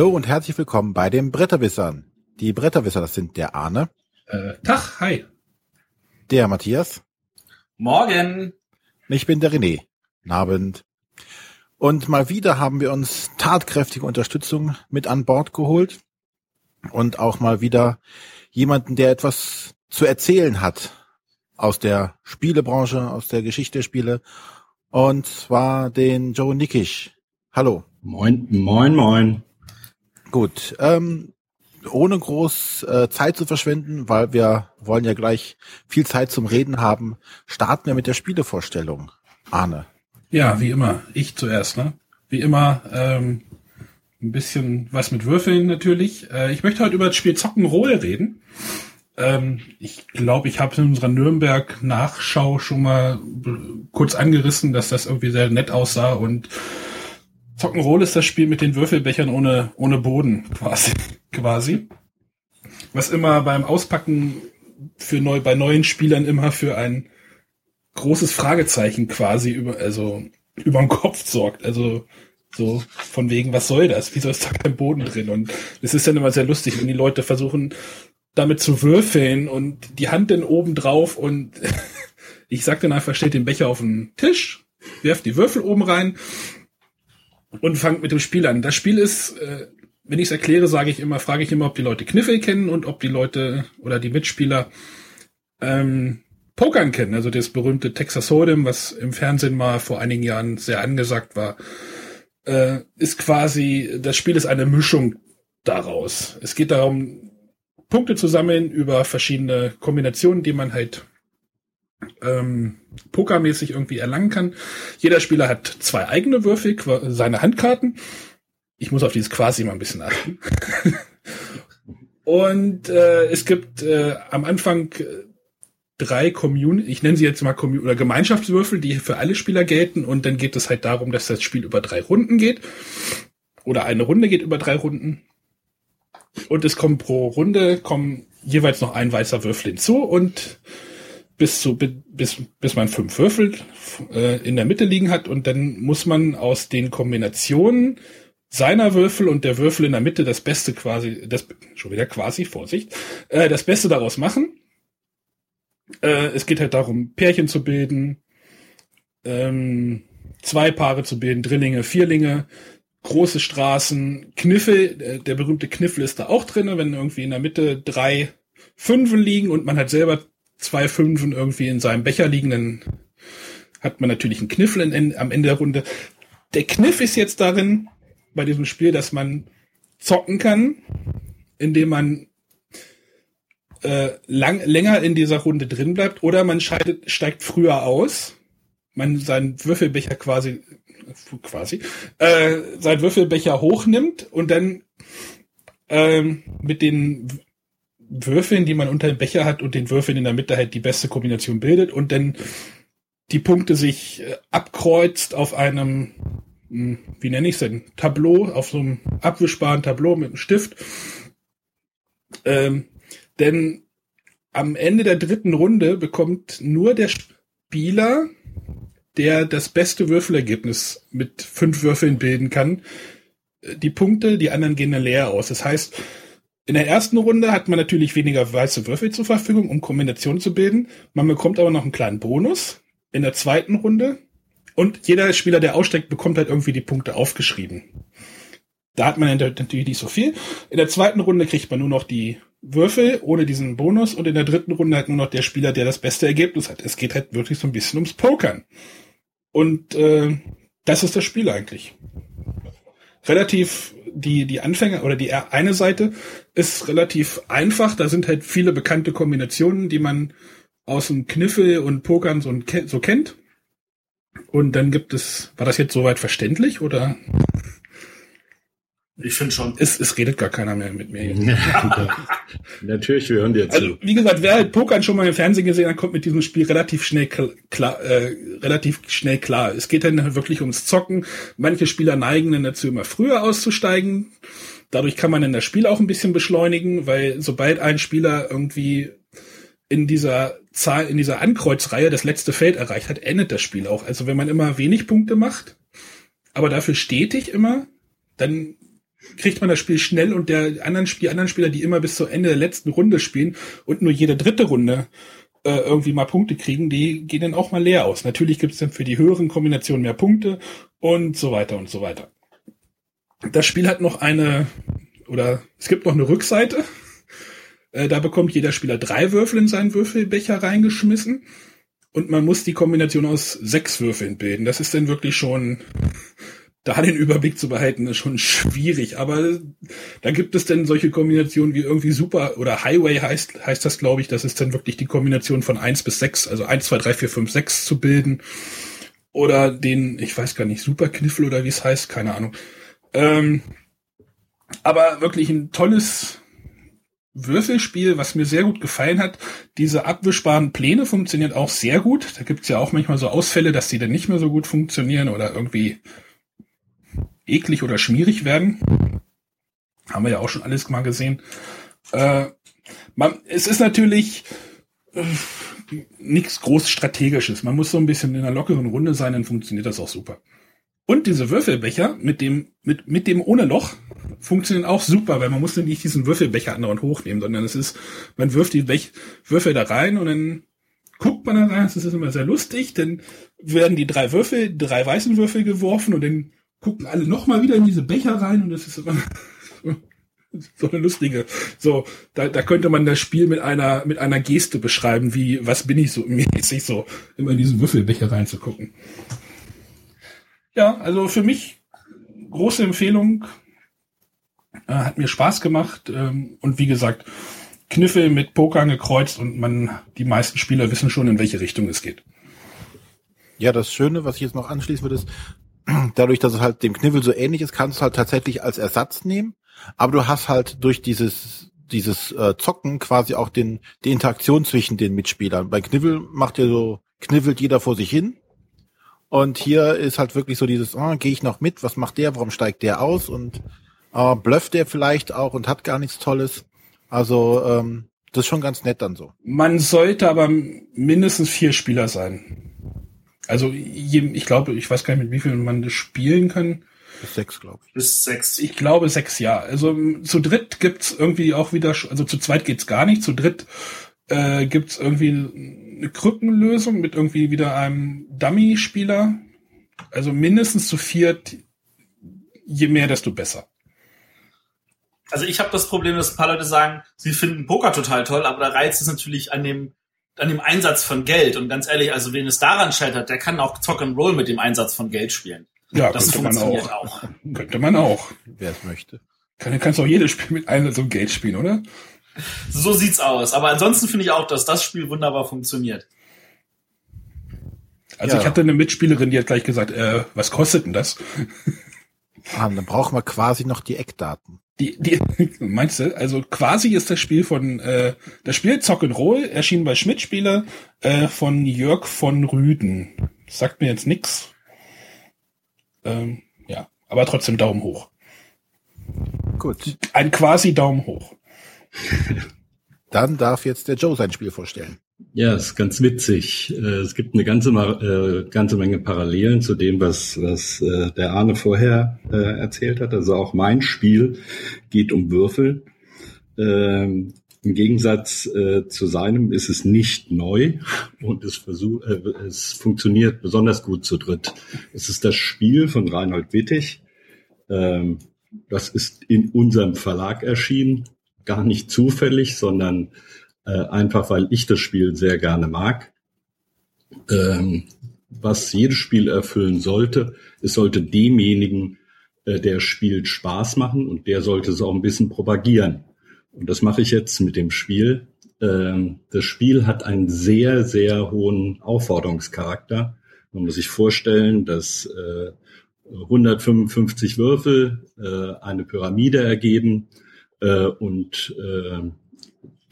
Hallo und herzlich willkommen bei den Bretterwissern. Die Bretterwisser, das sind der Arne. Äh, Tag, hi. Der Matthias. Morgen. Ich bin der René. Abend. Und mal wieder haben wir uns tatkräftige Unterstützung mit an Bord geholt. Und auch mal wieder jemanden, der etwas zu erzählen hat aus der Spielebranche, aus der Geschichte der Spiele. Und zwar den Joe Nickisch. Hallo. Moin, moin, moin. Gut, ähm, ohne groß äh, Zeit zu verschwenden, weil wir wollen ja gleich viel Zeit zum Reden haben, starten wir mit der Spielevorstellung. Arne. Ja, wie immer. Ich zuerst, ne? Wie immer, ähm, ein bisschen was mit Würfeln natürlich. Äh, ich möchte heute über das Spiel Zockenroll reden. Ähm, ich glaube, ich habe in unserer Nürnberg-Nachschau schon mal kurz angerissen, dass das irgendwie sehr nett aussah und Zockenroll ist das Spiel mit den Würfelbechern ohne, ohne Boden quasi, quasi. Was immer beim Auspacken für neu, bei neuen Spielern immer für ein großes Fragezeichen quasi über, also über den Kopf sorgt. Also so von wegen, was soll das? Wieso ist da kein Boden drin? Und es ist dann immer sehr lustig, wenn die Leute versuchen, damit zu würfeln und die Hand dann oben drauf und ich sag dann einfach, stellt den Becher auf den Tisch, werft die Würfel oben rein und fangt mit dem Spiel an. Das Spiel ist, äh, wenn ich es erkläre, sage ich immer, frage ich immer, ob die Leute Kniffel kennen und ob die Leute oder die Mitspieler ähm, Pokern kennen. Also das berühmte Texas Hold'em, was im Fernsehen mal vor einigen Jahren sehr angesagt war, äh, ist quasi, das Spiel ist eine Mischung daraus. Es geht darum, Punkte zu sammeln über verschiedene Kombinationen, die man halt ähm, pokermäßig irgendwie erlangen kann. Jeder Spieler hat zwei eigene Würfel, seine Handkarten. Ich muss auf dieses quasi mal ein bisschen achten. Und äh, es gibt äh, am Anfang äh, drei Community, ich nenne sie jetzt mal Commun oder Gemeinschaftswürfel, die für alle Spieler gelten. Und dann geht es halt darum, dass das Spiel über drei Runden geht. Oder eine Runde geht über drei Runden. Und es kommen pro Runde kommen jeweils noch ein weißer Würfel hinzu und bis zu bis bis man fünf Würfel äh, in der Mitte liegen hat und dann muss man aus den Kombinationen seiner Würfel und der Würfel in der Mitte das Beste quasi das schon wieder quasi Vorsicht äh, das Beste daraus machen. Äh, es geht halt darum Pärchen zu bilden, ähm, zwei Paare zu bilden, Drillinge, Vierlinge, große Straßen, Kniffel, äh, der berühmte Kniffel ist da auch drinne, wenn irgendwie in der Mitte drei Fünfen liegen und man hat selber zwei Fünfen irgendwie in seinem Becher liegen, dann hat man natürlich einen Kniffel in, am Ende der Runde. Der Kniff ist jetzt darin, bei diesem Spiel, dass man zocken kann, indem man äh, lang, länger in dieser Runde drin bleibt oder man scheidet, steigt früher aus, man seinen Würfelbecher quasi quasi äh, seinen Würfelbecher hochnimmt und dann ähm, mit den Würfeln, die man unter dem Becher hat und den Würfeln in der Mitte halt die beste Kombination bildet und dann die Punkte sich äh, abkreuzt auf einem, hm, wie nenne ich es denn, Tableau, auf so einem abwischbaren Tableau mit einem Stift. Ähm, denn am Ende der dritten Runde bekommt nur der Spieler, der das beste Würfelergebnis mit fünf Würfeln bilden kann, äh, die Punkte, die anderen gehen dann leer aus. Das heißt, in der ersten Runde hat man natürlich weniger weiße Würfel zur Verfügung, um Kombinationen zu bilden. Man bekommt aber noch einen kleinen Bonus in der zweiten Runde. Und jeder Spieler, der aussteigt, bekommt halt irgendwie die Punkte aufgeschrieben. Da hat man natürlich nicht so viel. In der zweiten Runde kriegt man nur noch die Würfel ohne diesen Bonus und in der dritten Runde halt nur noch der Spieler, der das beste Ergebnis hat. Es geht halt wirklich so ein bisschen ums Pokern. Und äh, das ist das Spiel eigentlich. Relativ die, die Anfänger oder die eine Seite ist relativ einfach. Da sind halt viele bekannte Kombinationen, die man aus dem Kniffel und Pokern so, so kennt. Und dann gibt es, war das jetzt soweit verständlich oder? Ich finde schon. Es, es redet gar keiner mehr mit mir. Natürlich, wir hören dir zu. Also, wie gesagt, wer halt Pokern schon mal im Fernsehen gesehen hat, kommt mit diesem Spiel relativ schnell klar, äh, relativ schnell klar. Es geht dann wirklich ums Zocken. Manche Spieler neigen dann dazu, immer früher auszusteigen. Dadurch kann man dann das Spiel auch ein bisschen beschleunigen, weil sobald ein Spieler irgendwie in dieser Zahl, in dieser Ankreuzreihe das letzte Feld erreicht hat, endet das Spiel auch. Also wenn man immer wenig Punkte macht, aber dafür stetig immer, dann kriegt man das Spiel schnell und der anderen Spiel, anderen Spieler, die immer bis zum Ende der letzten Runde spielen und nur jede dritte Runde äh, irgendwie mal Punkte kriegen, die gehen dann auch mal leer aus. Natürlich gibt es dann für die höheren Kombinationen mehr Punkte und so weiter und so weiter. Das Spiel hat noch eine, oder es gibt noch eine Rückseite. Äh, da bekommt jeder Spieler drei Würfel in seinen Würfelbecher reingeschmissen. Und man muss die Kombination aus sechs Würfeln bilden. Das ist dann wirklich schon da den Überblick zu behalten, ist schon schwierig. Aber da gibt es denn solche Kombinationen wie irgendwie Super oder Highway heißt, heißt das, glaube ich. Das ist dann wirklich die Kombination von eins bis sechs, also eins, zwei, drei, vier, fünf, sechs zu bilden. Oder den, ich weiß gar nicht, Superkniffel oder wie es heißt, keine Ahnung. Ähm, aber wirklich ein tolles Würfelspiel, was mir sehr gut gefallen hat. Diese abwischbaren Pläne funktionieren auch sehr gut. Da gibt's ja auch manchmal so Ausfälle, dass die dann nicht mehr so gut funktionieren oder irgendwie eklig oder schmierig werden. Haben wir ja auch schon alles mal gesehen. Äh, man, es ist natürlich äh, nichts groß Strategisches. Man muss so ein bisschen in einer lockeren Runde sein, dann funktioniert das auch super. Und diese Würfelbecher mit dem, mit, mit dem ohne Loch funktionieren auch super, weil man muss nicht diesen Würfelbecher andauernd hochnehmen, sondern es ist, man wirft die Bech Würfel da rein und dann guckt man da rein. Das ist immer sehr lustig. Dann werden die drei Würfel, drei weißen Würfel geworfen und dann gucken alle nochmal wieder in diese Becher rein und das ist immer so eine lustige. So, da, da könnte man das Spiel mit einer mit einer Geste beschreiben, wie was bin ich so mäßig so immer in diesen Würfelbecher reinzugucken. Ja, also für mich große Empfehlung. Äh, hat mir Spaß gemacht ähm, und wie gesagt Kniffel mit Poker gekreuzt und man die meisten Spieler wissen schon in welche Richtung es geht. Ja, das Schöne, was ich jetzt noch anschließen würde, ist, dadurch, dass es halt dem Kniffel so ähnlich ist, kannst du halt tatsächlich als Ersatz nehmen. Aber du hast halt durch dieses dieses äh, Zocken quasi auch den die Interaktion zwischen den Mitspielern. Bei Kniffel macht ihr so kniffelt jeder vor sich hin. Und hier ist halt wirklich so dieses, oh, gehe ich noch mit? Was macht der? Warum steigt der aus? Und äh, blufft der vielleicht auch und hat gar nichts Tolles? Also ähm, das ist schon ganz nett dann so. Man sollte aber mindestens vier Spieler sein. Also ich glaube, ich weiß gar nicht, mit wie vielen man das spielen kann. Bis sechs, glaube ich. Bis sechs. Ich glaube sechs, ja. Also zu dritt gibt's irgendwie auch wieder, also zu zweit geht's gar nicht. Zu dritt äh, gibt's irgendwie eine Krückenlösung mit irgendwie wieder einem Dummy-Spieler. Also mindestens zu viert, je mehr, desto besser. Also ich habe das Problem, dass ein paar Leute sagen, sie finden Poker total toll, aber der Reiz ist natürlich an dem an dem Einsatz von Geld. Und ganz ehrlich, also wen es daran scheitert, der kann auch Talk and Roll mit dem Einsatz von Geld spielen. Ja, das könnte man auch. auch. Könnte man auch. Wer es möchte. Kann, kannst auch jedes Spiel mit Einsatz und Geld spielen, oder? So sieht's aus. Aber ansonsten finde ich auch, dass das Spiel wunderbar funktioniert. Also ja. ich hatte eine Mitspielerin, die hat gleich gesagt, äh, was kostet denn das? Ah, dann brauchen wir quasi noch die Eckdaten. Die, die, meinst du? Also quasi ist das Spiel von äh, das Spiel Zock'n'Roll erschien bei Schmidt Spiele äh, von Jörg von Rüden. sagt mir jetzt nix. Ähm, ja, aber trotzdem Daumen hoch. Gut. Ein quasi Daumen hoch. Dann darf jetzt der Joe sein Spiel vorstellen. Ja, ist ganz witzig. Äh, es gibt eine ganze, äh, ganze Menge Parallelen zu dem, was, was äh, der Arne vorher erzählt hat. Also auch mein Spiel geht um Würfel. Ähm, Im Gegensatz zu seinem ist es nicht neu und es, versuch, es funktioniert besonders gut zu dritt. Es ist das Spiel von Reinhold Wittig. Ähm, das ist in unserem Verlag erschienen, gar nicht zufällig, sondern äh, einfach weil ich das Spiel sehr gerne mag. Ähm, was jedes Spiel erfüllen sollte, es sollte demjenigen, äh, der spielt, Spaß machen und der sollte es auch ein bisschen propagieren. Und das mache ich jetzt mit dem Spiel. Ähm, das Spiel hat einen sehr, sehr hohen Aufforderungscharakter. Man muss sich vorstellen, dass äh, 155 Würfel äh, eine Pyramide ergeben äh, und äh,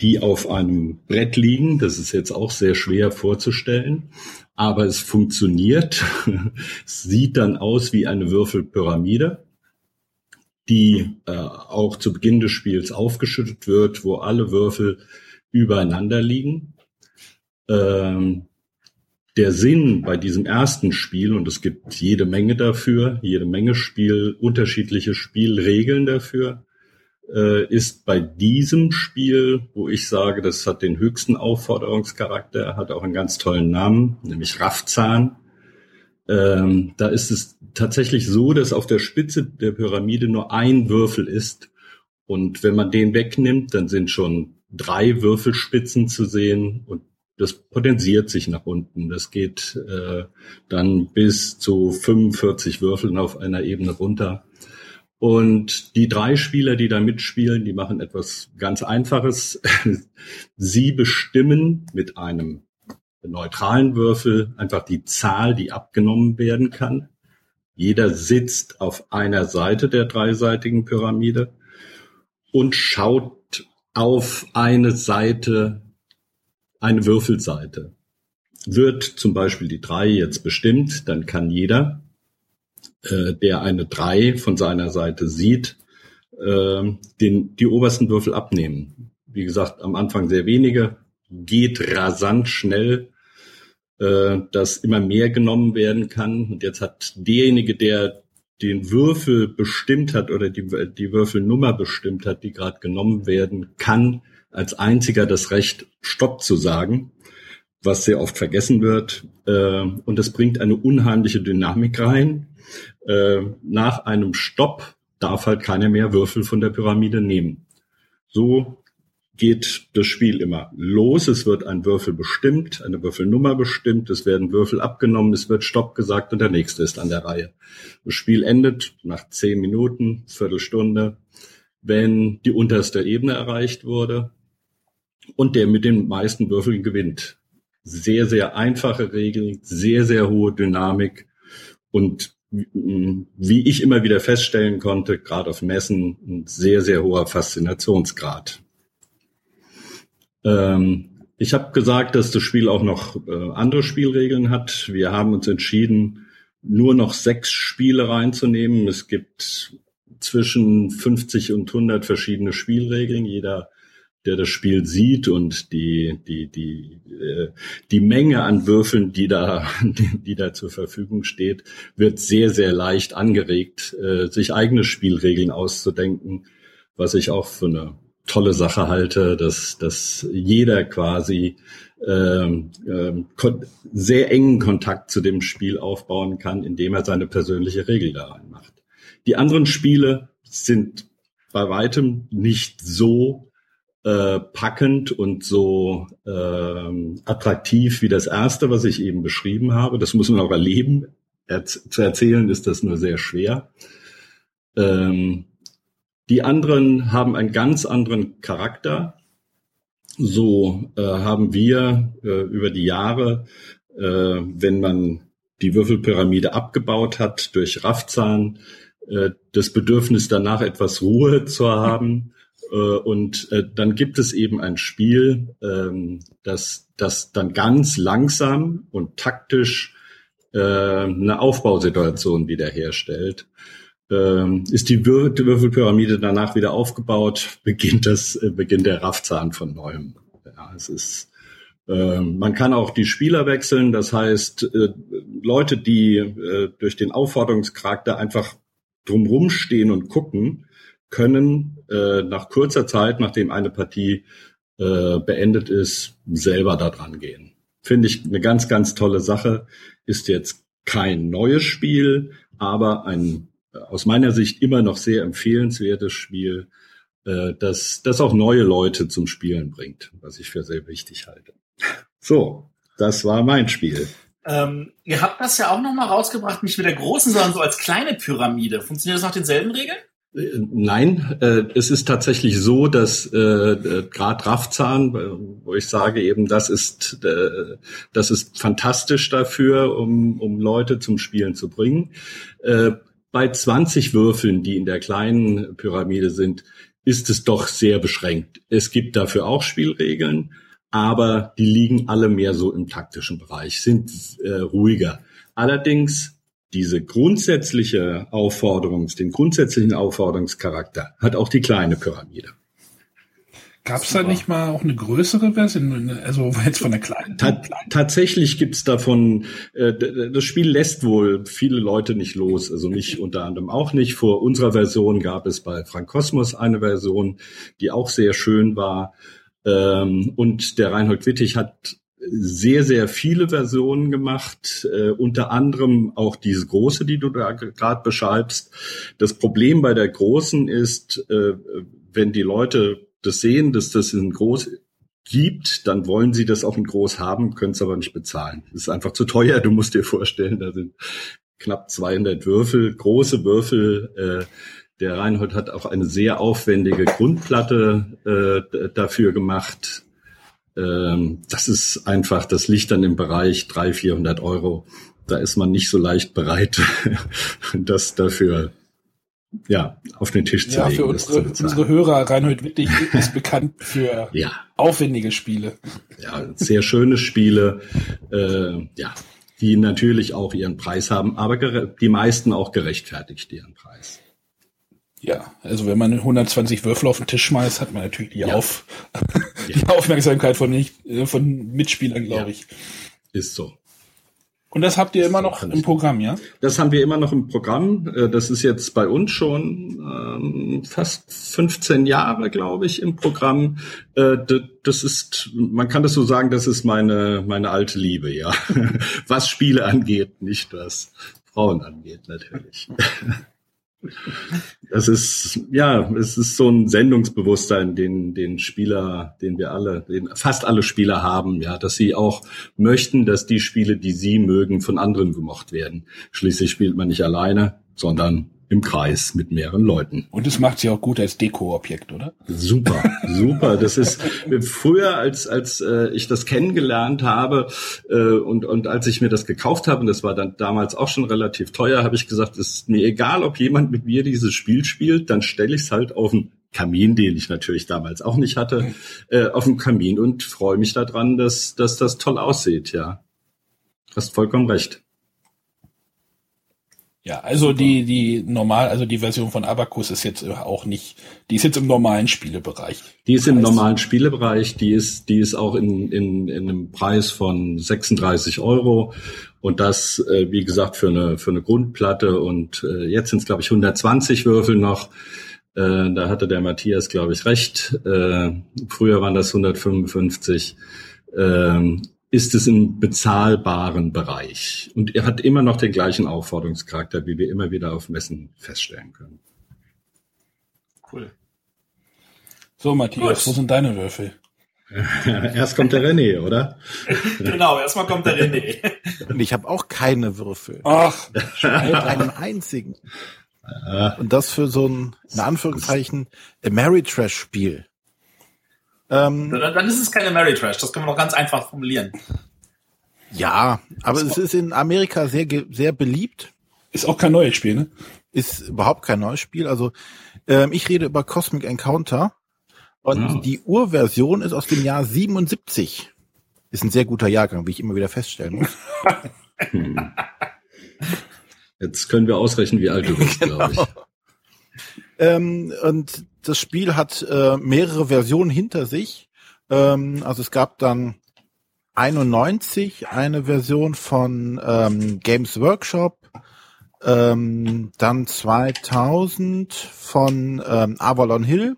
die auf einem Brett liegen. Das ist jetzt auch sehr schwer vorzustellen, aber es funktioniert. es sieht dann aus wie eine Würfelpyramide, die äh, auch zu Beginn des Spiels aufgeschüttet wird, wo alle Würfel übereinander liegen. Ähm, der Sinn bei diesem ersten Spiel, und es gibt jede Menge dafür, jede Menge Spiel, unterschiedliche Spielregeln dafür, äh, ist bei diesem Spiel, wo ich sage, das hat den höchsten Aufforderungscharakter, hat auch einen ganz tollen Namen, nämlich Raffzahn. Ähm, da ist es tatsächlich so, dass auf der Spitze der Pyramide nur ein Würfel ist. Und wenn man den wegnimmt, dann sind schon drei Würfelspitzen zu sehen und das potenziert sich nach unten. Das geht äh, dann bis zu 45 Würfeln auf einer Ebene runter. Und die drei Spieler, die da mitspielen, die machen etwas ganz Einfaches. Sie bestimmen mit einem neutralen Würfel einfach die Zahl, die abgenommen werden kann. Jeder sitzt auf einer Seite der dreiseitigen Pyramide und schaut auf eine Seite, eine Würfelseite. Wird zum Beispiel die drei jetzt bestimmt, dann kann jeder äh, der eine drei von seiner Seite sieht, äh, den, die obersten Würfel abnehmen. Wie gesagt, am Anfang sehr wenige, geht rasant schnell, äh, dass immer mehr genommen werden kann. Und jetzt hat derjenige, der den Würfel bestimmt hat oder die, die Würfelnummer bestimmt hat, die gerade genommen werden kann, als einziger das Recht, Stopp zu sagen, was sehr oft vergessen wird. Äh, und das bringt eine unheimliche Dynamik rein. Äh, nach einem Stopp darf halt keiner mehr Würfel von der Pyramide nehmen. So geht das Spiel immer los. Es wird ein Würfel bestimmt, eine Würfelnummer bestimmt, es werden Würfel abgenommen, es wird Stopp gesagt und der nächste ist an der Reihe. Das Spiel endet nach zehn Minuten, Viertelstunde, wenn die unterste Ebene erreicht wurde und der mit den meisten Würfeln gewinnt. Sehr, sehr einfache Regeln, sehr, sehr hohe Dynamik und wie ich immer wieder feststellen konnte, gerade auf Messen, ein sehr, sehr hoher Faszinationsgrad. Ähm, ich habe gesagt, dass das Spiel auch noch äh, andere Spielregeln hat. Wir haben uns entschieden, nur noch sechs Spiele reinzunehmen. Es gibt zwischen 50 und 100 verschiedene Spielregeln. Jeder der das Spiel sieht und die, die, die, äh, die Menge an Würfeln, die da, die, da zur Verfügung steht, wird sehr, sehr leicht angeregt, äh, sich eigene Spielregeln auszudenken, was ich auch für eine tolle Sache halte, dass, dass jeder quasi ähm, ähm, sehr engen Kontakt zu dem Spiel aufbauen kann, indem er seine persönliche Regel da reinmacht. Die anderen Spiele sind bei weitem nicht so äh, packend und so äh, attraktiv wie das erste, was ich eben beschrieben habe. Das muss man auch erleben. Er zu erzählen ist das nur sehr schwer. Ähm, die anderen haben einen ganz anderen Charakter. So äh, haben wir äh, über die Jahre, äh, wenn man die Würfelpyramide abgebaut hat durch Raffzahn, äh, das Bedürfnis danach etwas Ruhe zu haben und äh, dann gibt es eben ein Spiel, ähm, das, das dann ganz langsam und taktisch äh, eine Aufbausituation wiederherstellt. Ähm, ist die, Wür die Würfelpyramide danach wieder aufgebaut, beginnt das, äh, beginnt der Raffzahn von neuem. Ja, es ist, äh, man kann auch die Spieler wechseln, das heißt, äh, Leute, die äh, durch den Aufforderungscharakter einfach drumrum stehen und gucken, können äh, nach kurzer Zeit, nachdem eine Partie äh, beendet ist, selber da dran gehen. Finde ich eine ganz, ganz tolle Sache. Ist jetzt kein neues Spiel, aber ein aus meiner Sicht immer noch sehr empfehlenswertes Spiel, äh, das, das auch neue Leute zum Spielen bringt, was ich für sehr wichtig halte. So, das war mein Spiel. Ähm, ihr habt das ja auch noch mal rausgebracht, nicht mit der großen, sondern so als kleine Pyramide. Funktioniert das nach denselben Regeln? Nein, äh, es ist tatsächlich so, dass äh, äh gerade Raffzahn, wo ich sage eben, das ist äh, das ist fantastisch dafür, um, um Leute zum Spielen zu bringen. Äh, bei 20 Würfeln, die in der kleinen Pyramide sind, ist es doch sehr beschränkt. Es gibt dafür auch Spielregeln, aber die liegen alle mehr so im taktischen Bereich, sind äh, ruhiger. Allerdings diese grundsätzliche Aufforderung, den grundsätzlichen Aufforderungscharakter hat auch die kleine Pyramide. Gab es da nicht mal auch eine größere Version, also jetzt von der kleinen? Ta tatsächlich gibt's davon, äh, das Spiel lässt wohl viele Leute nicht los, also mich unter anderem auch nicht. Vor unserer Version gab es bei Frank Kosmos eine Version, die auch sehr schön war. Ähm, und der Reinhold Wittig hat sehr, sehr viele Versionen gemacht, äh, unter anderem auch diese große, die du da gerade beschreibst. Das Problem bei der großen ist, äh, wenn die Leute das sehen, dass das in groß gibt, dann wollen sie das auch in groß haben, können es aber nicht bezahlen. Das ist einfach zu teuer. Du musst dir vorstellen, da sind knapp 200 Würfel, große Würfel. Äh, der Reinhold hat auch eine sehr aufwendige Grundplatte äh, dafür gemacht. Ähm, das ist einfach, das liegt dann im Bereich 300, 400 Euro. Da ist man nicht so leicht bereit, das dafür ja, auf den Tisch zu ja, legen. Für unsere, unsere Hörer, Reinhold Wittig ist bekannt für ja. aufwendige Spiele. Ja, sehr schöne Spiele, äh, ja, die natürlich auch ihren Preis haben, aber die meisten auch gerechtfertigt ihren Preis. Ja, also wenn man 120 Würfel auf den Tisch schmeißt, hat man natürlich die, ja. Auf, die Aufmerksamkeit von, nicht, äh, von Mitspielern, glaube ich. Ist so. Und das habt ihr immer noch im Programm, ja? Das haben wir immer noch im Programm. Äh, das ist jetzt bei uns schon ähm, fast 15 Jahre, glaube ich, im Programm. Äh, das ist, man kann das so sagen, das ist meine meine alte Liebe, ja. Was Spiele angeht, nicht was Frauen angeht, natürlich. Das ist, ja, es ist so ein Sendungsbewusstsein, den, den Spieler, den wir alle, den fast alle Spieler haben, ja, dass sie auch möchten, dass die Spiele, die sie mögen, von anderen gemocht werden. Schließlich spielt man nicht alleine, sondern im Kreis mit mehreren Leuten. Und es macht sie auch gut als Dekoobjekt, oder? Super, super. Das ist früher, als als äh, ich das kennengelernt habe äh, und und als ich mir das gekauft habe, und das war dann damals auch schon relativ teuer, habe ich gesagt, es ist mir egal, ob jemand mit mir dieses Spiel spielt, dann stelle ich es halt auf den Kamin, den ich natürlich damals auch nicht hatte, äh, auf dem Kamin und freue mich daran, dass dass das toll aussieht. Ja, hast vollkommen recht. Ja, also die, die normal, also die Version von Abacus ist jetzt auch nicht, die ist jetzt im normalen Spielebereich. Die ist im normalen Spielebereich, die ist, die ist auch in, in, in einem Preis von 36 Euro. Und das, äh, wie gesagt, für eine, für eine Grundplatte. Und äh, jetzt sind es, glaube ich, 120 Würfel noch. Äh, da hatte der Matthias, glaube ich, recht. Äh, früher waren das 155. Ähm, ist es im bezahlbaren Bereich. Und er hat immer noch den gleichen Aufforderungscharakter, wie wir immer wieder auf Messen feststellen können. Cool. So, Matthias, Gut. wo sind deine Würfel? Erst kommt der René, oder? genau, erstmal kommt der René. Und ich habe auch keine Würfel. Ach, schon einen einzigen. Und das für so ein, in Anführungszeichen, Ameritrash-Spiel. Ähm, dann, dann ist es keine Mary Trash, das können wir noch ganz einfach formulieren. Ja, aber es ist in Amerika sehr, sehr beliebt. Ist auch kein neues Spiel, ne? Ist überhaupt kein neues Spiel. Also ähm, ich rede über Cosmic Encounter und oh. die Urversion ist aus dem Jahr 77. Ist ein sehr guter Jahrgang, wie ich immer wieder feststellen muss. hm. Jetzt können wir ausrechnen, wie alt du bist, genau. glaube ich. Ähm, und das Spiel hat äh, mehrere Versionen hinter sich. Ähm, also es gab dann 91 eine Version von ähm, Games Workshop, ähm, dann 2000 von ähm, Avalon Hill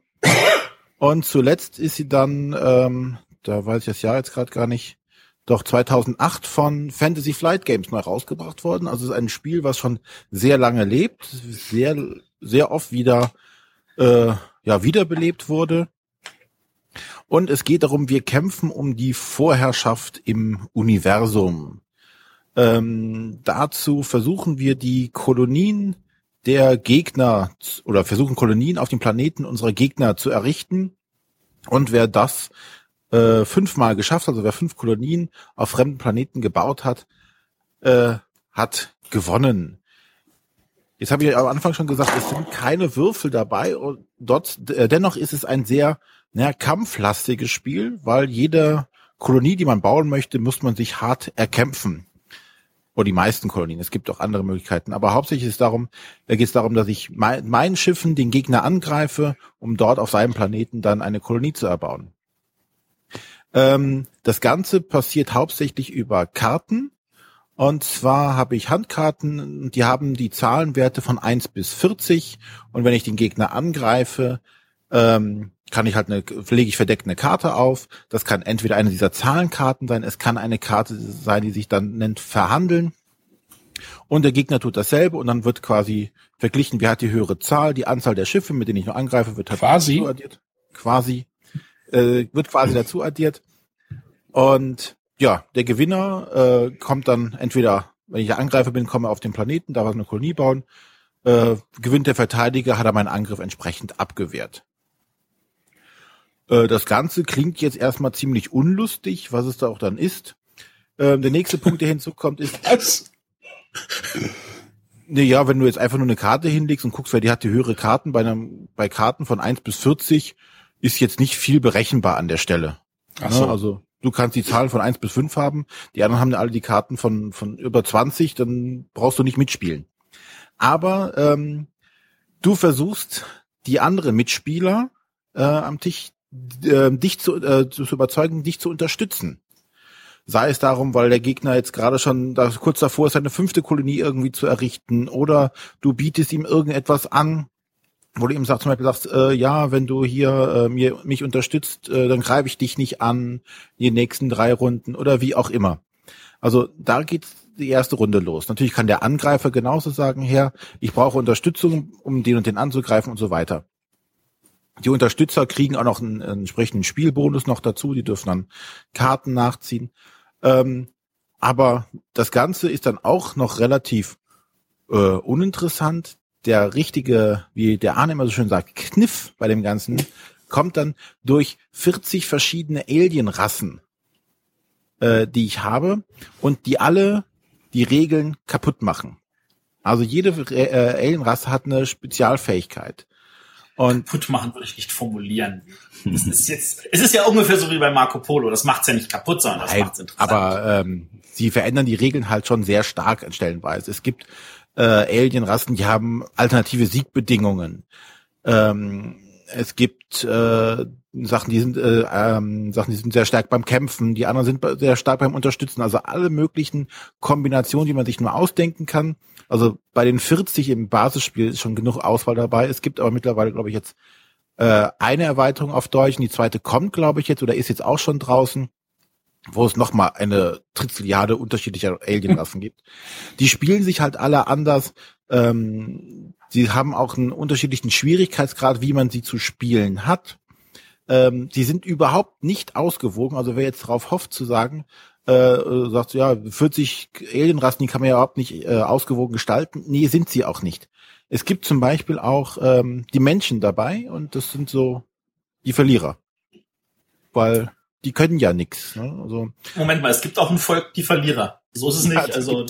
und zuletzt ist sie dann, ähm, da weiß ich das Jahr jetzt gerade gar nicht, doch 2008 von Fantasy Flight Games neu rausgebracht worden. Also es ist ein Spiel, was schon sehr lange lebt, sehr sehr oft wieder äh, ja wiederbelebt wurde. Und es geht darum, wir kämpfen um die Vorherrschaft im Universum. Ähm, dazu versuchen wir die Kolonien der Gegner oder versuchen Kolonien auf dem Planeten unserer Gegner zu errichten. Und wer das äh, fünfmal geschafft, also wer fünf Kolonien auf fremden Planeten gebaut hat, äh, hat gewonnen. Jetzt habe ich am Anfang schon gesagt, es sind keine Würfel dabei und dort, äh, dennoch ist es ein sehr naja, kampflastiges Spiel, weil jede Kolonie, die man bauen möchte, muss man sich hart erkämpfen. Oder die meisten Kolonien. Es gibt auch andere Möglichkeiten. Aber hauptsächlich ist es darum, da geht es darum, dass ich mein, meinen Schiffen den Gegner angreife, um dort auf seinem Planeten dann eine Kolonie zu erbauen. Ähm, das Ganze passiert hauptsächlich über Karten. Und zwar habe ich Handkarten, die haben die Zahlenwerte von 1 bis 40. Und wenn ich den Gegner angreife, ähm, kann ich halt eine, lege ich verdeckt eine Karte auf. Das kann entweder eine dieser Zahlenkarten sein, es kann eine Karte sein, die sich dann nennt Verhandeln. Und der Gegner tut dasselbe und dann wird quasi verglichen, wer hat die höhere Zahl, die Anzahl der Schiffe, mit denen ich nur angreife, wird halt quasi dazu addiert. Quasi. Äh, wird quasi dazu addiert. Und ja, der Gewinner äh, kommt dann entweder, wenn ich Angreifer bin, komme auf den Planeten, darf eine Kolonie bauen. Äh, gewinnt der Verteidiger, hat er meinen Angriff entsprechend abgewehrt. Äh, das Ganze klingt jetzt erstmal ziemlich unlustig, was es da auch dann ist. Äh, der nächste Punkt, der hinzukommt, ist. Was? Ja, wenn du jetzt einfach nur eine Karte hinlegst und guckst, wer die hat die höhere Karten bei einem, bei Karten von 1 bis 40 ist jetzt nicht viel berechenbar an der Stelle. Ach so. Ne? Also du kannst die Zahlen von 1 bis 5 haben, die anderen haben ja alle die Karten von, von über 20, dann brauchst du nicht mitspielen. Aber ähm, du versuchst die anderen Mitspieler äh, am Tisch äh, dich zu, äh, zu überzeugen, dich zu unterstützen. Sei es darum, weil der Gegner jetzt gerade schon da, kurz davor ist, seine fünfte Kolonie irgendwie zu errichten, oder du bietest ihm irgendetwas an, wo du ihm sagst, zum Beispiel sagst, äh, ja, wenn du hier äh, mir, mich unterstützt, äh, dann greife ich dich nicht an die nächsten drei Runden oder wie auch immer. Also da geht die erste Runde los. Natürlich kann der Angreifer genauso sagen, Herr, ich brauche Unterstützung, um den und den anzugreifen und so weiter. Die Unterstützer kriegen auch noch einen, einen entsprechenden Spielbonus noch dazu. Die dürfen dann Karten nachziehen. Ähm, aber das Ganze ist dann auch noch relativ äh, uninteressant. Der richtige, wie der Arne immer so schön sagt, Kniff bei dem Ganzen kommt dann durch 40 verschiedene Alienrassen, äh, die ich habe und die alle die Regeln kaputt machen. Also jede äh, Alienrasse hat eine Spezialfähigkeit. Und kaputt machen würde ich nicht formulieren. Es ist jetzt, es ist ja ungefähr so wie bei Marco Polo. Das macht's ja nicht kaputt, sondern das Nein, macht's interessant. aber ähm, sie verändern die Regeln halt schon sehr stark an Stellenweise. Es gibt äh, Alienrassen, die haben alternative Siegbedingungen. Ähm, es gibt äh, Sachen, die sind äh, ähm, Sachen, die sind sehr stark beim Kämpfen, die anderen sind sehr stark beim Unterstützen. Also alle möglichen Kombinationen, die man sich nur ausdenken kann. Also bei den 40 im Basisspiel ist schon genug Auswahl dabei. Es gibt aber mittlerweile, glaube ich, jetzt äh, eine Erweiterung auf Deutsch und die zweite kommt, glaube ich, jetzt oder ist jetzt auch schon draußen, wo es nochmal eine Trizilliarde unterschiedlicher Alienrassen gibt. Die spielen sich halt alle anders. Ähm, sie haben auch einen unterschiedlichen Schwierigkeitsgrad, wie man sie zu spielen hat. Ähm, sie sind überhaupt nicht ausgewogen. Also wer jetzt darauf hofft zu sagen, äh, sagt, ja, 40 Alienrassen, die kann man ja überhaupt nicht äh, ausgewogen gestalten. Nee, sind sie auch nicht. Es gibt zum Beispiel auch ähm, die Menschen dabei und das sind so die Verlierer. Weil die können ja nichts. Ne? Also, Moment mal, es gibt auch ein Volk, die Verlierer. So ist es nicht. Ja, es Also,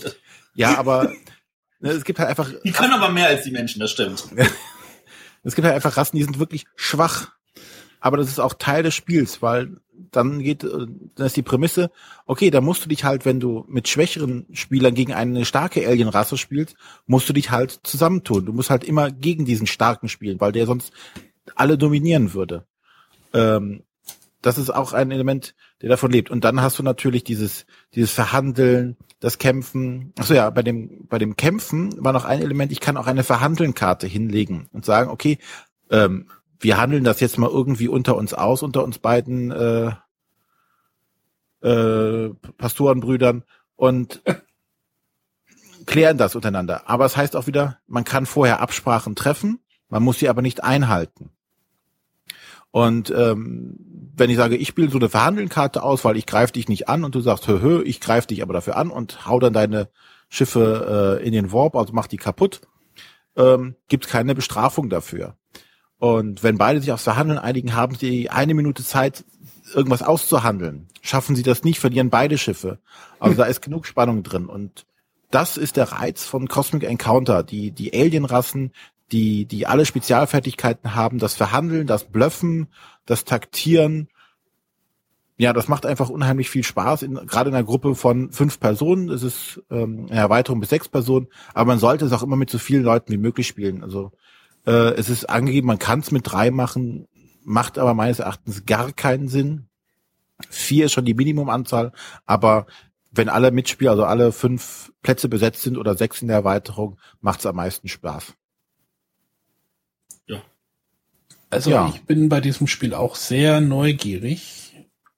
ja, aber ne, es gibt halt einfach die können aber mehr als die Menschen, das stimmt. es gibt halt einfach Rassen, die sind wirklich schwach. Aber das ist auch Teil des Spiels, weil dann geht, äh, dann ist die Prämisse, okay, da musst du dich halt, wenn du mit schwächeren Spielern gegen eine starke Alien-Rasse spielst, musst du dich halt zusammentun. Du musst halt immer gegen diesen starken spielen, weil der sonst alle dominieren würde. Ähm, das ist auch ein Element, der davon lebt. Und dann hast du natürlich dieses, dieses Verhandeln, das Kämpfen. Achso ja, bei dem, bei dem Kämpfen war noch ein Element, ich kann auch eine Verhandeln-Karte hinlegen und sagen, okay, ähm, wir handeln das jetzt mal irgendwie unter uns aus, unter uns beiden äh, äh, Pastorenbrüdern und klären das untereinander. Aber es heißt auch wieder, man kann vorher Absprachen treffen, man muss sie aber nicht einhalten. Und ähm, wenn ich sage, ich spiele so eine Verhandelnkarte aus, weil ich greife dich nicht an und du sagst, hö, hö, ich greife dich aber dafür an und hau dann deine Schiffe äh, in den Warp, also mach die kaputt, ähm, gibt keine Bestrafung dafür. Und wenn beide sich aufs Verhandeln einigen, haben sie eine Minute Zeit, irgendwas auszuhandeln. Schaffen sie das nicht, verlieren beide Schiffe. Also da ist genug Spannung drin. Und das ist der Reiz von Cosmic Encounter. Die, die Alienrassen, die, die alle Spezialfertigkeiten haben, das Verhandeln, das Blöffen, das Taktieren, Ja, das macht einfach unheimlich viel Spaß, in, gerade in einer Gruppe von fünf Personen. Es ist ähm, eine Erweiterung bis sechs Personen, aber man sollte es auch immer mit so vielen Leuten wie möglich spielen. Also äh, es ist angegeben, man kann es mit drei machen, macht aber meines Erachtens gar keinen Sinn. Vier ist schon die Minimumanzahl, aber wenn alle Mitspieler, also alle fünf Plätze besetzt sind oder sechs in der Erweiterung, macht es am meisten Spaß. Ja. Also ja. ich bin bei diesem Spiel auch sehr neugierig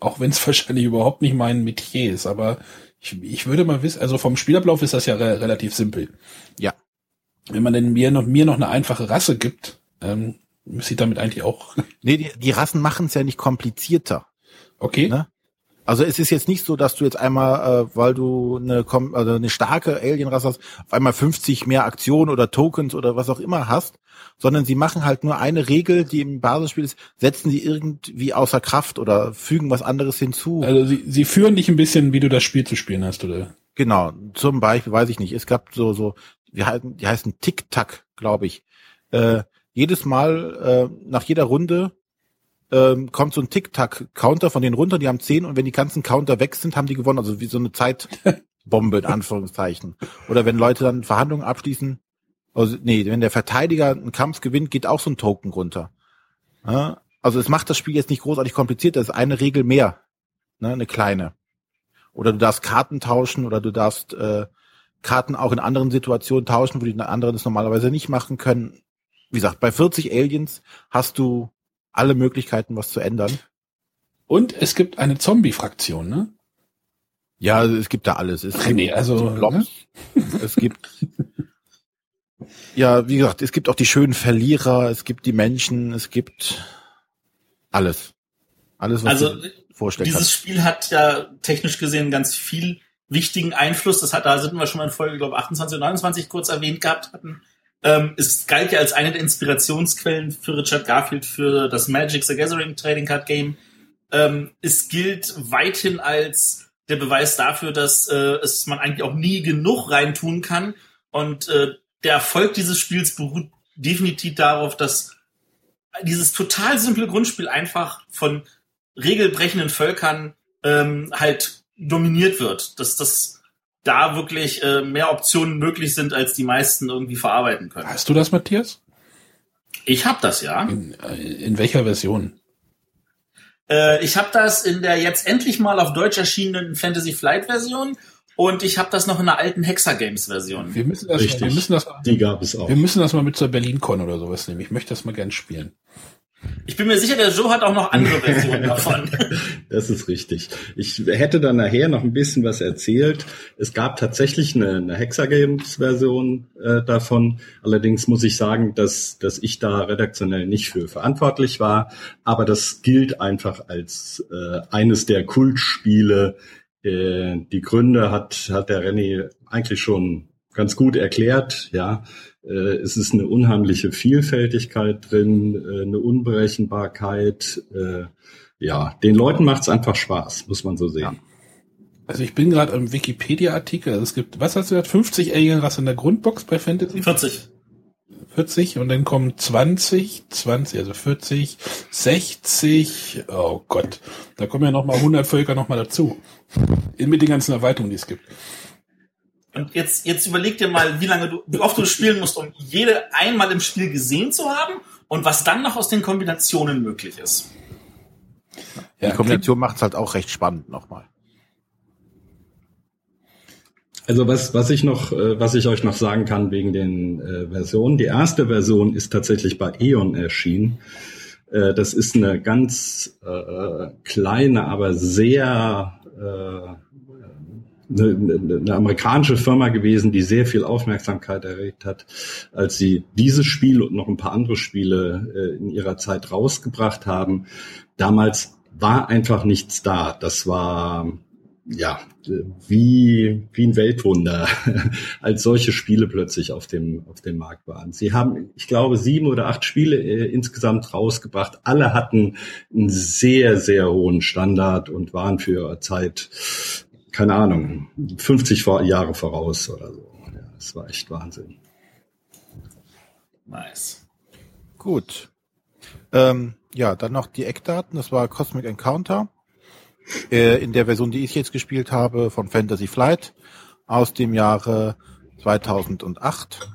auch wenn es wahrscheinlich überhaupt nicht mein Metier ist, aber ich, ich würde mal wissen, also vom Spielablauf ist das ja re relativ simpel. Ja. Wenn man denn mir noch, mir noch eine einfache Rasse gibt, ähm, müsste ich damit eigentlich auch. Nee, die, die Rassen machen es ja nicht komplizierter. Okay. Ne? Also es ist jetzt nicht so, dass du jetzt einmal, äh, weil du eine, also eine starke Alien-Rasse hast, auf einmal 50 mehr Aktionen oder Tokens oder was auch immer hast, sondern sie machen halt nur eine Regel, die im Basisspiel ist, setzen sie irgendwie außer Kraft oder fügen was anderes hinzu. Also sie, sie führen dich ein bisschen, wie du das Spiel zu spielen hast, oder? Genau. Zum Beispiel, weiß ich nicht, es gab so, so, die heißen, die heißen Tic-Tac, glaube ich. Äh, jedes Mal, äh, nach jeder Runde ähm, kommt so ein Tic-Tac-Counter von denen runter, die haben zehn und wenn die ganzen Counter weg sind, haben die gewonnen. Also wie so eine Zeitbombe in Anführungszeichen. Oder wenn Leute dann Verhandlungen abschließen, also, nee, wenn der Verteidiger einen Kampf gewinnt, geht auch so ein Token runter. Ja? Also es macht das Spiel jetzt nicht großartig kompliziert, das ist eine Regel mehr, ne, eine kleine. Oder du darfst Karten tauschen oder du darfst äh, Karten auch in anderen Situationen tauschen, wo die anderen das normalerweise nicht machen können. Wie gesagt, bei 40 Aliens hast du alle Möglichkeiten, was zu ändern. Und es gibt eine Zombie-Fraktion, ne? Ja, es gibt da alles. Es Ach, gibt nee, also, Blobs, ne? es gibt ja, wie gesagt, es gibt auch die schönen Verlierer, es gibt die Menschen, es gibt alles. Alles, was also, vorstellt. Dieses hat. Spiel hat ja technisch gesehen ganz viel wichtigen Einfluss. Das hat, da sind wir schon mal in Folge, glaube 28 und 29 kurz erwähnt gehabt hatten. Ähm, es galt ja als eine der Inspirationsquellen für Richard Garfield für das Magic the Gathering Trading Card Game. Ähm, es gilt weithin als der Beweis dafür, dass äh, es man eigentlich auch nie genug reintun kann. Und äh, der Erfolg dieses Spiels beruht definitiv darauf, dass dieses total simple Grundspiel einfach von regelbrechenden Völkern ähm, halt dominiert wird. Dass das da wirklich äh, mehr Optionen möglich sind, als die meisten irgendwie verarbeiten können. Hast du das, Matthias? Ich habe das, ja. In, äh, in welcher Version? Äh, ich habe das in der jetzt endlich mal auf Deutsch erschienenen Fantasy Flight Version und ich habe das noch in einer alten Hexa Games Version. Wir müssen das, Richtig. wir müssen das, die gab es auch. Wir müssen das mal mit zur BerlinCon oder sowas nehmen. Ich möchte das mal gern spielen. Ich bin mir sicher, der Joe hat auch noch andere Versionen davon. Das ist richtig. Ich hätte dann nachher noch ein bisschen was erzählt. Es gab tatsächlich eine, eine Hexagames-Version äh, davon. Allerdings muss ich sagen, dass, dass ich da redaktionell nicht für verantwortlich war. Aber das gilt einfach als äh, eines der Kultspiele. Äh, die Gründe hat, hat der Renny eigentlich schon ganz gut erklärt. Ja, es ist eine unheimliche Vielfältigkeit drin, äh, eine Unberechenbarkeit. Äh, ja, den Leuten macht es einfach Spaß, muss man so sehen. Also ich bin gerade im Wikipedia-Artikel. Also es gibt, was hast du gesagt, 50 Alien-Rassen in der Grundbox bei Fantasy? 40. 40 und dann kommen 20, 20, also 40, 60, oh Gott, da kommen ja nochmal 100 Völker nochmal dazu. Mit den ganzen Erweiterungen, die es gibt. Und jetzt, jetzt überleg dir mal, wie lange du, wie oft du spielen musst, um jede einmal im Spiel gesehen zu haben und was dann noch aus den Kombinationen möglich ist. Ja, die Kombination macht es halt auch recht spannend nochmal. Also was, was ich noch, äh, was ich euch noch sagen kann wegen den äh, Versionen. Die erste Version ist tatsächlich bei E.ON erschienen. Äh, das ist eine ganz äh, kleine, aber sehr äh, eine, eine amerikanische Firma gewesen, die sehr viel Aufmerksamkeit erregt hat, als sie dieses Spiel und noch ein paar andere Spiele äh, in ihrer Zeit rausgebracht haben. Damals war einfach nichts da. Das war ja wie wie ein Weltwunder, als solche Spiele plötzlich auf dem auf dem Markt waren. Sie haben, ich glaube, sieben oder acht Spiele äh, insgesamt rausgebracht. Alle hatten einen sehr sehr hohen Standard und waren für ihre Zeit keine Ahnung, 50 Jahre voraus oder so. Ja, das war echt Wahnsinn. Nice. Gut. Ähm, ja, dann noch die Eckdaten. Das war Cosmic Encounter. Äh, in der Version, die ich jetzt gespielt habe, von Fantasy Flight aus dem Jahre 2008.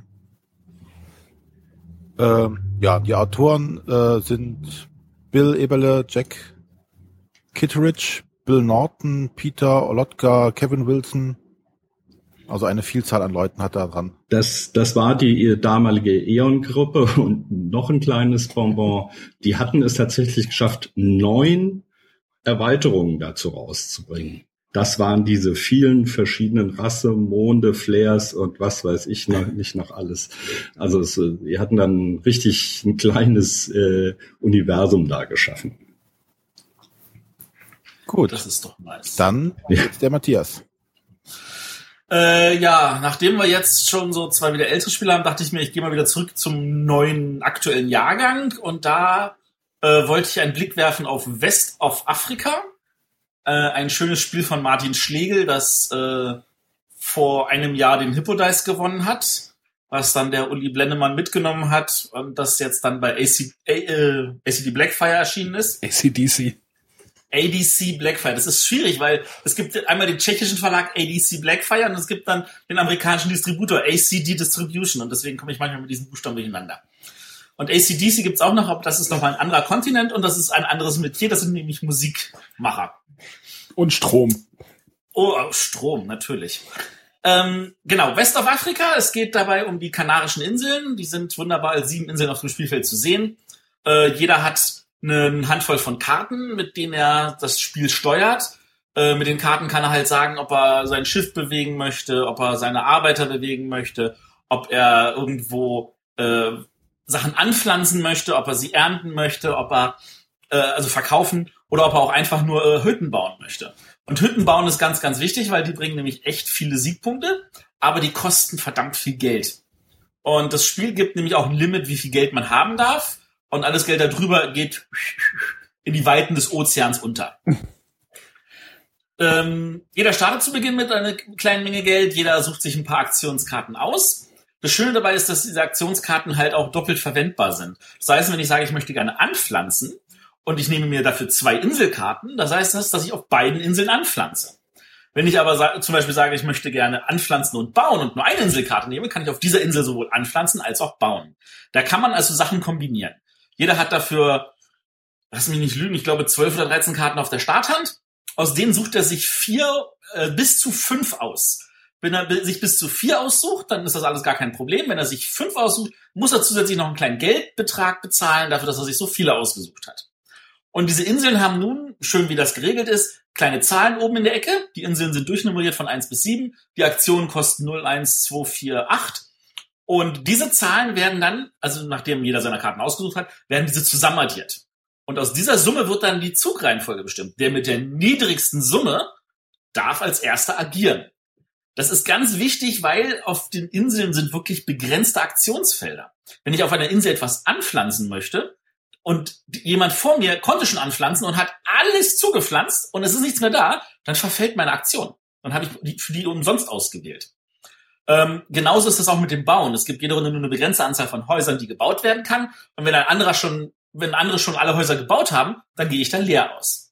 Äh, ja, die Autoren äh, sind Bill Eberle, Jack Kitteridge, Bill Norton, Peter Olotka, Kevin Wilson. Also eine Vielzahl an Leuten hat da dran. Das, das war die damalige Eon-Gruppe und noch ein kleines Bonbon. Die hatten es tatsächlich geschafft, neun Erweiterungen dazu rauszubringen. Das waren diese vielen verschiedenen Rasse, Monde, Flares und was weiß ich noch, nicht noch alles. Also es, wir hatten dann richtig ein kleines äh, Universum da geschaffen. Gut. Das ist doch nice. Dann ja. der Matthias. Äh, ja, nachdem wir jetzt schon so zwei wieder ältere Spieler haben, dachte ich mir, ich gehe mal wieder zurück zum neuen aktuellen Jahrgang und da äh, wollte ich einen Blick werfen auf West of Afrika. Äh, ein schönes Spiel von Martin Schlegel, das äh, vor einem Jahr den Hippodice gewonnen hat, was dann der Uli Blendemann mitgenommen hat und das jetzt dann bei AC, äh, ACD Blackfire erschienen ist. ACDC. ADC Blackfire. Das ist schwierig, weil es gibt einmal den tschechischen Verlag ADC Blackfire und es gibt dann den amerikanischen Distributor ACD Distribution und deswegen komme ich manchmal mit diesen Buchstaben durcheinander. Und ACDC gibt's auch noch, aber das ist nochmal ein anderer Kontinent und das ist ein anderes Metier, das sind nämlich Musikmacher. Und Strom. Oh, Strom, natürlich. Ähm, genau, West of Afrika. Es geht dabei um die Kanarischen Inseln. Die sind wunderbar als sieben Inseln auf dem Spielfeld zu sehen. Äh, jeder hat eine Handvoll von Karten, mit denen er das Spiel steuert. Äh, mit den Karten kann er halt sagen, ob er sein Schiff bewegen möchte, ob er seine Arbeiter bewegen möchte, ob er irgendwo äh, Sachen anpflanzen möchte, ob er sie ernten möchte, ob er äh, also verkaufen oder ob er auch einfach nur äh, Hütten bauen möchte. Und Hütten bauen ist ganz, ganz wichtig, weil die bringen nämlich echt viele Siegpunkte, aber die kosten verdammt viel Geld. Und das Spiel gibt nämlich auch ein Limit, wie viel Geld man haben darf und alles Geld darüber geht in die Weiten des Ozeans unter. ähm, jeder startet zu Beginn mit einer kleinen Menge Geld, jeder sucht sich ein paar Aktionskarten aus. Das Schöne dabei ist, dass diese Aktionskarten halt auch doppelt verwendbar sind. Das heißt, wenn ich sage, ich möchte gerne anpflanzen und ich nehme mir dafür zwei Inselkarten, das heißt das, dass ich auf beiden Inseln anpflanze. Wenn ich aber zum Beispiel sage, ich möchte gerne anpflanzen und bauen und nur eine Inselkarte nehme, kann ich auf dieser Insel sowohl anpflanzen als auch bauen. Da kann man also Sachen kombinieren. Jeder hat dafür, lass mich nicht lügen, ich glaube 12 oder 13 Karten auf der Starthand. Aus denen sucht er sich vier äh, bis zu fünf aus. Wenn er sich bis zu vier aussucht, dann ist das alles gar kein Problem. Wenn er sich fünf aussucht, muss er zusätzlich noch einen kleinen Geldbetrag bezahlen dafür, dass er sich so viele ausgesucht hat. Und diese Inseln haben nun, schön wie das geregelt ist, kleine Zahlen oben in der Ecke. Die Inseln sind durchnummeriert von 1 bis 7. Die Aktionen kosten 0, 1, 2, 4, 8. Und diese Zahlen werden dann, also nachdem jeder seine Karten ausgesucht hat, werden diese zusammenaddiert. Und aus dieser Summe wird dann die Zugreihenfolge bestimmt. Der mit der niedrigsten Summe darf als erster agieren. Das ist ganz wichtig, weil auf den Inseln sind wirklich begrenzte Aktionsfelder. Wenn ich auf einer Insel etwas anpflanzen möchte und jemand vor mir konnte schon anpflanzen und hat alles zugepflanzt und es ist nichts mehr da, dann verfällt meine Aktion. Dann habe ich die, für die umsonst ausgewählt. Ähm, genauso ist es auch mit dem Bauen. Es gibt jede Runde nur eine begrenzte Anzahl von Häusern, die gebaut werden kann. Und wenn ein anderer schon, wenn andere schon alle Häuser gebaut haben, dann gehe ich dann leer aus.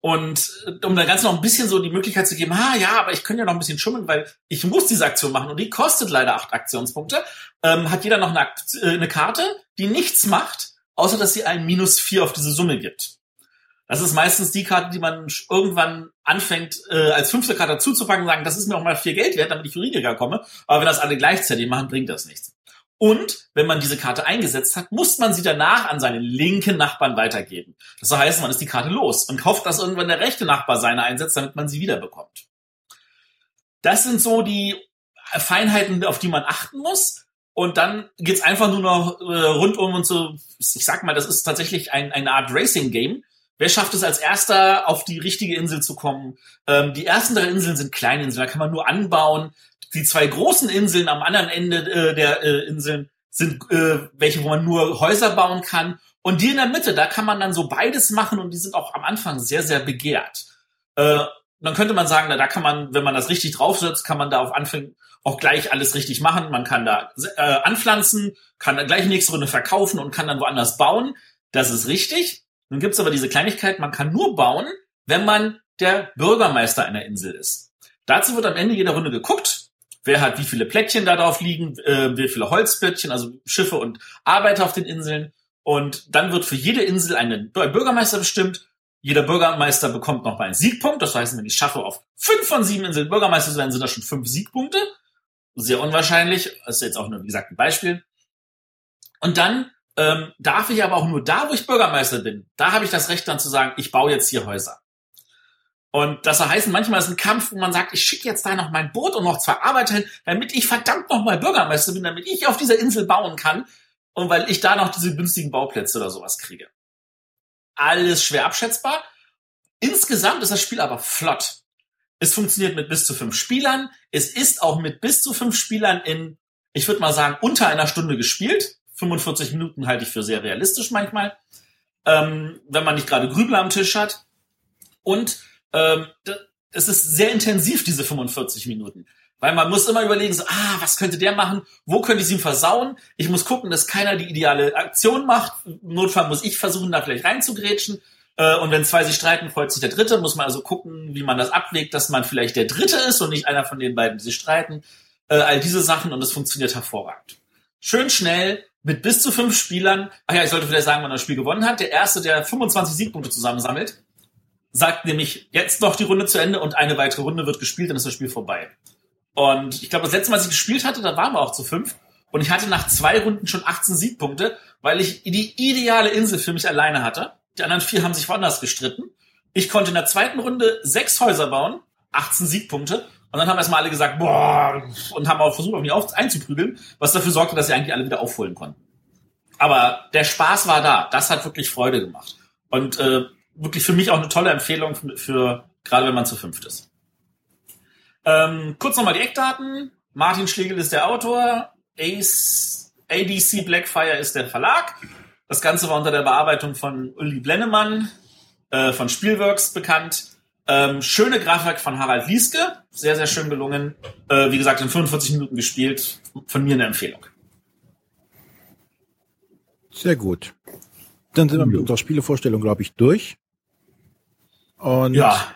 Und äh, um da ganz noch ein bisschen so die Möglichkeit zu geben, ah ja, aber ich könnte ja noch ein bisschen schummeln, weil ich muss diese Aktion machen und die kostet leider acht Aktionspunkte, ähm, hat jeder noch eine, äh, eine Karte, die nichts macht, außer dass sie ein Minus vier auf diese Summe gibt. Das ist meistens die Karte, die man irgendwann anfängt, äh, als fünfte Karte dazuzupacken und sagen, das ist mir auch mal vier Geld wert, damit ich für weniger komme. Aber wenn das alle gleichzeitig machen, bringt das nichts. Und wenn man diese Karte eingesetzt hat, muss man sie danach an seinen linken Nachbarn weitergeben. Das heißt, man ist die Karte los und hofft, dass irgendwann der rechte Nachbar seine einsetzt, damit man sie wiederbekommt. Das sind so die Feinheiten, auf die man achten muss. Und dann geht's einfach nur noch äh, rundum und so, ich sag mal, das ist tatsächlich ein, eine Art Racing-Game, Wer schafft es als erster auf die richtige Insel zu kommen? Ähm, die ersten drei Inseln sind Kleininseln, da kann man nur anbauen. Die zwei großen Inseln am anderen Ende äh, der äh, Inseln sind äh, welche, wo man nur Häuser bauen kann. Und die in der Mitte, da kann man dann so beides machen und die sind auch am Anfang sehr, sehr begehrt. Äh, dann könnte man sagen, na, da kann man, wenn man das richtig draufsetzt, kann man da auf Anfang auch gleich alles richtig machen. Man kann da äh, anpflanzen, kann dann gleich nächste Runde verkaufen und kann dann woanders bauen. Das ist richtig. Nun gibt's aber diese Kleinigkeit, man kann nur bauen, wenn man der Bürgermeister einer Insel ist. Dazu wird am Ende jeder Runde geguckt, wer hat wie viele Plättchen da drauf liegen, äh, wie viele Holzplättchen, also Schiffe und Arbeiter auf den Inseln. Und dann wird für jede Insel ein Bürgermeister bestimmt. Jeder Bürgermeister bekommt noch mal einen Siegpunkt. Das heißt, wenn ich schaffe, auf fünf von sieben Inseln Bürgermeister zu werden, sind das schon fünf Siegpunkte. Sehr unwahrscheinlich. Das ist jetzt auch nur, wie gesagt, ein Beispiel. Und dann ähm, darf ich aber auch nur da, wo ich Bürgermeister bin, da habe ich das Recht dann zu sagen, ich baue jetzt hier Häuser. Und das heißt, manchmal ist ein Kampf, wo man sagt, ich schicke jetzt da noch mein Boot und noch zwei Arbeiter hin, damit ich verdammt noch mal Bürgermeister bin, damit ich auf dieser Insel bauen kann und weil ich da noch diese günstigen Bauplätze oder sowas kriege. Alles schwer abschätzbar. Insgesamt ist das Spiel aber flott. Es funktioniert mit bis zu fünf Spielern. Es ist auch mit bis zu fünf Spielern in, ich würde mal sagen, unter einer Stunde gespielt. 45 Minuten halte ich für sehr realistisch manchmal, ähm, wenn man nicht gerade Grübel am Tisch hat. Und ähm, es ist sehr intensiv, diese 45 Minuten. Weil man muss immer überlegen, so, ah, was könnte der machen? Wo könnte ich ihm versauen? Ich muss gucken, dass keiner die ideale Aktion macht. Im Notfall muss ich versuchen, da vielleicht reinzugrätschen. Äh, und wenn zwei sich streiten, freut sich der Dritte. Muss man also gucken, wie man das abwägt, dass man vielleicht der Dritte ist und nicht einer von den beiden, die sich streiten. Äh, all diese Sachen und es funktioniert hervorragend. Schön schnell, mit bis zu fünf Spielern. Ach ja, ich sollte vielleicht sagen, wann das Spiel gewonnen hat. Der erste, der 25 Siegpunkte zusammensammelt, sagt nämlich jetzt noch die Runde zu Ende und eine weitere Runde wird gespielt, dann ist das Spiel vorbei. Und ich glaube, das letzte Mal, als ich gespielt hatte, da waren wir auch zu fünf. Und ich hatte nach zwei Runden schon 18 Siegpunkte, weil ich die ideale Insel für mich alleine hatte. Die anderen vier haben sich woanders gestritten. Ich konnte in der zweiten Runde sechs Häuser bauen, 18 Siegpunkte. Und dann haben erstmal alle gesagt, boah, und haben auch versucht, auf mich auf, einzuprügeln, was dafür sorgte, dass sie eigentlich alle wieder aufholen konnten. Aber der Spaß war da. Das hat wirklich Freude gemacht. Und äh, wirklich für mich auch eine tolle Empfehlung für, für gerade wenn man zu fünft ist. Ähm, kurz nochmal die Eckdaten. Martin Schlegel ist der Autor. Ace, ADC Blackfire ist der Verlag. Das Ganze war unter der Bearbeitung von Uli Blennemann äh, von Spielworks bekannt. Ähm, schöne Grafik von Harald Lieske, sehr, sehr schön gelungen. Äh, wie gesagt, in 45 Minuten gespielt. Von mir eine Empfehlung. Sehr gut. Dann sind wir mit unserer Spielevorstellung, glaube ich, durch. Und Ja,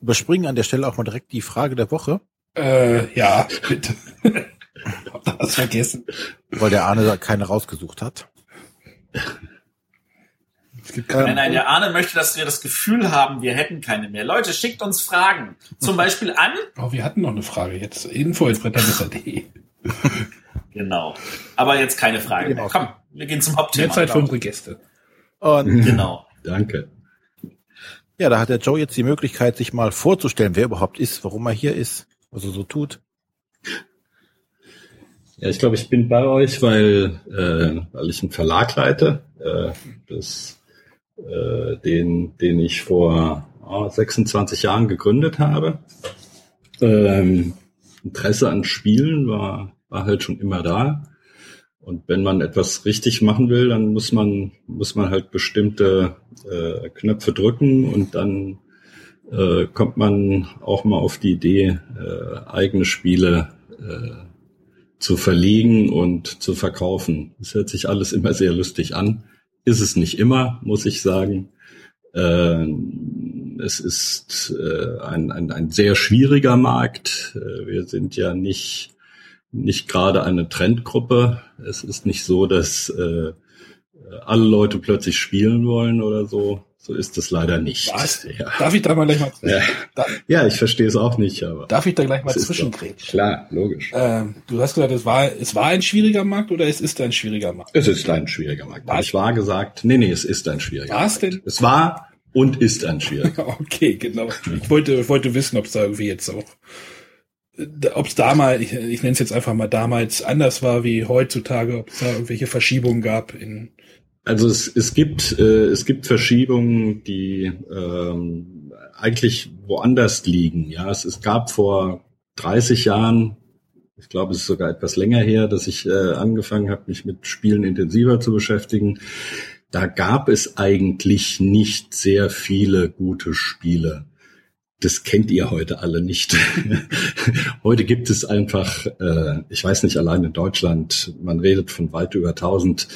überspringen an der Stelle auch mal direkt die Frage der Woche, Äh, ja, bitte. Hab da was vergessen. weil der Arne da keine rausgesucht hat. Es gibt Nein, keine. nein, der Arne möchte, dass wir das Gefühl haben, wir hätten keine mehr. Leute, schickt uns Fragen. Zum Beispiel an. Oh, wir hatten noch eine Frage jetzt. Info.bretterwisser.de. Genau. Aber jetzt keine Frage mehr. Genau. Komm, wir gehen zum Hauptthema. Mehr Zeit für unsere Gäste. Und Genau. Danke. ja, da hat der Joe jetzt die Möglichkeit, sich mal vorzustellen, wer überhaupt ist, warum er hier ist, was er so tut. Ja, ich glaube, ich bin bei euch, weil, äh, weil ich einen Verlag leite, äh, das, äh, den, den ich vor oh, 26 Jahren gegründet habe. Ähm, Interesse an Spielen war, war halt schon immer da. Und wenn man etwas richtig machen will, dann muss man, muss man halt bestimmte äh, Knöpfe drücken und dann äh, kommt man auch mal auf die Idee, äh, eigene Spiele äh, zu verlegen und zu verkaufen. Es hört sich alles immer sehr lustig an. Ist es nicht immer, muss ich sagen. Äh, es ist äh, ein, ein, ein sehr schwieriger Markt. Äh, wir sind ja nicht, nicht gerade eine Trendgruppe. Es ist nicht so, dass äh, alle Leute plötzlich spielen wollen oder so. So ist es leider nicht. Was? Ja. Darf ich da mal gleich mal, Ja. ja, ich verstehe es auch nicht, aber darf ich da gleich mal zwischengrätschen? Klar, logisch. Ähm, du hast gesagt, es war, es war ein schwieriger Markt oder es ist ein schwieriger Markt? Es ist ein schwieriger Markt. Habe ich wahr gesagt? Nee, nee, es ist ein schwieriger War es Markt. denn? Es war und ist ein schwieriger. Okay, genau. Ich wollte, ich wollte wissen, ob es da irgendwie jetzt auch, ob es damals, ich, ich nenne es jetzt einfach mal damals anders war wie heutzutage, ob es da irgendwelche Verschiebungen gab in, Also es, es gibt äh, es gibt Verschiebungen, die ähm, eigentlich woanders liegen. Ja, es, es gab vor 30 Jahren, ich glaube, es ist sogar etwas länger her, dass ich äh, angefangen habe, mich mit Spielen intensiver zu beschäftigen. Da gab es eigentlich nicht sehr viele gute Spiele. Das kennt ihr heute alle nicht. heute gibt es einfach, äh, ich weiß nicht, allein in Deutschland, man redet von weit über 1000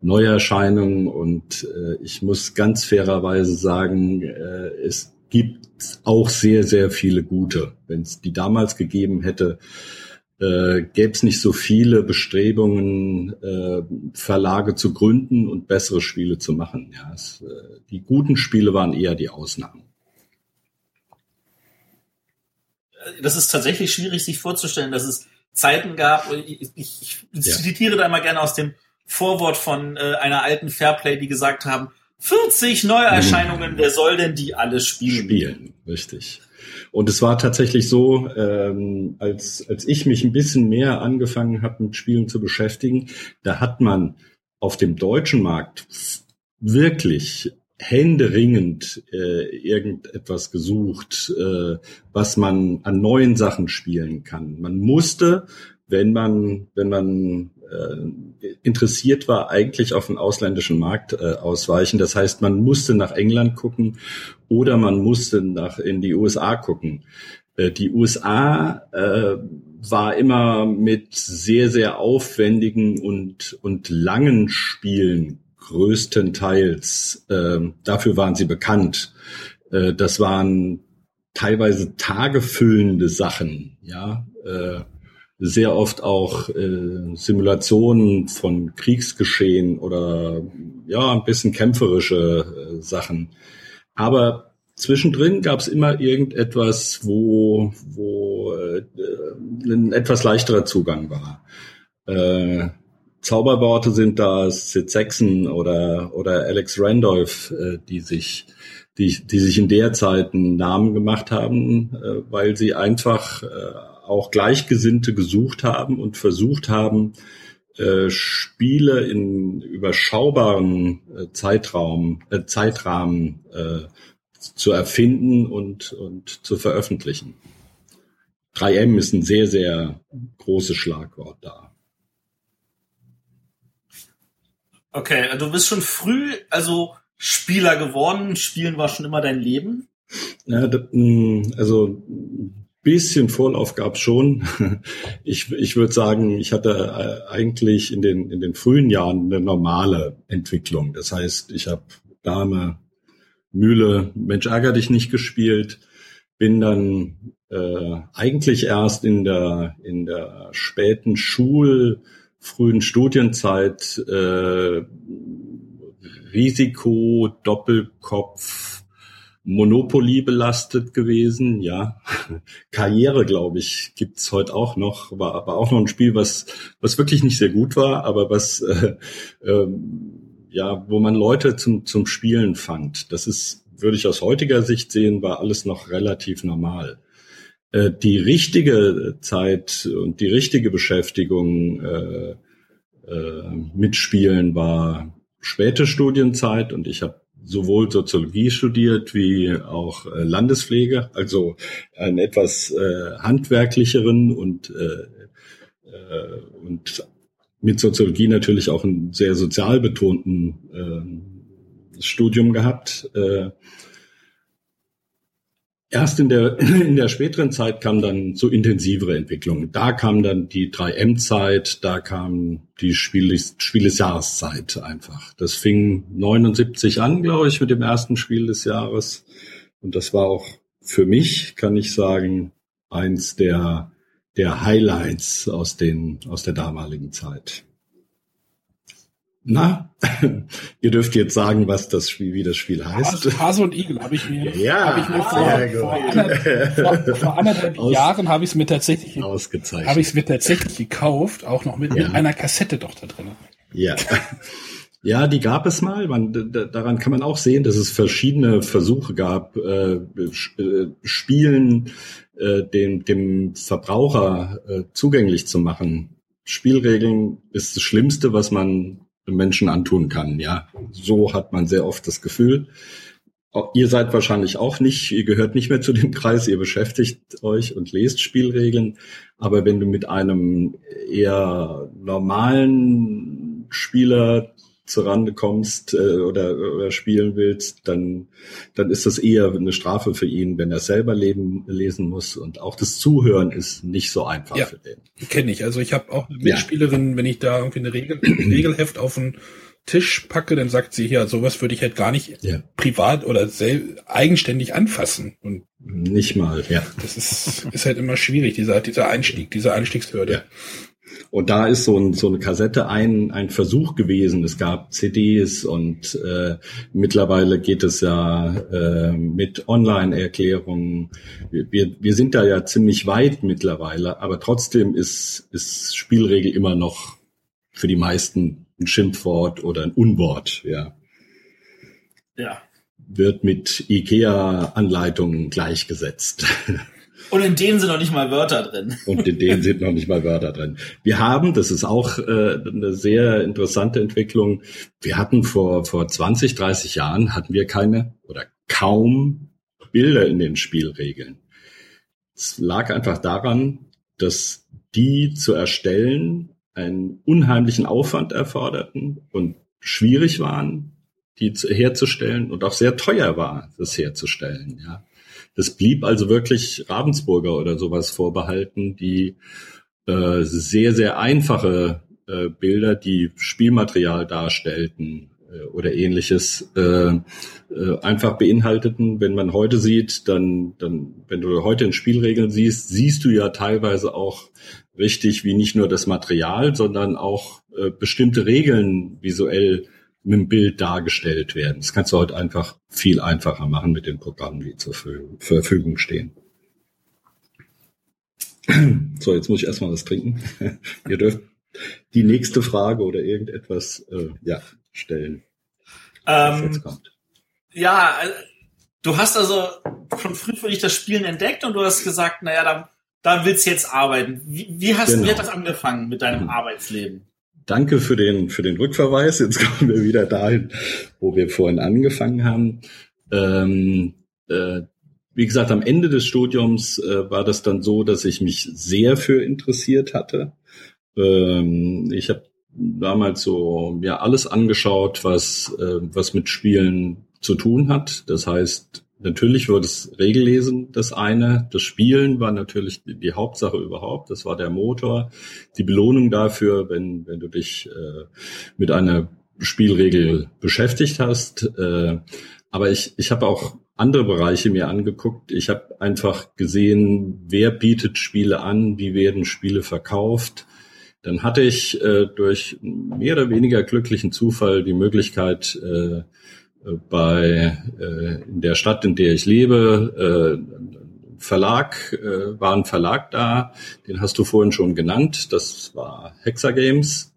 Neuerscheinungen und äh, ich muss ganz fairerweise sagen, äh, es gibt auch sehr, sehr viele gute. Wenn es die damals gegeben hätte, äh, gäbe es nicht so viele Bestrebungen, äh, Verlage zu gründen und bessere Spiele zu machen. Ja, es, äh, die guten Spiele waren eher die Ausnahmen. Das ist tatsächlich schwierig, sich vorzustellen, dass es Zeiten gab. Ich, ich, ich ja. zitiere da mal gerne aus dem Vorwort von äh, einer alten Fairplay, die gesagt haben, 40 Neuerscheinungen, wer soll denn die alle spielen? Spielen, richtig. Und es war tatsächlich so, ähm, als, als ich mich ein bisschen mehr angefangen habe, mit Spielen zu beschäftigen, da hat man auf dem deutschen Markt wirklich händeringend äh, irgendetwas gesucht, äh, was man an neuen Sachen spielen kann. Man musste, wenn man, wenn man äh, interessiert war, eigentlich auf den ausländischen Markt äh, ausweichen. Das heißt, man musste nach England gucken oder man musste nach in die USA gucken. Äh, die USA äh, war immer mit sehr, sehr aufwendigen und, und langen Spielen größtenteils. Äh, dafür waren sie bekannt. Äh, das waren teilweise tagefüllende Sachen, ja. Äh, sehr oft auch äh, Simulationen von Kriegsgeschehen oder ja, ein bisschen kämpferische äh, Sachen. Aber zwischendrin gab es immer irgendetwas, wo, wo äh, ein etwas leichterer Zugang war. Äh, Zauberworte sind da Sid Saxon oder, oder Alex Randolph, äh, die sich die, die sich in der Zeit einen Namen gemacht haben, äh, weil sie einfach äh, auch Gleichgesinnte gesucht haben und versucht haben, äh, Spiele in überschaubaren äh, Zeitraum, äh, Zeitrahmen äh, zu erfinden und, und zu veröffentlichen. 3M ist ein sehr, sehr großes Schlagwort da. Okay, du bist schon früh, also Spieler geworden. Spielen war schon immer dein Leben? Ja, hm, also bisschen Vorlauf gab schon. Ich, ich würde sagen, ich hatte äh, eigentlich in den, in den frühen Jahren eine normale Entwicklung. Das heißt, ich habe Dame, Mühle, Mensch ärger dich nicht gespielt, bin dann äh, eigentlich erst in der, in der späten Schul-, frühen Studienzeit äh, Risiko, Doppelkopf, Monopoly belastet gewesen, ja. Karriere, glaube ich, gibt's heute auch noch, war aber auch noch ein Spiel, was, was wirklich nicht sehr gut war, aber was, äh, äh, ja, wo man Leute zum, zum Spielen fand. Das ist, würde ich aus heutiger Sicht sehen, war alles noch relativ normal. Äh, die richtige Zeit und die richtige Beschäftigung äh, äh, mit Spielen war späte Studienzeit und ich habe sowohl Soziologie studiert wie auch äh, Landespflege, also einen etwas äh, handwerklicheren und, äh, äh, und mit Soziologie natürlich auch einen sehr sozial betonten äh, Studium gehabt. Äh, Erst in der, in der späteren Zeit kam dann so intensivere Entwicklungen. Da kam dann die 3M-Zeit, da kam die Spiel Spiel des einfach. Das fing 79 an, glaube ich, mit dem ersten Spiel des Jahres. Und das war auch für mich, kann ich sagen, eins der, der Highlights aus den, aus der damaligen Zeit. Na, ihr dürft jetzt sagen, was das Spiel, wie das Spiel heißt. Hase und Igel habe ich mir, ja, hab ich mir vor, vor, anderthalb, vor, vor anderthalb Aus, Jahren habe ich es mir tatsächlich ausgezeichnet. Habe ich es mir tatsächlich gekauft, auch noch mit, ja. mit einer Kassette doch da drin. Ja. Ja, die gab es mal. Man, daran kann man auch sehen, dass es verschiedene Versuche gab, äh, äh, Spielen äh, dem, dem Verbraucher äh, zugänglich zu machen. Spielregeln ist das Schlimmste, was man Menschen antun kann. Ja, so hat man sehr oft das Gefühl. Ihr seid wahrscheinlich auch nicht, ihr gehört nicht mehr zu dem Kreis, ihr beschäftigt euch und lest Spielregeln. Aber wenn du mit einem eher normalen Spieler zurande kommst äh, oder, oder spielen willst, dann, dann ist das eher eine Strafe für ihn, wenn er selber leben, lesen muss. Und auch das Zuhören ist nicht so einfach ja, für den. Kenne ich. Also ich habe auch eine Mitspielerin, ja. wenn ich da irgendwie eine Regel, Regelheft auf den Tisch packe, dann sagt sie hier, sowas würde ich halt gar nicht ja. privat oder eigenständig anfassen. Und nicht mal, ja. Das ist, ist halt immer schwierig, dieser, dieser Einstieg, diese Einstiegshürde. Und da ist so, ein, so eine Kassette ein, ein Versuch gewesen. Es gab CDs und äh, mittlerweile geht es ja äh, mit Online-Erklärungen. Wir, wir sind da ja ziemlich weit mittlerweile, aber trotzdem ist, ist Spielregel immer noch für die meisten ein Schimpfwort oder ein Unwort, ja. Ja. Wird mit IKEA-Anleitungen gleichgesetzt. Und in denen sind noch nicht mal Wörter drin. Und in denen sind noch nicht mal Wörter drin. Wir haben, das ist auch äh, eine sehr interessante Entwicklung, wir hatten vor, vor 20, 30 Jahren, hatten wir keine oder kaum Bilder in den Spielregeln. Es lag einfach daran, dass die zu erstellen einen unheimlichen Aufwand erforderten und schwierig waren, die herzustellen und auch sehr teuer war, das herzustellen, ja. Das blieb also wirklich Ravensburger oder sowas vorbehalten, die äh, sehr, sehr einfache äh, Bilder, die Spielmaterial darstellten äh, oder ähnliches, äh, äh, einfach beinhalteten. Wenn man heute sieht, dann, dann, wenn du heute in Spielregeln siehst, siehst du ja teilweise auch richtig, wie nicht nur das Material, sondern auch äh, bestimmte Regeln visuell mit dem Bild dargestellt werden. Das kannst du heute einfach viel einfacher machen mit den Programmen, die zur Verfügung stehen. So, jetzt muss ich erstmal was trinken. Ihr dürft die nächste Frage oder irgendetwas äh, ja, stellen. Ähm. Ja, äh, du hast also schon früh für dich das Spielen entdeckt und du hast gesagt, naja, da, da willst du jetzt arbeiten. Wie, wie hast genau. wie hat das angefangen mit deinem mhm. Arbeitsleben? Danke für den, für den Rückverweis. Jetzt kommen wir wieder dahin, wo wir vorhin angefangen haben. Ähm, äh, wie gesagt, am Ende des Studiums äh, war das dann so, dass ich mich sehr für interessiert hatte. Ähm, ich habe damals so ja, alles angeschaut, was, äh, was mit Spielen zu tun hat. Das heißt, Natürlich war das Regellesen das eine. Das Spielen war natürlich die Hauptsache überhaupt. Das war der Motor. Die Belohnung dafür, wenn, wenn du dich äh, mit einer Spielregel beschäftigt hast. Äh, aber ich, ich habe auch andere Bereiche mir angeguckt. Ich habe einfach gesehen, wer bietet Spiele an, wie werden Spiele verkauft. Dann hatte ich äh, durch mehr oder weniger glücklichen Zufall die Möglichkeit, äh, bei äh, in der Stadt, in der ich lebe, äh, Verlag, äh, war ein Verlag da, den hast du vorhin schon genannt, das war Hexagames.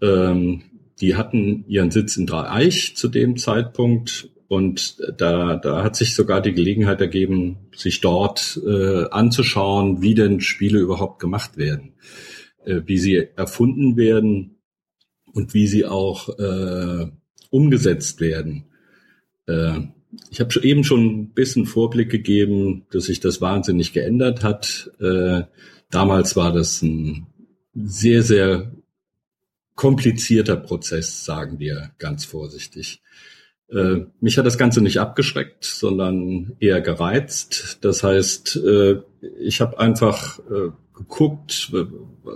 Ähm, die hatten ihren Sitz in Dreieich zu dem Zeitpunkt. Und da, da hat sich sogar die Gelegenheit ergeben, sich dort äh, anzuschauen, wie denn Spiele überhaupt gemacht werden, äh, wie sie erfunden werden und wie sie auch äh, umgesetzt werden. Äh, ich habe eben schon ein bisschen Vorblick gegeben, dass sich das wahnsinnig geändert hat. Äh, damals war das ein sehr, sehr komplizierter Prozess, sagen wir ganz vorsichtig. Äh, mich hat das Ganze nicht abgeschreckt, sondern eher gereizt. Das heißt, äh, ich habe einfach äh, geguckt,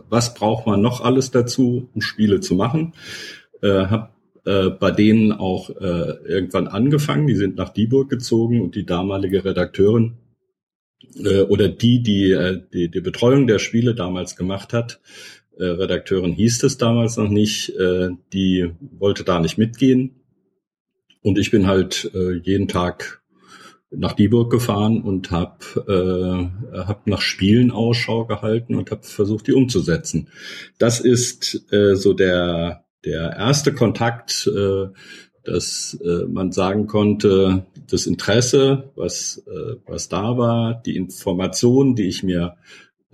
was braucht man noch alles dazu, um Spiele zu machen. Äh, habe äh, bei denen auch äh, irgendwann angefangen. Die sind nach Dieburg gezogen und die damalige Redakteurin äh, oder die, die, äh, die die Betreuung der Spiele damals gemacht hat, äh, Redakteurin hieß es damals noch nicht, äh, die wollte da nicht mitgehen. Und ich bin halt äh, jeden Tag nach Dieburg gefahren und habe äh, hab nach Spielen Ausschau gehalten und habe versucht, die umzusetzen. Das ist äh, so der der erste Kontakt, äh, dass äh, man sagen konnte, das Interesse, was, äh, was da war, die Informationen, die ich mir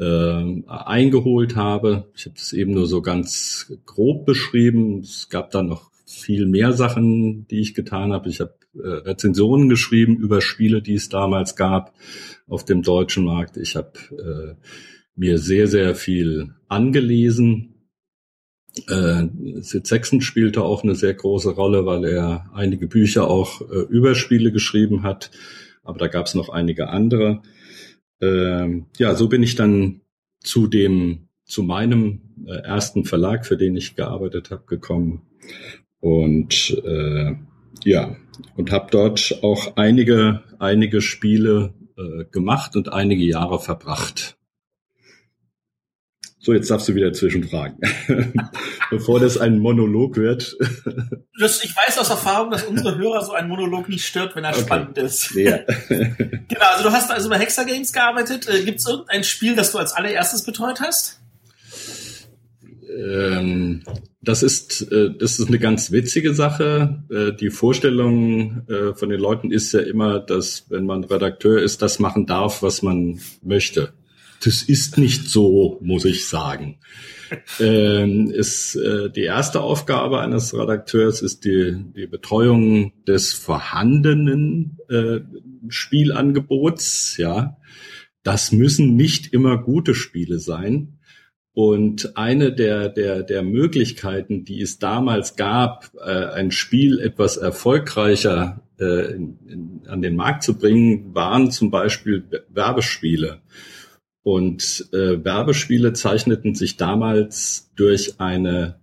eingeholt habe. Ich habe das eben nur so ganz grob beschrieben. Es gab dann noch viel mehr Sachen, die ich getan habe. Ich habe Rezensionen geschrieben über Spiele, die es damals gab auf dem deutschen Markt. Ich habe äh, mir sehr, sehr viel angelesen Äh, Sid Sexton spielte auch eine sehr große Rolle, weil er einige Bücher auch äh, über Spiele geschrieben hat. Aber da gab es noch einige andere. Ähm, ja, so bin ich dann zu dem, zu meinem äh, ersten Verlag, für den ich gearbeitet habe, gekommen. Und äh, ja, und habe dort auch einige, einige Spiele äh, gemacht und einige Jahre verbracht. So, jetzt darfst du wieder zwischenfragen, bevor das ein Monolog wird. das, ich weiß aus Erfahrung, dass unsere Hörer so ein Monolog nicht stört, wenn er okay. spannend ist. Ja. genau, also du hast also bei Hexer Games gearbeitet. Äh, Gibt es irgendein Spiel, das du als allererstes betreut hast? Ähm, das ist, äh, das ist eine ganz witzige Sache. Äh, die Vorstellung äh, von den Leuten ist ja immer, dass wenn man Redakteur ist, das machen darf, was man möchte. Das ist nicht so, muss ich sagen. ähm, ist äh, die erste Aufgabe eines Redakteurs ist die, die Betreuung des vorhandenen äh, Spielangebots. Ja, das müssen nicht immer gute Spiele sein. Und eine der, der, der Möglichkeiten, die es damals gab, äh, ein Spiel etwas erfolgreicher äh, in, in, an den Markt zu bringen, waren zum Beispiel Werbespiele. Und äh, Werbespiele zeichneten sich damals durch eine,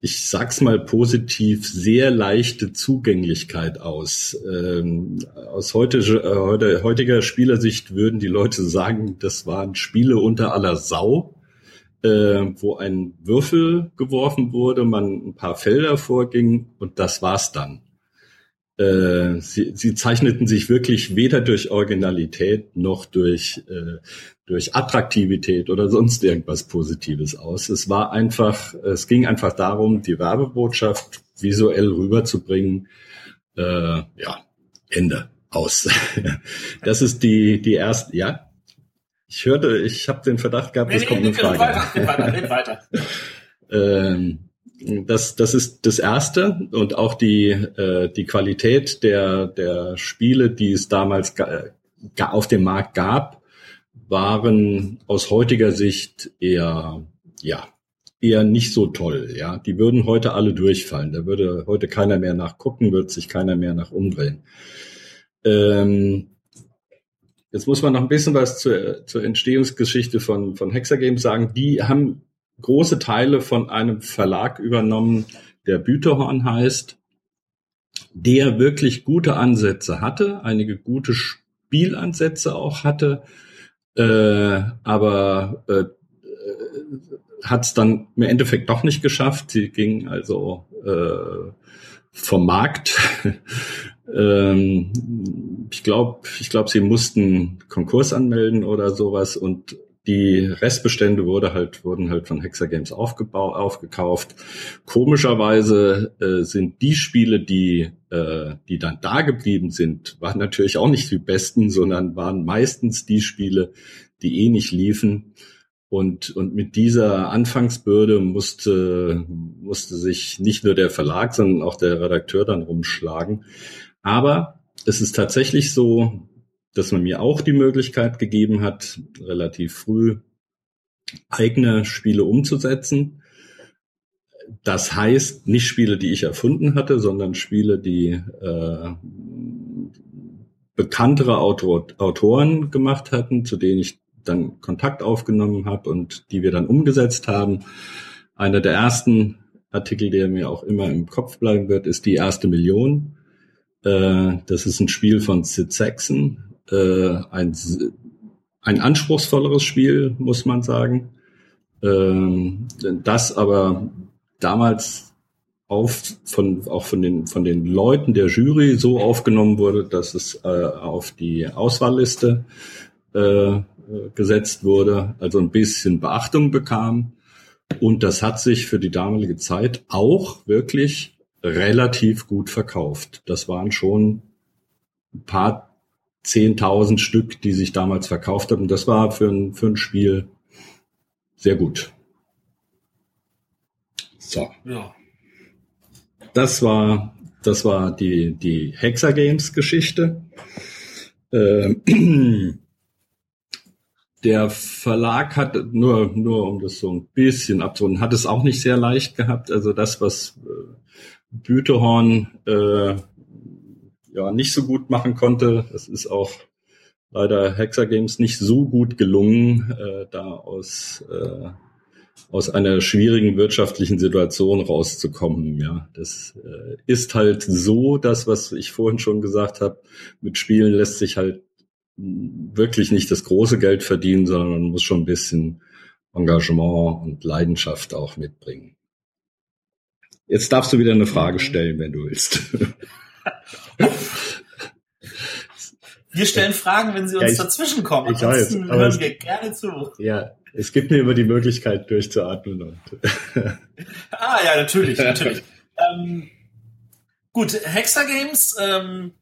ich sag's mal positiv, sehr leichte Zugänglichkeit aus. Ähm, aus heute, äh, heutiger Spielersicht würden die Leute sagen, das waren Spiele unter aller Sau äh, wo ein Würfel geworfen wurde, man ein paar Felder vorging und das war's dann. Äh, sie, sie zeichneten sich wirklich weder durch Originalität noch durch, äh, durch Attraktivität oder sonst irgendwas Positives aus. Es war einfach, es ging einfach darum, die Werbebotschaft visuell rüberzubringen. Äh, ja, Ende aus. das ist die, die erste, ja, ich hörte, ich habe den Verdacht gehabt, es nee, kommt nee, eine Frage. Weiter, weiter, weiter. ähm, das, das ist das Erste und auch die, äh, die Qualität der, der Spiele, die es damals auf dem Markt gab, waren aus heutiger Sicht eher, ja, eher nicht so toll. Ja, die würden heute alle durchfallen. Da würde heute keiner mehr nachgucken, wird sich keiner mehr nach umdrehen. Ähm, Jetzt muss man noch ein bisschen was zur, zur Entstehungsgeschichte von, von Hexagames sagen. Die haben große Teile von einem Verlag übernommen, der Büterhorn heißt, der wirklich gute Ansätze hatte, einige gute Spielansätze auch hatte, äh, aber äh, hat es dann im Endeffekt doch nicht geschafft. Sie ging also äh, vom Markt Ähm, ich glaube, ich glaube, sie mussten Konkurs anmelden oder sowas und die Restbestände wurde halt, wurden halt von Hexer Games aufgebaut, aufgekauft. Komischerweise äh, sind die Spiele, die, äh, die dann da geblieben sind, waren natürlich auch nicht die besten, sondern waren meistens die Spiele, die eh nicht liefen. Und, und mit dieser Anfangsbürde musste, musste sich nicht nur der Verlag, sondern auch der Redakteur dann rumschlagen. Aber es ist tatsächlich so, dass man mir auch die Möglichkeit gegeben hat, relativ früh eigene Spiele umzusetzen. Das heißt, nicht Spiele, die ich erfunden hatte, sondern Spiele, die äh, bekanntere Autor Autoren gemacht hatten, zu denen ich dann Kontakt aufgenommen habe und die wir dann umgesetzt haben. Einer der ersten Artikel, der mir auch immer im Kopf bleiben wird, ist die erste Million. Äh, das ist ein Spiel von Sid Saxon, äh, ein, ein anspruchsvolleres Spiel, muss man sagen. Ähm, das aber damals auf, von, auch von den, von den Leuten der Jury so aufgenommen wurde, dass es äh, auf die Auswahlliste äh, gesetzt wurde, also ein bisschen Beachtung bekam. Und das hat sich für die damalige Zeit auch wirklich relativ gut verkauft. Das waren schon ein paar zehntausend Stück, die sich damals verkauft haben. Das war für ein, für ein Spiel sehr gut. So. Ja. Das war, das war die, die Hexagames Geschichte. Ähm, der Verlag hat nur, nur um das so ein bisschen abzurunden, hat es auch nicht sehr leicht gehabt. Also das, was äh, Bütehorn äh, ja nicht so gut machen konnte, das ist auch leider Hexer Games nicht so gut gelungen, äh, da aus äh, aus einer schwierigen wirtschaftlichen Situation rauszukommen. Ja, das äh, ist halt so, das was ich vorhin schon gesagt habe. Mit Spielen lässt sich halt wirklich nicht das große Geld verdienen, sondern man muss schon ein bisschen Engagement und Leidenschaft auch mitbringen. Jetzt darfst du wieder eine Frage mhm. stellen, wenn du willst. Wir stellen Fragen, wenn sie uns ja, ich, dazwischen kommen. Ich weiß, aber hören wir gerne zu. Ja, es gibt mir immer die Möglichkeit, durchzuatmen. Und ah ja, natürlich, natürlich. ähm, gut, Hexer Games ähm,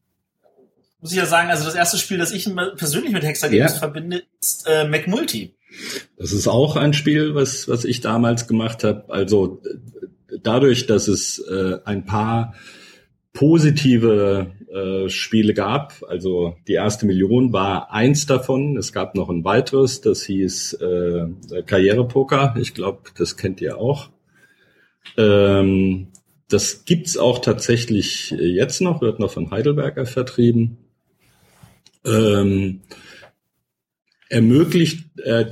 muss ich ja sagen, also das erste Spiel, das ich persönlich mit Hexer Games ja. verbinde, ist äh, MacMulti. Das ist auch ein Spiel, was, was ich damals gemacht habe. Also dadurch, dass es äh, ein paar positive äh, Spiele gab, also die erste Million war eins davon. Es gab noch ein weiteres, das hieß äh, Karrierepoker. Ich glaube, das kennt ihr auch. Ähm, das gibt's auch tatsächlich jetzt noch, wird noch von Heidelberger vertrieben ähm, ermöglicht äh,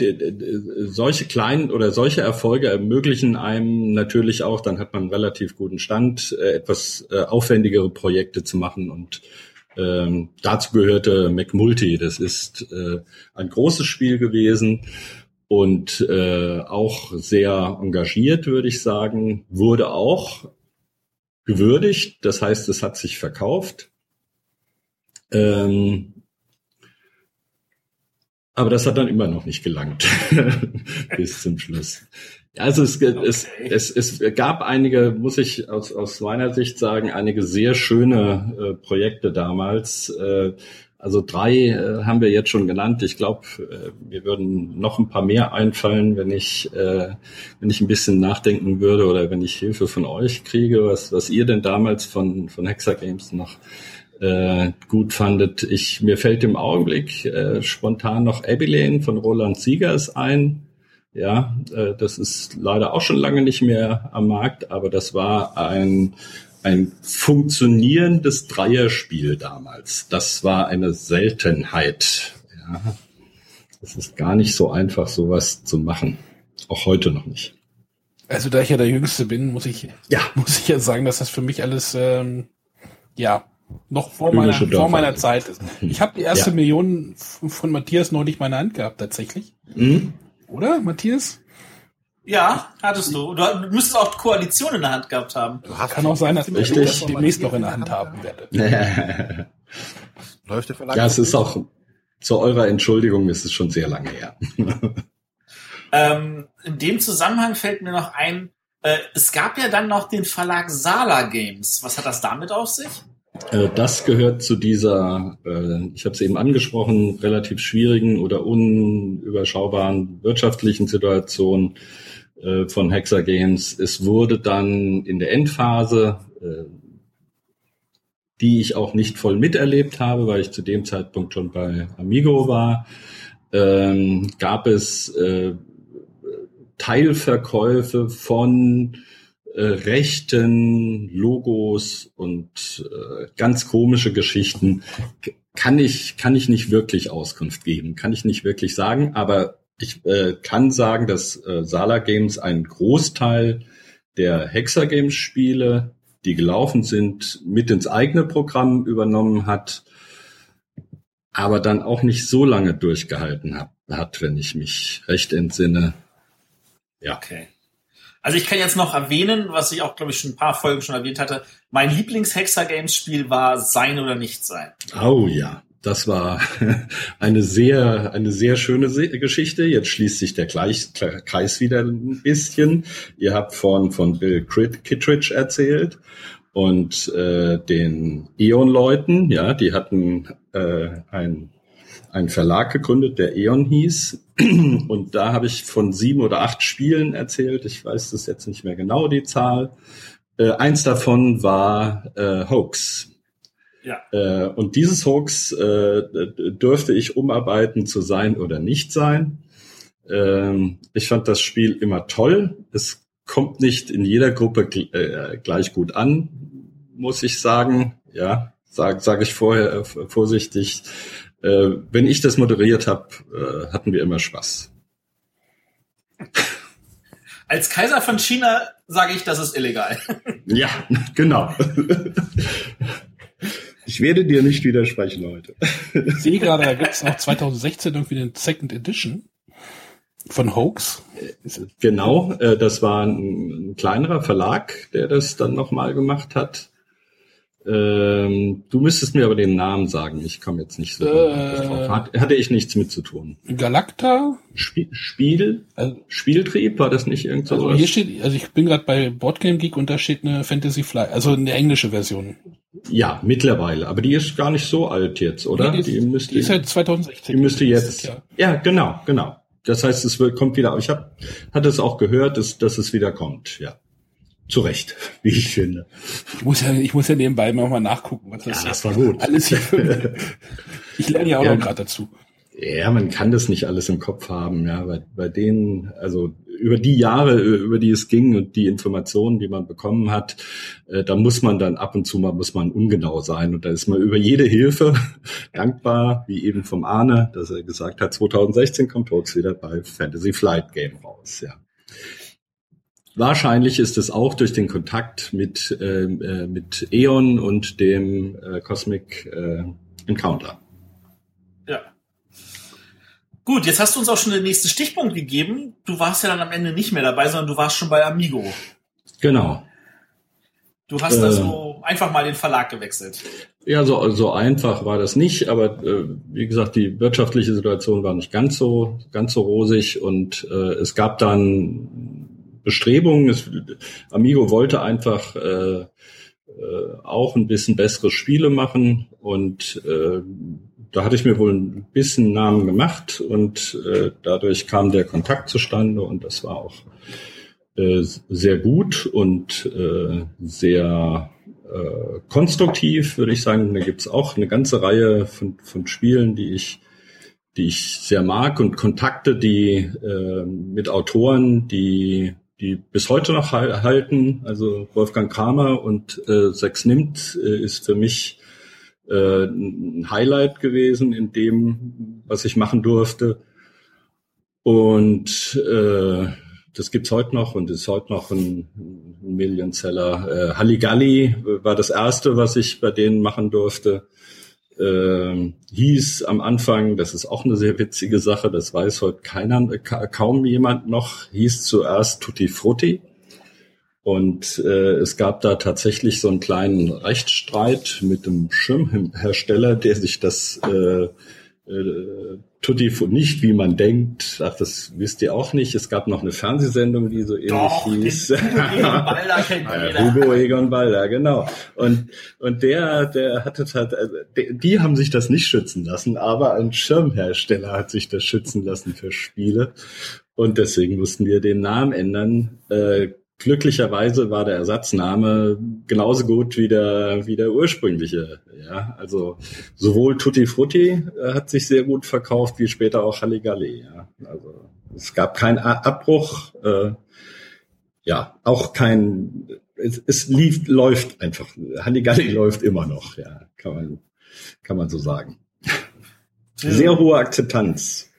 solche kleinen oder solche Erfolge ermöglichen einem natürlich auch, dann hat man einen relativ guten Stand, äh, etwas äh, aufwendigere Projekte zu machen und ähm, dazu gehörte McMulti. Das ist äh, ein großes Spiel gewesen und äh, auch sehr engagiert, würde ich sagen, wurde auch gewürdigt. Das heißt, es hat sich verkauft. Ähm, aber das hat dann immer noch nicht gelangt bis zum Schluss. Also es, okay. es, es, es gab einige, muss ich aus, aus meiner Sicht sagen, einige sehr schöne äh, Projekte damals. Äh, also drei äh, haben wir jetzt schon genannt. Ich glaube, äh, mir würden noch ein paar mehr einfallen, wenn ich, äh, wenn ich ein bisschen nachdenken würde oder wenn ich Hilfe von euch kriege, was, was ihr denn damals von, von Hexa Games noch äh, gut fandet. Ich, mir fällt im Augenblick äh, spontan noch Abilene von Roland Siegers ein. Ja, äh, das ist leider auch schon lange nicht mehr am Markt, aber das war ein, ein funktionierendes Dreierspiel damals. Das war eine Seltenheit. Ja, es ist gar nicht so einfach, sowas zu machen. Auch heute noch nicht. Also da ich ja der Jüngste bin, muss ich ja muss ich ja sagen, dass das für mich alles ähm, ja noch vor meiner, vor meiner Zeit ist. Ich habe die erste ja. Million von Matthias noch nicht in meiner Hand gehabt, tatsächlich. Mhm. Oder, Matthias? Ja, hattest du. Du müsstest auch Koalition in der Hand gehabt haben. Kann auch sein, dass ich das demnächst noch in der Hand haben werde. Läuft der Verlag? Ja, es ist auch, zu eurer Entschuldigung, ist es schon sehr lange her. ähm, in dem Zusammenhang fällt mir noch ein, äh, es gab ja dann noch den Verlag Sala Games. Was hat das damit auf sich? Äh, das gehört zu dieser, äh, ich habe es eben angesprochen, relativ schwierigen oder unüberschaubaren wirtschaftlichen Situation äh, von Hexer Games. Es wurde dann in der Endphase, die ich auch nicht voll miterlebt habe, weil ich zu dem Zeitpunkt schon bei Amigo war, ähm, gab es Teilverkäufe von äh, rechten Logos und äh, ganz komische Geschichten kann ich kann ich nicht wirklich Auskunft geben, kann ich nicht wirklich sagen, aber ich äh, kann sagen, dass äh, Sala Games einen Großteil der Hexer Games Spiele, die gelaufen sind, mit ins eigene Programm übernommen hat, aber dann auch nicht so lange durchgehalten hat, hat wenn ich mich recht entsinne. Ja. Okay. Also ich kann jetzt noch erwähnen, was ich auch, glaube ich, schon ein paar Folgen schon erwähnt hatte. Mein Lieblings-Hexer-Games-Spiel war Sein oder Nicht Sein. Oh ja, das war eine sehr, eine sehr schöne Geschichte. Jetzt schließt sich der Kreis wieder ein bisschen. Ihr habt von, von Bill Kittredge erzählt und äh, den Eon-Leuten, ja, die hatten äh, ein einen Verlag gegründet, der Eon hieß. Und da habe ich von sieben oder acht Spielen erzählt. Ich weiß das jetzt nicht mehr genau, die Zahl. Äh, eins davon war äh, Hoax. Ja. Äh, und dieses Hoax äh, dürfte ich umarbeiten zu sein oder nicht sein. Ähm, ich fand das Spiel immer toll. Es kommt nicht in jeder Gruppe äh, gleich gut an, muss ich sagen. Ja, sage sag ich vorher äh, vorsichtig. Äh, wenn ich das moderiert habe, äh, hatten wir immer Spaß. Als Kaiser von China sage ich, das ist illegal. Ja, genau. Ich werde dir nicht widersprechen heute. Ich sehe gerade, da gibt es auch 2016 irgendwie eine Second Edition von Hoax. Genau, äh, das war ein, ein kleinerer Verlag, der das dann nochmal gemacht hat. Ähm, du müsstest mir aber den Namen sagen. Ich komme jetzt nicht so Äh. drauf. Hat, hatte ich nichts mit zu tun. Galacta. Spiel, Spiel Also, Spieltrieb war das nicht irgend so also hier steht, also ich bin gerade bei Boardgame Geek und da steht eine Fantasy Fly, also eine englische Version. Ja, mittlerweile. Aber die ist gar nicht so alt jetzt, oder? Nee, die, ist, müsste, die ist halt 2016. die müsste jetzt. Ja. Ja, genau, genau. Das heißt, es wird, kommt wieder. Ich habe hatte es auch gehört, dass, dass es wieder kommt. Ja, zu Recht, wie ich finde. Ich muss ja, ich muss ja nebenbei mal mal nachgucken, was das Ja, das war gut. alles hier für, Ich lerne ja auch Ja. noch gerade dazu. Ja, man kann das nicht alles im Kopf haben, ja. Bei, bei denen, also über die Jahre, über die es ging und die Informationen, die man bekommen hat, äh, da muss man dann ab und zu mal muss man ungenau sein. Und da ist man über jede Hilfe dankbar, wie eben vom Arne, dass er gesagt hat, 2016 kommt Hoax wieder bei Fantasy Flight Game raus, ja. Wahrscheinlich ist es auch durch den Kontakt mit, ähm, äh, mit Eon und dem äh, Cosmic äh, Encounter. Ja. Gut, jetzt hast du uns auch schon den nächsten Stichpunkt gegeben. Du warst ja dann am Ende nicht mehr dabei, sondern du warst schon bei Amigo. Genau. Du hast Äh. also einfach mal den Verlag gewechselt. Ja, so, so einfach war das nicht, aber äh, wie gesagt, die wirtschaftliche Situation war nicht ganz so ganz so rosig und äh, es gab dann Bestrebungen. Es, Amigo wollte einfach äh, äh, auch ein bisschen bessere Spiele machen und äh, da hatte ich mir wohl ein bisschen Namen gemacht und äh, dadurch kam der Kontakt zustande und das war auch äh, sehr gut und äh, sehr äh, konstruktiv, würde ich sagen. Da gibt's auch eine ganze Reihe von, von Spielen, die ich, die ich sehr mag und Kontakte, die äh, mit Autoren, die die bis heute noch hal- halten. Also Wolfgang Kramer und äh, Sex nimmt äh, ist für mich äh, ein Highlight gewesen in dem, was ich machen durfte. Und äh, das gibt's heute noch und ist heute noch ein, ein Millionseller. Äh, Halligalli war das erste, was ich bei denen machen durfte. Ähm, hieß am Anfang, das ist auch eine sehr witzige Sache, das weiß heute keiner, ka kaum jemand noch, hieß zuerst Tutti Frutti. Und äh, es gab da tatsächlich so einen kleinen Rechtsstreit mit dem Schirmhersteller, der sich das äh, äh, Tutti nicht, wie man denkt, ach, das wisst ihr auch nicht. Es gab noch eine Fernsehsendung, die so ähnlich Doch, hieß. Hugo Egon Balder kennt Ah. Hugo Egon Balder, genau. Und, und der, der hatte halt, also, die, die haben sich das nicht schützen lassen, aber ein Schirmhersteller hat sich das schützen lassen für Spiele. Und deswegen mussten wir den Namen ändern. Äh, glücklicherweise war der Ersatzname genauso gut wie der, wie der ursprüngliche. Ja, also sowohl Tutti Frutti äh, hat sich sehr gut verkauft, wie später auch Halligalli. Ja, also es gab keinen Abbruch. Äh, ja, auch kein, es, es lief, läuft einfach. Halligalli läuft immer noch, ja, kann man, kann man so sagen. Sehr hohe Akzeptanz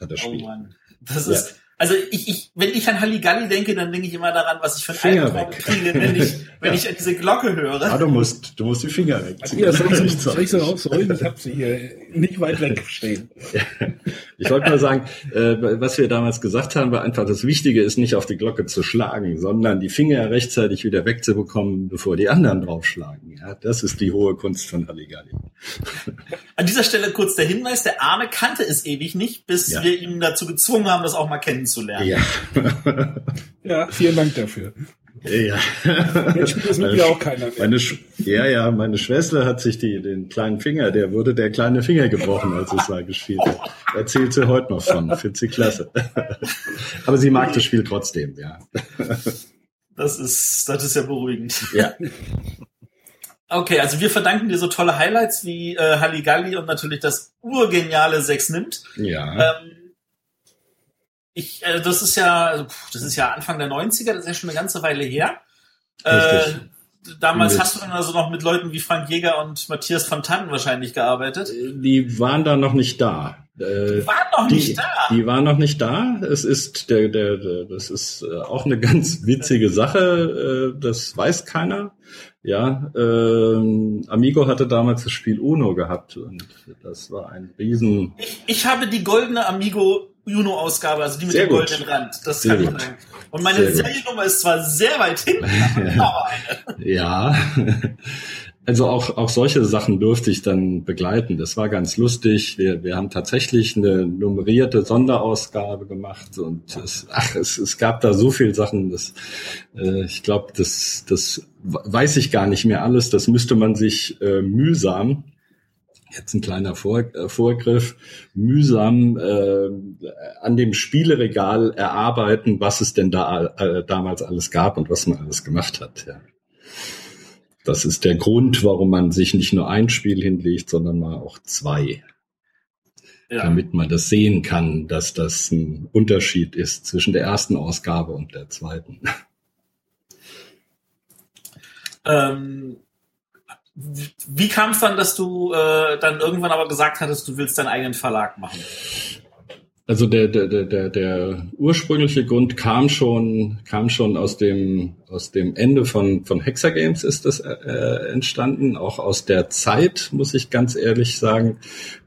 hat das Oh Spiel. Mann. Das Ja. Also ich, ich, wenn ich an Halligalli denke, dann denke ich immer daran, was ich für Finger weg. kriege, wenn ich, wenn Ja. ich an diese Glocke höre. Ah, du musst, du musst die Finger wegziehen. Ja, soll ich, soll ich so rausholen? Ich habe sie hier nicht weit weg stehen. Ich wollte mal sagen, äh, was wir damals gesagt haben, war einfach, das Wichtige ist nicht auf die Glocke zu schlagen, sondern die Finger rechtzeitig wieder wegzubekommen, bevor die anderen draufschlagen. Ja, das ist die hohe Kunst von Halligalli. An dieser Stelle kurz der Hinweis, der Arne kannte es ewig nicht, bis Ja. wir ihn dazu gezwungen haben, das auch mal kennenzulernen. Ja. Ja, vielen Dank dafür. ja. Jetzt spielt das mit mir auch keiner mehr. Meine Sch ja, ja, meine Schwester hat sich die, den kleinen Finger, der wurde der kleine Finger gebrochen, als es mal gespielt hat. Erzählt sie heute noch von, findet sie klasse. Aber sie mag das Spiel trotzdem, ja. Das ist, das ist ja beruhigend. Ja. Okay, also wir verdanken dir so tolle Highlights wie äh, Halligalli und natürlich das urgeniale 6 nimmt. Ja. Ähm, ich, äh, das ist ja, also, das ist ja Anfang der 90er, das ist ja schon eine ganze Weile her. Äh, Richtig. damals Mit- hast du dann also noch mit Leuten wie Frank Jäger und Matthias van Tannen wahrscheinlich gearbeitet. Die waren da noch nicht da. Äh, Die waren noch die, nicht da. Die waren noch nicht da. Es ist der, der, der das ist äh, auch eine ganz witzige Sache. Äh, das weiß keiner. Ja, ähm, Amigo hatte damals das Spiel Uno gehabt und das war ein riesen. Ich, ich habe die goldene Amigo Uno-Ausgabe, also die mit Sehr dem gut. goldenen Rand. Das Sehr kann ich gut. sagen. Und meine Sehr gut. Seriennummer ist zwar sehr weit hinten, aber eine. Ja, also auch, auch solche Sachen durfte ich dann begleiten. Das war ganz lustig. Wir, wir haben tatsächlich eine nummerierte Sonderausgabe gemacht und es, ach, es, es gab da so viel Sachen, das, äh, ich glaube, das, das weiß ich gar nicht mehr alles. Das müsste man sich äh, mühsam Jetzt ein kleiner Vor äh, Vorgriff, mühsam äh, an dem Spieleregal erarbeiten, was es denn da äh, damals alles gab und was man alles gemacht hat. Ja. Das ist der Grund, warum man sich nicht nur ein Spiel hinlegt, sondern mal auch zwei, Ja. damit man das sehen kann, dass das ein Unterschied ist zwischen der ersten Ausgabe und der zweiten. Ähm, wie kam es dann, dass du äh, dann irgendwann aber gesagt hattest, du willst deinen eigenen Verlag machen? Also der, der, der, der, ursprüngliche Grund kam schon, kam schon aus dem, aus dem Ende von, von Hexagames ist das äh, entstanden, auch aus der Zeit, muss ich ganz ehrlich sagen,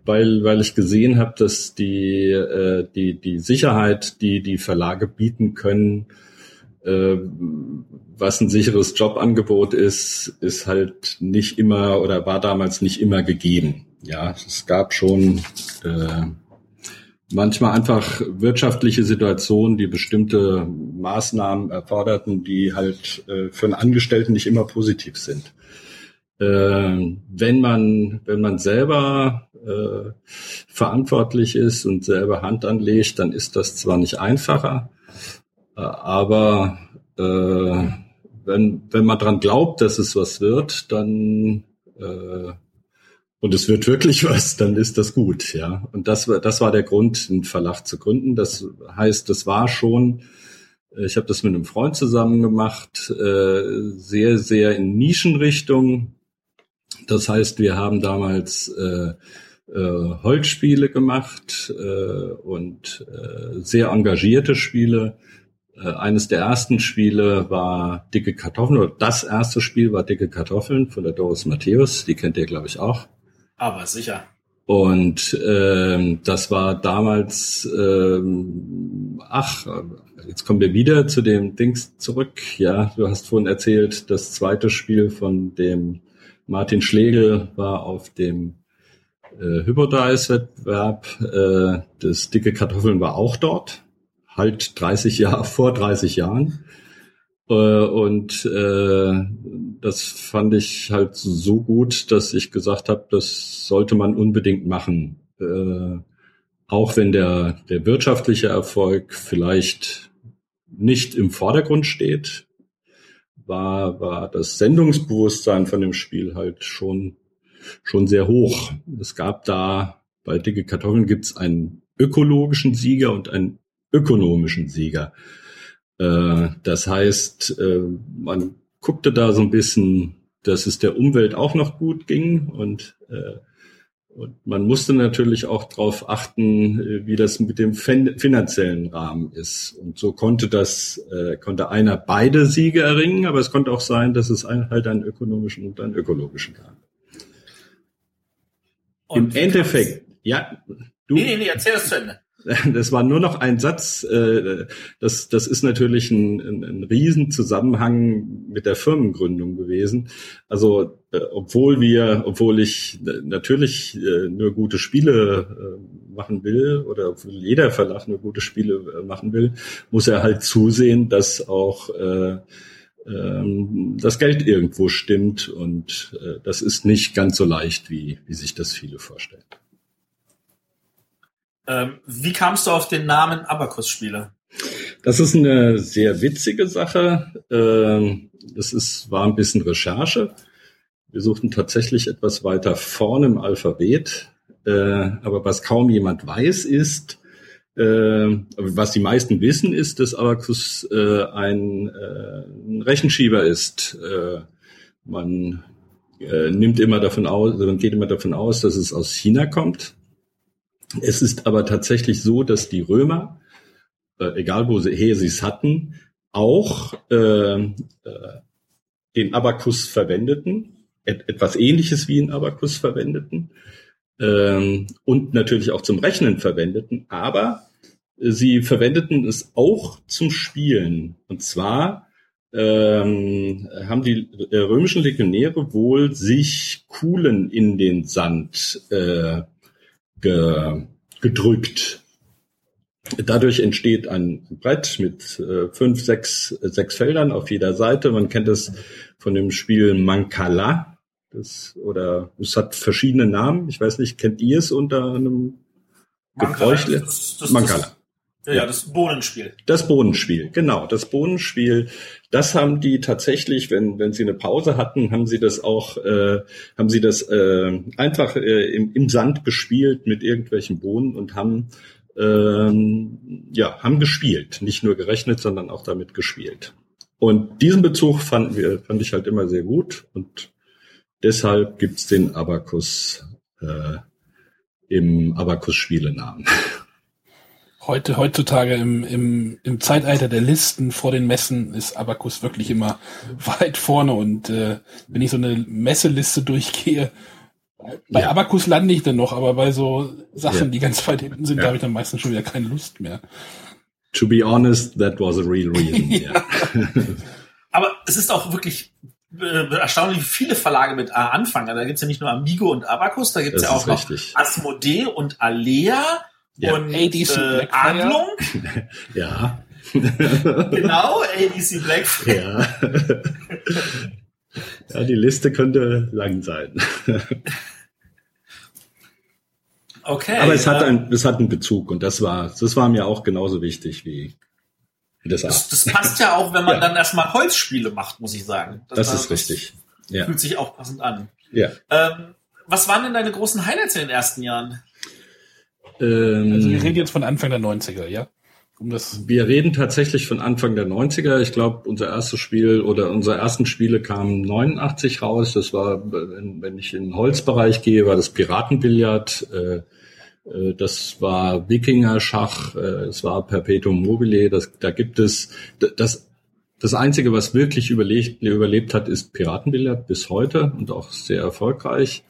weil, weil ich gesehen habe, dass die, äh, die, die Sicherheit, die die Verlage bieten können, äh, was ein sicheres Jobangebot ist, ist halt nicht immer oder war damals nicht immer gegeben. Ja, es gab schon äh, manchmal einfach wirtschaftliche Situationen, die bestimmte Maßnahmen erforderten, die halt äh, für einen Angestellten nicht immer positiv sind. Äh, wenn man wenn man selber äh, verantwortlich ist und selber Hand anlegt, dann ist das zwar nicht einfacher, äh, aber äh, wenn wenn man dran glaubt, dass es was wird, dann äh, und es wird wirklich was, dann ist das gut, ja. Und das war, das war der Grund, einen Verlag zu gründen. Das heißt, das war schon, ich habe das mit einem Freund zusammen gemacht, äh, sehr, sehr in Nischenrichtung. Das heißt, wir haben damals äh, äh, Holzspiele gemacht äh, und äh, sehr engagierte Spiele. Äh, eines der ersten Spiele war Dicke Kartoffeln, oder das erste Spiel war Dicke Kartoffeln von der Doris Matthäus, die kennt ihr, glaube ich, auch. Aber sicher. Und ähm, das war damals, ähm, ach, jetzt kommen wir wieder zu dem Dings zurück. Ja, du hast vorhin erzählt, das zweite Spiel von dem Martin Schlegel war auf dem äh, Hybridize-Wettbewerb. Äh, das dicke Kartoffeln war auch dort, halt 30 Jahre vor 30 Jahren. Äh, und äh, das fand ich halt so gut, dass ich gesagt habe, das sollte man unbedingt machen. Äh, auch wenn der, der wirtschaftliche Erfolg vielleicht nicht im Vordergrund steht, war, war das Sendungsbewusstsein von dem Spiel halt schon, schon sehr hoch. Es gab da, bei Dicke Kartoffeln gibt's einen ökologischen Sieger und einen ökonomischen Sieger. Äh, das heißt, äh, man guckte da so ein bisschen, dass es der Umwelt auch noch gut ging und, äh, und man musste natürlich auch darauf achten, wie das mit dem fin finanziellen Rahmen ist. Und so konnte das, äh, konnte einer beide Siege erringen, aber es konnte auch sein, dass es halt einen ökonomischen und einen ökologischen gab. Und Im Endeffekt, ja, du. Nee, nee, nee, erzähl das zu Ende. Das war nur noch ein Satz. äh, Das, das ist natürlich ein, ein, ein Riesenzusammenhang mit der Firmengründung gewesen. Also, äh, obwohl wir, obwohl ich natürlich äh, nur gute Spiele machen will oder obwohl jeder Verlag nur gute Spiele machen will, muss er halt zusehen, dass auch äh, ähm, das Geld irgendwo stimmt und das ist nicht ganz so leicht, wie, wie sich das viele vorstellen. Ähm, wie kamst du auf den Namen Abakus-Spiele? Das ist eine sehr witzige Sache. Ähm, Das ist, war ein bisschen Recherche. Wir suchten tatsächlich etwas weiter vorne im Alphabet. Äh, aber was kaum jemand weiß, ist, äh, was die meisten wissen, ist, dass Abacus äh, ein, äh, ein Rechenschieber ist. Äh, man äh, nimmt immer davon aus, man geht immer davon aus, dass es aus China kommt. Es ist aber tatsächlich so, dass die Römer, äh, egal wo sie her sie es hatten, auch äh, äh, den Abakus verwendeten, et etwas Ähnliches wie ein Abakus verwendeten ähm, und natürlich auch zum Rechnen verwendeten, aber sie verwendeten es auch zum Spielen. Und zwar ähm, haben die äh, römischen Legionäre wohl sich Kuhlen in den Sand äh, ge, gedrückt. Dadurch entsteht ein Brett mit äh, fünf, sechs, sechs Feldern auf jeder Seite. Man kennt es von dem Spiel Mancala. Das, oder es hat verschiedene Namen. Ich weiß nicht, kennt ihr es unter einem Gebräuchle? Mancala. Ja, ja, das Bohnenspiel. Das Bohnenspiel, genau. Das Bohnenspiel, das haben die tatsächlich, wenn, wenn sie eine Pause hatten, haben sie das auch, äh, haben sie das äh, einfach äh, im, im Sand gespielt mit irgendwelchen Bohnen und haben ähm, ja, haben gespielt. Nicht nur gerechnet, sondern auch damit gespielt. Und diesen Bezug fanden wir, fand ich halt immer sehr gut und deshalb gibt's den Abakus äh, im Abakus-Spielenamen. Heute, heutzutage im, im, im Zeitalter der Listen vor den Messen ist Abacus wirklich immer weit vorne und äh, wenn ich so eine Messeliste durchgehe, bei ja. Abacus lande ich dann noch, aber bei so Sachen, ja. die ganz weit hinten sind, ja. habe ich dann meistens schon wieder keine Lust mehr. To be honest, that was a real reason. ja. aber es ist auch wirklich äh, erstaunlich viele Verlage mit A anfangen. Da gibt's ja nicht nur Amigo und Abacus, da gibt's das ja auch noch Asmodee und Alea ja. und ADC äh, Adlung. ja. genau, ADC Blackfire. Ja. ja, die Liste könnte lang sein. Okay. Aber es hat ein, es hat einen Bezug und das war, das war mir auch genauso wichtig wie, wie das, das, das passt ja auch, wenn man ja. dann erstmal Holzspiele macht, muss ich sagen. Das, das war, ist richtig. Ja. Fühlt sich auch passend an. Ja. Ähm, was waren denn deine großen Highlights in den ersten Jahren? Ähm, also wir reden jetzt von Anfang der 90er, ja? Um das wir reden tatsächlich von Anfang der 90er. Ich glaube, unser erstes Spiel oder unsere ersten Spiele kamen 89 raus. Das war, wenn, wenn ich in den Holzbereich gehe, war das Piratenbillard. Äh, äh, das war Wikinger-Schach, äh, es war Perpetuum mobile. Das, da gibt es das. Das einzige, was wirklich überlebt, überlebt hat, ist Piratenbillard bis heute und auch sehr erfolgreich.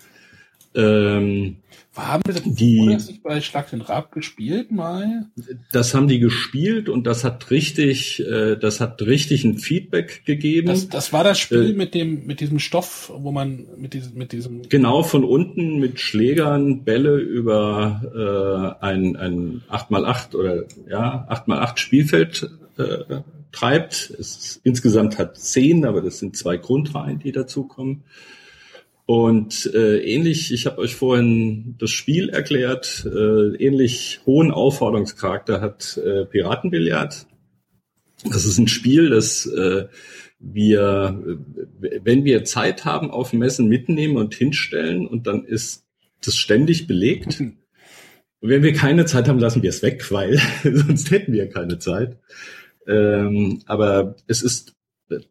Ähm, haben wir das, die, nicht bei Schlag den Rab gespielt mal? Das haben die gespielt und das hat richtig, äh, das hat richtig ein Feedback gegeben. Das, das war das Spiel äh, mit dem, mit diesem Stoff, wo man mit diesem, mit diesem. Genau von unten mit Schlägern Bälle über äh, ein, ein 8x8 oder ja, 8x8 Spielfeld äh, treibt. Es insgesamt hat zehn, aber das sind zwei Grundreihen, die dazukommen. Und äh, ähnlich, ich habe euch vorhin das Spiel erklärt, äh, ähnlich hohen Aufforderungscharakter hat äh, Piratenbillard. Das ist ein Spiel, das äh, wir, wenn wir Zeit haben, auf Messen mitnehmen und hinstellen und dann ist das ständig belegt. Und wenn wir keine Zeit haben, lassen wir es weg, weil sonst hätten wir keine Zeit. Ähm, aber es ist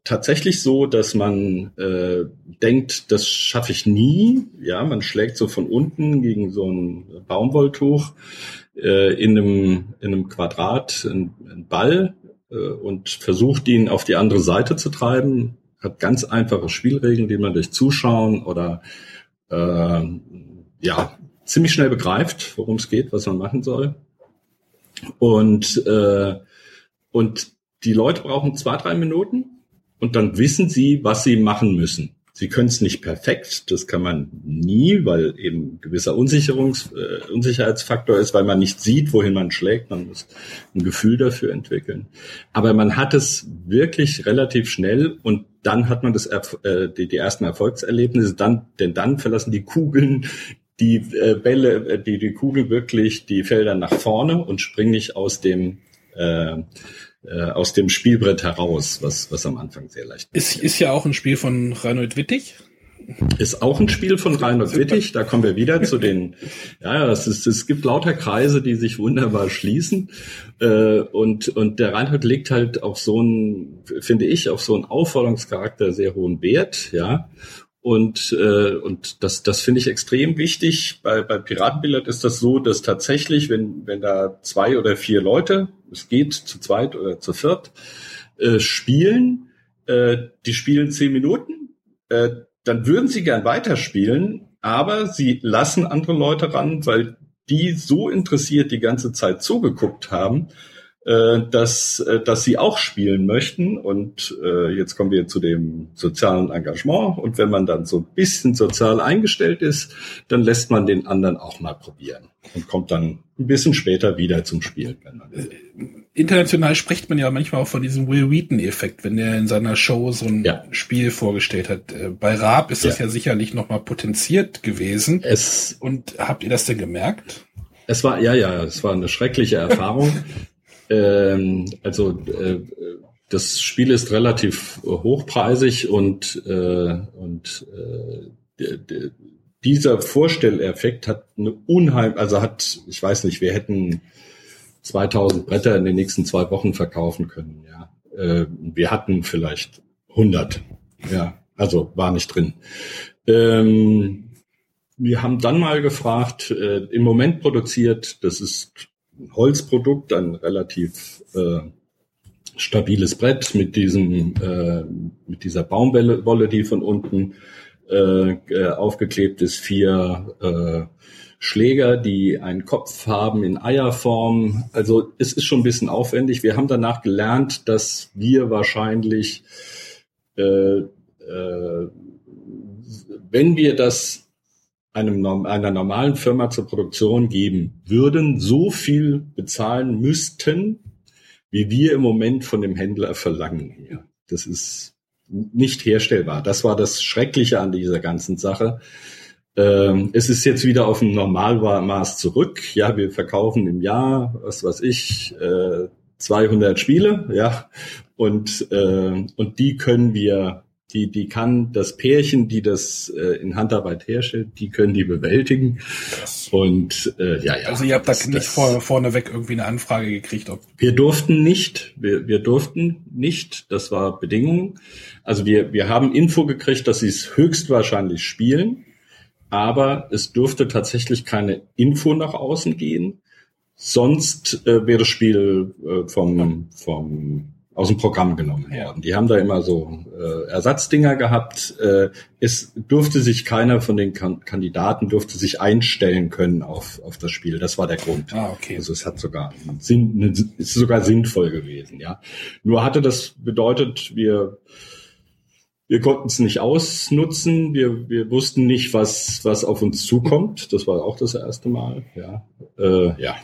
tatsächlich so, dass man äh, denkt, das schaffe ich nie. Ja, man schlägt so von unten gegen so ein Baumwolltuch äh, in, einem, in einem Quadrat einen Ball äh, und versucht ihn auf die andere Seite zu treiben. Hat ganz einfache Spielregeln, die man durch Zuschauen oder äh, ja ziemlich schnell begreift, worum es geht, was man machen soll. Und äh, und die Leute brauchen zwei, drei Minuten und dann wissen sie, was sie machen müssen. Sie können es nicht perfekt, das kann man nie, weil eben gewisser Unsicherungs, äh, Unsicherheitsfaktor ist, weil man nicht sieht, wohin man schlägt. Man muss ein Gefühl dafür entwickeln. Aber man hat es wirklich relativ schnell und dann hat man das, äh, die, die ersten Erfolgserlebnisse, dann, denn dann verlassen die Kugeln die äh, Bälle, äh, die, die Kugel wirklich die Felder nach vorne und springen nicht aus dem äh, äh, aus dem Spielbrett heraus, was, was am Anfang sehr leicht ist. Ist, ja auch ein Spiel von Reinhold Wittig. Ist auch ein Spiel von Reinhold Wittig. Da kommen wir wieder zu den, ja, es, ist, es gibt lauter Kreise, die sich wunderbar schließen. Äh, und, und der Reinhold legt halt auf so einen, finde ich, auf so einen Aufforderungscharakter sehr hohen Wert, ja. Und, äh, und das, das finde ich extrem wichtig. Bei, bei Piratenbillard ist das so, dass tatsächlich, wenn, wenn da zwei oder vier Leute, es geht zu zweit oder zu viert, äh, spielen, äh, die spielen zehn Minuten, äh, dann würden sie gern weiterspielen, aber sie lassen andere Leute ran, weil die so interessiert die ganze Zeit zugeguckt haben, äh, dass, äh, dass sie auch spielen möchten. Und äh, jetzt kommen wir zu dem sozialen Engagement. Und wenn man dann so ein bisschen sozial eingestellt ist, dann lässt man den anderen auch mal probieren und kommt dann ein bisschen später wieder zum Spielen. Will. International spricht man ja manchmal auch von diesem Will Wheaton-Effekt, wenn er in seiner Show so ein ja. Spiel vorgestellt hat. Bei Raab ist das ja, ja sicherlich nochmal potenziert gewesen. Es, und habt ihr das denn gemerkt? Es war, ja, ja, es war eine schreckliche Erfahrung. Ähm, also äh, das Spiel ist relativ hochpreisig und, äh, und äh, dieser Vorstelleffekt hat eine unheim, also hat, ich weiß nicht, wir hätten 2000 Bretter in den nächsten zwei Wochen verkaufen können. Ja, äh, wir hatten vielleicht 100. Ja, also war nicht drin. Ähm, wir haben dann mal gefragt, äh, im Moment produziert, das ist Holzprodukt, ein relativ äh, stabiles Brett mit diesem äh, mit dieser Baumwolle, die von unten äh, äh, aufgeklebt ist, vier äh, Schläger, die einen Kopf haben in Eierform. Also es ist schon ein bisschen aufwendig. Wir haben danach gelernt, dass wir wahrscheinlich, äh, äh, wenn wir das einem, einer normalen Firma zur Produktion geben würden, so viel bezahlen müssten, wie wir im Moment von dem Händler verlangen hier. Das ist nicht herstellbar. Das war das Schreckliche an dieser ganzen Sache. Ähm, es ist jetzt wieder auf ein Normalmaß zurück. Ja, wir verkaufen im Jahr, was weiß ich, äh, 200 Spiele, ja, und äh, und die können wir die, die kann das Pärchen, die das äh, in Handarbeit herstellt, die können die bewältigen. Krass. Und äh, ja, ja. Also ihr habt da das, nicht vor, vorneweg irgendwie eine Anfrage gekriegt, ob. Wir durften nicht, wir, wir durften nicht, das war Bedingung. Also wir, wir haben Info gekriegt, dass sie es höchstwahrscheinlich spielen, aber es durfte tatsächlich keine Info nach außen gehen. Sonst äh, wäre das Spiel äh, vom, vom aus dem Programm genommen worden. Die haben da immer so äh, Ersatzdinger gehabt. Äh, es durfte sich keiner von den kan Kandidaten durfte sich einstellen können auf, auf das Spiel. Das war der Grund. Ah, okay. Also es hat sogar Sinn, ist sogar sinnvoll gewesen, ja. Nur hatte das bedeutet, wir wir konnten es nicht ausnutzen. Wir, wir wussten nicht, was, was auf uns zukommt. Das war auch das erste Mal. Ja. Äh, ja.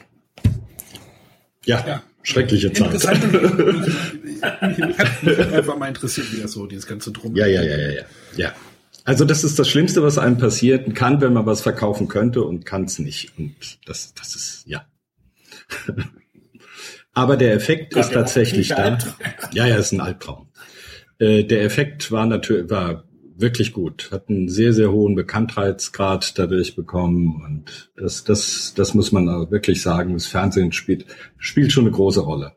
ja. ja. Schreckliche Zeit. Interessant. mich hat einfach mal interessiert, wie das so, dieses ganze Drum. Ja, ja, ja, ja, ja. ja. Also das ist das Schlimmste, was einem passieren kann, wenn man was verkaufen könnte und kann es nicht. Und das, das ist, ja. Aber der Effekt ist tatsächlich da. Ja, ja, ist ein Albtraum. Äh, der Effekt war natürlich, war wirklich gut, hat einen sehr, sehr hohen Bekanntheitsgrad dadurch bekommen und das, das, das muss man wirklich sagen. Das Fernsehen spielt, spielt schon eine große Rolle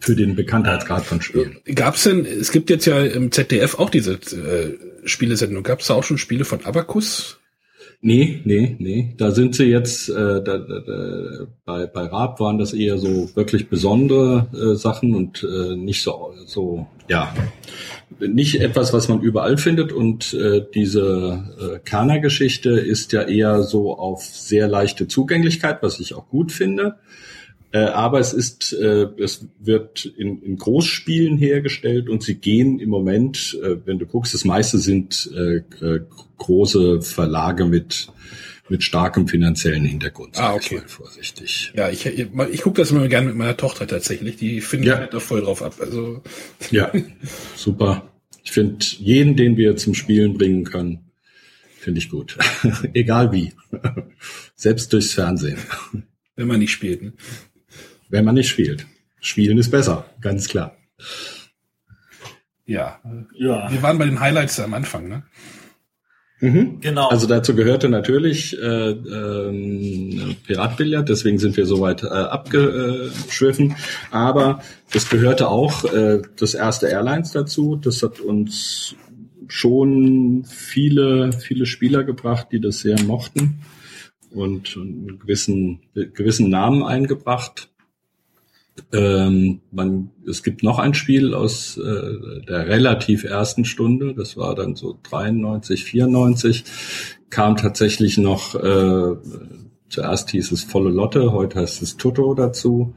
für den Bekanntheitsgrad von Spielen. Gab's denn, es gibt jetzt ja im ZDF auch diese äh, Spielesendung, gab's da auch schon Spiele von Abacus? Nee, nee, nee. Da sind sie jetzt, äh, da, da, da, bei, bei Raab waren das eher so wirklich besondere äh, Sachen und äh, nicht so, so, ja, nicht etwas, was man überall findet. Und äh, diese äh, Kerner-Geschichte ist ja eher so auf sehr leichte Zugänglichkeit, was ich auch gut finde. Äh, aber es ist, äh, es wird in, in Großspielen hergestellt und sie gehen im Moment, äh, wenn du guckst, das meiste sind äh, äh, große Verlage mit mit starkem finanziellen Hintergrund. Ah, okay. vorsichtig. Ja, ich, ich, ich gucke das immer gerne mit meiner Tochter tatsächlich. Die findet ja. halt da voll drauf ab. Also ja, super. Ich finde jeden, den wir zum Spielen bringen können, finde ich gut. Egal wie. Selbst durchs Fernsehen. Wenn man nicht spielt. Ne? Wenn man nicht spielt. Spielen ist besser, ganz klar. Ja. ja. Wir waren bei den Highlights am Anfang, ne? Mhm. Genau. Also dazu gehörte natürlich äh, äh, Piratbillard, deswegen sind wir so weit äh, abgeschwiffen. Aber es gehörte auch äh, das erste Airlines dazu. Das hat uns schon viele, viele Spieler gebracht, die das sehr mochten und einen gewissen, gewissen Namen eingebracht. Ähm, man, es gibt noch ein Spiel aus äh, der relativ ersten Stunde, das war dann so 93, 94, kam tatsächlich noch, äh, zuerst hieß es Volle Lotte, heute heißt es Toto dazu.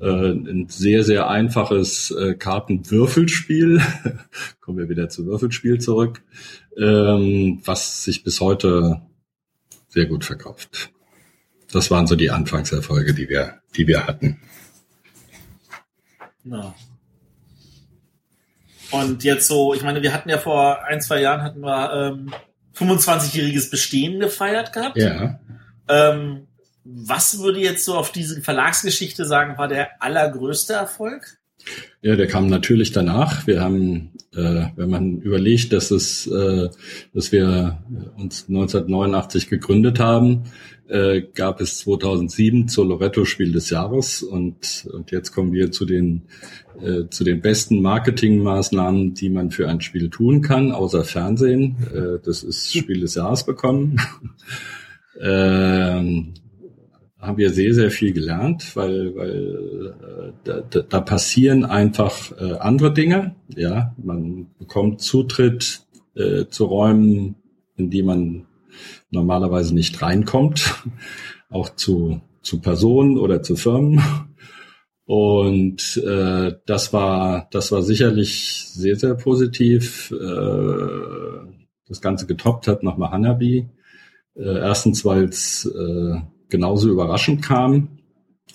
Äh, ein sehr, sehr einfaches äh, Kartenwürfelspiel. Kommen wir wieder zu Würfelspiel zurück, ähm, was sich bis heute sehr gut verkauft. Das waren so die Anfangserfolge, die wir, die wir hatten. Ja. Und jetzt so, ich meine, wir hatten ja vor ein, zwei Jahren hatten wir ähm, 25-jähriges Bestehen gefeiert gehabt. Ja. Ähm, was würde jetzt so auf diese Verlagsgeschichte sagen, war der allergrößte Erfolg? Ja, der kam natürlich danach. Wir haben, äh, wenn man überlegt, dass es, äh, dass wir uns 1989 gegründet haben, äh, gab es 2007 zur Loretto-Spiel des Jahres und, und jetzt kommen wir zu den, äh, zu den besten Marketingmaßnahmen, die man für ein Spiel tun kann, außer Fernsehen. Äh, das ist Spiel des Jahres bekommen. ähm, haben wir sehr, sehr viel gelernt, weil, weil äh, da, da, passieren einfach äh, andere Dinge. Ja, man bekommt Zutritt äh, zu Räumen, in die man normalerweise nicht reinkommt, auch zu, zu Personen oder zu Firmen. Und äh, das war das war sicherlich sehr sehr positiv. Äh, das Ganze getoppt hat nochmal Hanabi. Äh, erstens, weil es äh, genauso überraschend kam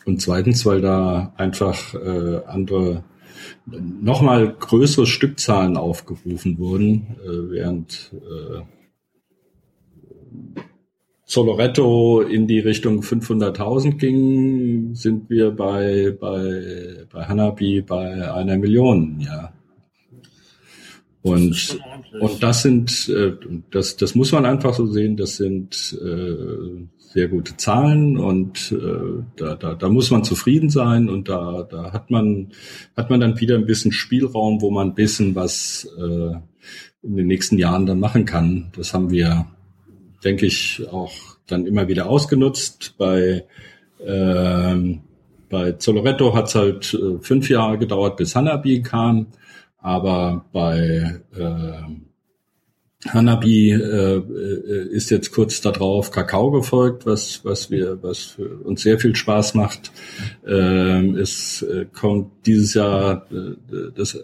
und zweitens, weil da einfach äh, andere nochmal größere Stückzahlen aufgerufen wurden, äh, während äh, Soloretto in die Richtung 500.000 ging, sind wir bei, bei, bei Hanabi bei einer Million, ja. Und, und das sind, äh, das, das muss man einfach so sehen, das sind äh, sehr gute Zahlen und äh, da, da, da muss man zufrieden sein und da, da hat man, hat man dann wieder ein bisschen Spielraum, wo man ein bisschen was äh, in den nächsten Jahren dann machen kann. Das haben wir denke ich, auch dann immer wieder ausgenutzt. Bei, ähm, bei Zoloretto hat es halt äh, fünf Jahre gedauert, bis Hanabi kam. Aber bei äh, Hanabi äh, äh, ist jetzt kurz darauf Kakao gefolgt, was was wir was uns sehr viel Spaß macht. Ähm, es äh, kommt dieses Jahr äh, das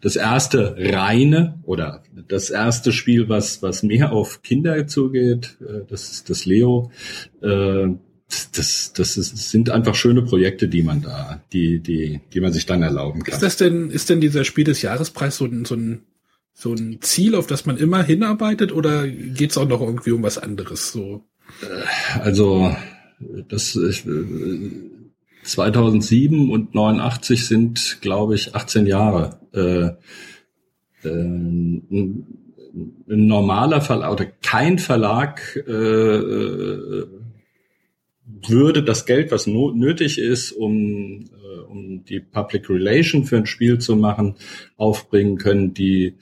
das erste reine oder das erste Spiel, was was mehr auf Kinder zugeht. Äh, das ist das Leo. Äh, das, das ist, sind einfach schöne Projekte, die man da, die, die, die man sich dann erlauben kann. Ist das denn, ist denn dieser Spiel des Jahrespreis so ein, so ein so ein Ziel, auf das man immer hinarbeitet, oder geht es auch noch irgendwie um was anderes? So? Äh, also das ich, 2007 und 89 sind, glaube ich, 18 Jahre. Äh, äh, ein, normaler Verlag oder kein Verlag äh, würde das Geld, was no nötig ist, um, äh, um die Public Relation für ein Spiel zu machen, aufbringen können, die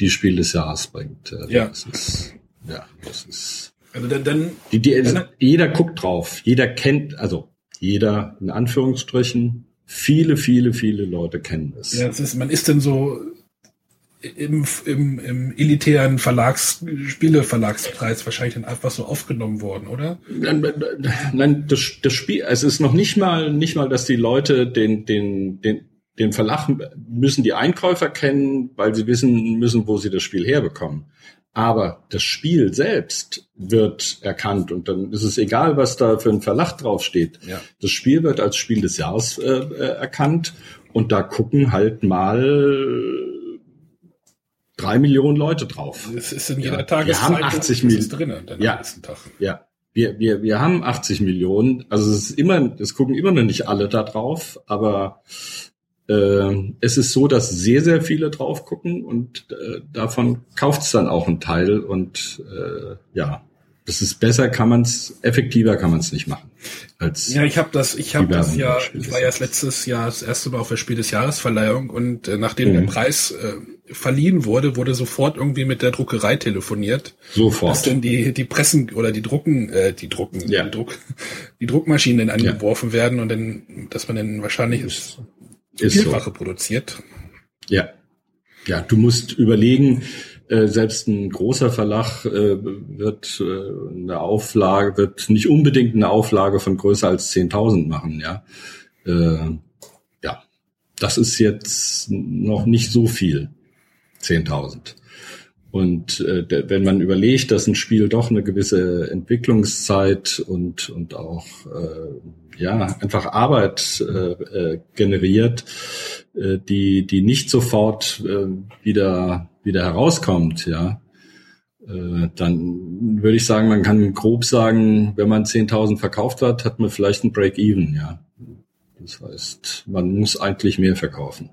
die Spiel des Jahres bringt. Äh, ja. Das ist, ja, das ist. Also dann, dann, die, die, dann, jeder guckt drauf, jeder kennt, also jeder in Anführungsstrichen, viele, viele, viele Leute kennen es. Ja, das ist, man ist dann so im, im, im elitären Verlags, Spieleverlagspreis wahrscheinlich dann einfach so aufgenommen worden, oder? Nein, nein das, das Spiel, es ist noch nicht mal, nicht mal, dass die Leute den, den, den, den Verlag müssen die Einkäufer kennen, weil sie wissen müssen, wo sie das Spiel herbekommen. Aber das Spiel selbst wird erkannt und dann ist es egal, was da für ein Verlag draufsteht. Ja. Das Spiel wird als Spiel des Jahres äh, äh erkannt und da gucken halt mal drei Millionen Leute drauf. Es ist in jeder ja. Tageszeit wir haben 80 Millionen. Ja. Tag. ja. Wir, wir, wir haben 80 Millionen. Also es ist immer, es gucken immer noch nicht alle da drauf, aber es ist so, dass sehr, sehr viele drauf gucken und äh, davon kauft es dann auch ein Teil und äh, ja, das ist besser, kann man es, effektiver kann man es nicht machen. Als ja, ich habe das, ich habe das ja, ich war ja letztes Jahr das erste Mal auf der Spiel des Jahresverleihung und äh, nachdem mhm. der Preis äh, verliehen wurde, wurde sofort irgendwie mit der Druckerei telefoniert. Sofort. Dass dann die, die Pressen oder die Drucken, äh, die Drucken, ja. die, Druck, die Druckmaschinen dann angeworfen ja. werden und dann, dass man dann wahrscheinlich ist, ist Vielfache so. produziert. Ja. Ja, du musst überlegen, äh, selbst ein großer Verlag äh, wird äh, eine Auflage, wird nicht unbedingt eine Auflage von größer als 10.000 machen, ja. Äh, ja, das ist jetzt noch nicht so viel. 10.000. Und äh, wenn man überlegt, dass ein Spiel doch eine gewisse Entwicklungszeit und, und auch äh, ja einfach Arbeit äh, äh, generiert, äh, die, die nicht sofort äh, wieder wieder herauskommt, ja, äh, dann würde ich sagen, man kann grob sagen, wenn man 10.000 verkauft hat, hat man vielleicht ein Break-Even, ja. Das heißt, man muss eigentlich mehr verkaufen.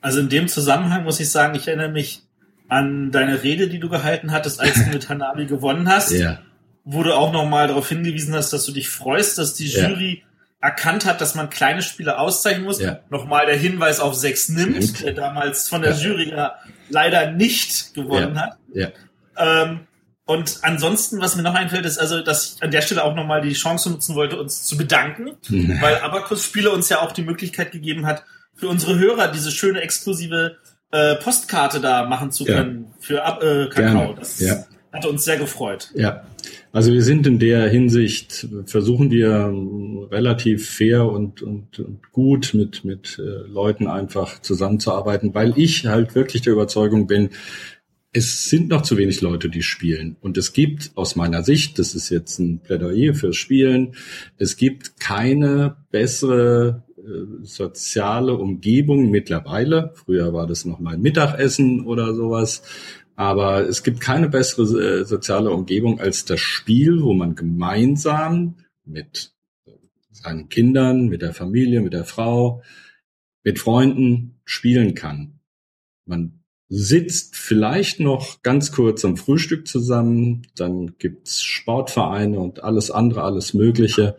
Also in dem Zusammenhang muss ich sagen, ich erinnere mich an deine Rede, die du gehalten hattest, als du mit Hanabi gewonnen hast, ja. Wo du auch nochmal darauf hingewiesen hast, dass du dich freust, dass die Jury ja erkannt hat, dass man kleine Spiele auszeichnen muss. Ja. Nochmal der Hinweis auf sechs nimmt, nimmt. der damals von der ja. Jury ja leider nicht gewonnen ja. hat. Ja. Ähm, und ansonsten, was mir noch einfällt, ist also, dass ich an der Stelle auch nochmal die Chance nutzen wollte, uns zu bedanken, mhm. weil Abacus Spiele uns ja auch die Möglichkeit gegeben hat, für unsere Hörer diese schöne exklusive äh, Postkarte da machen zu können für äh, Kakao. Gerne. Das ja. hat uns sehr gefreut. Ja, also wir sind in der Hinsicht, versuchen wir relativ fair und, und, und gut mit, mit äh, Leuten einfach zusammenzuarbeiten, weil ich halt wirklich der Überzeugung bin, es sind noch zu wenig Leute, die spielen. Und es gibt aus meiner Sicht, das ist jetzt ein Plädoyer fürs Spielen, es gibt keine bessere äh, soziale Umgebung mittlerweile. Früher war das noch mal Mittagessen oder sowas aber es gibt keine bessere äh, soziale Umgebung als das Spiel, wo man gemeinsam mit seinen Kindern, mit der Familie, mit der Frau, mit Freunden spielen kann. Man sitzt vielleicht noch ganz kurz am Frühstück zusammen, dann gibt's Sportvereine und alles andere, alles Mögliche.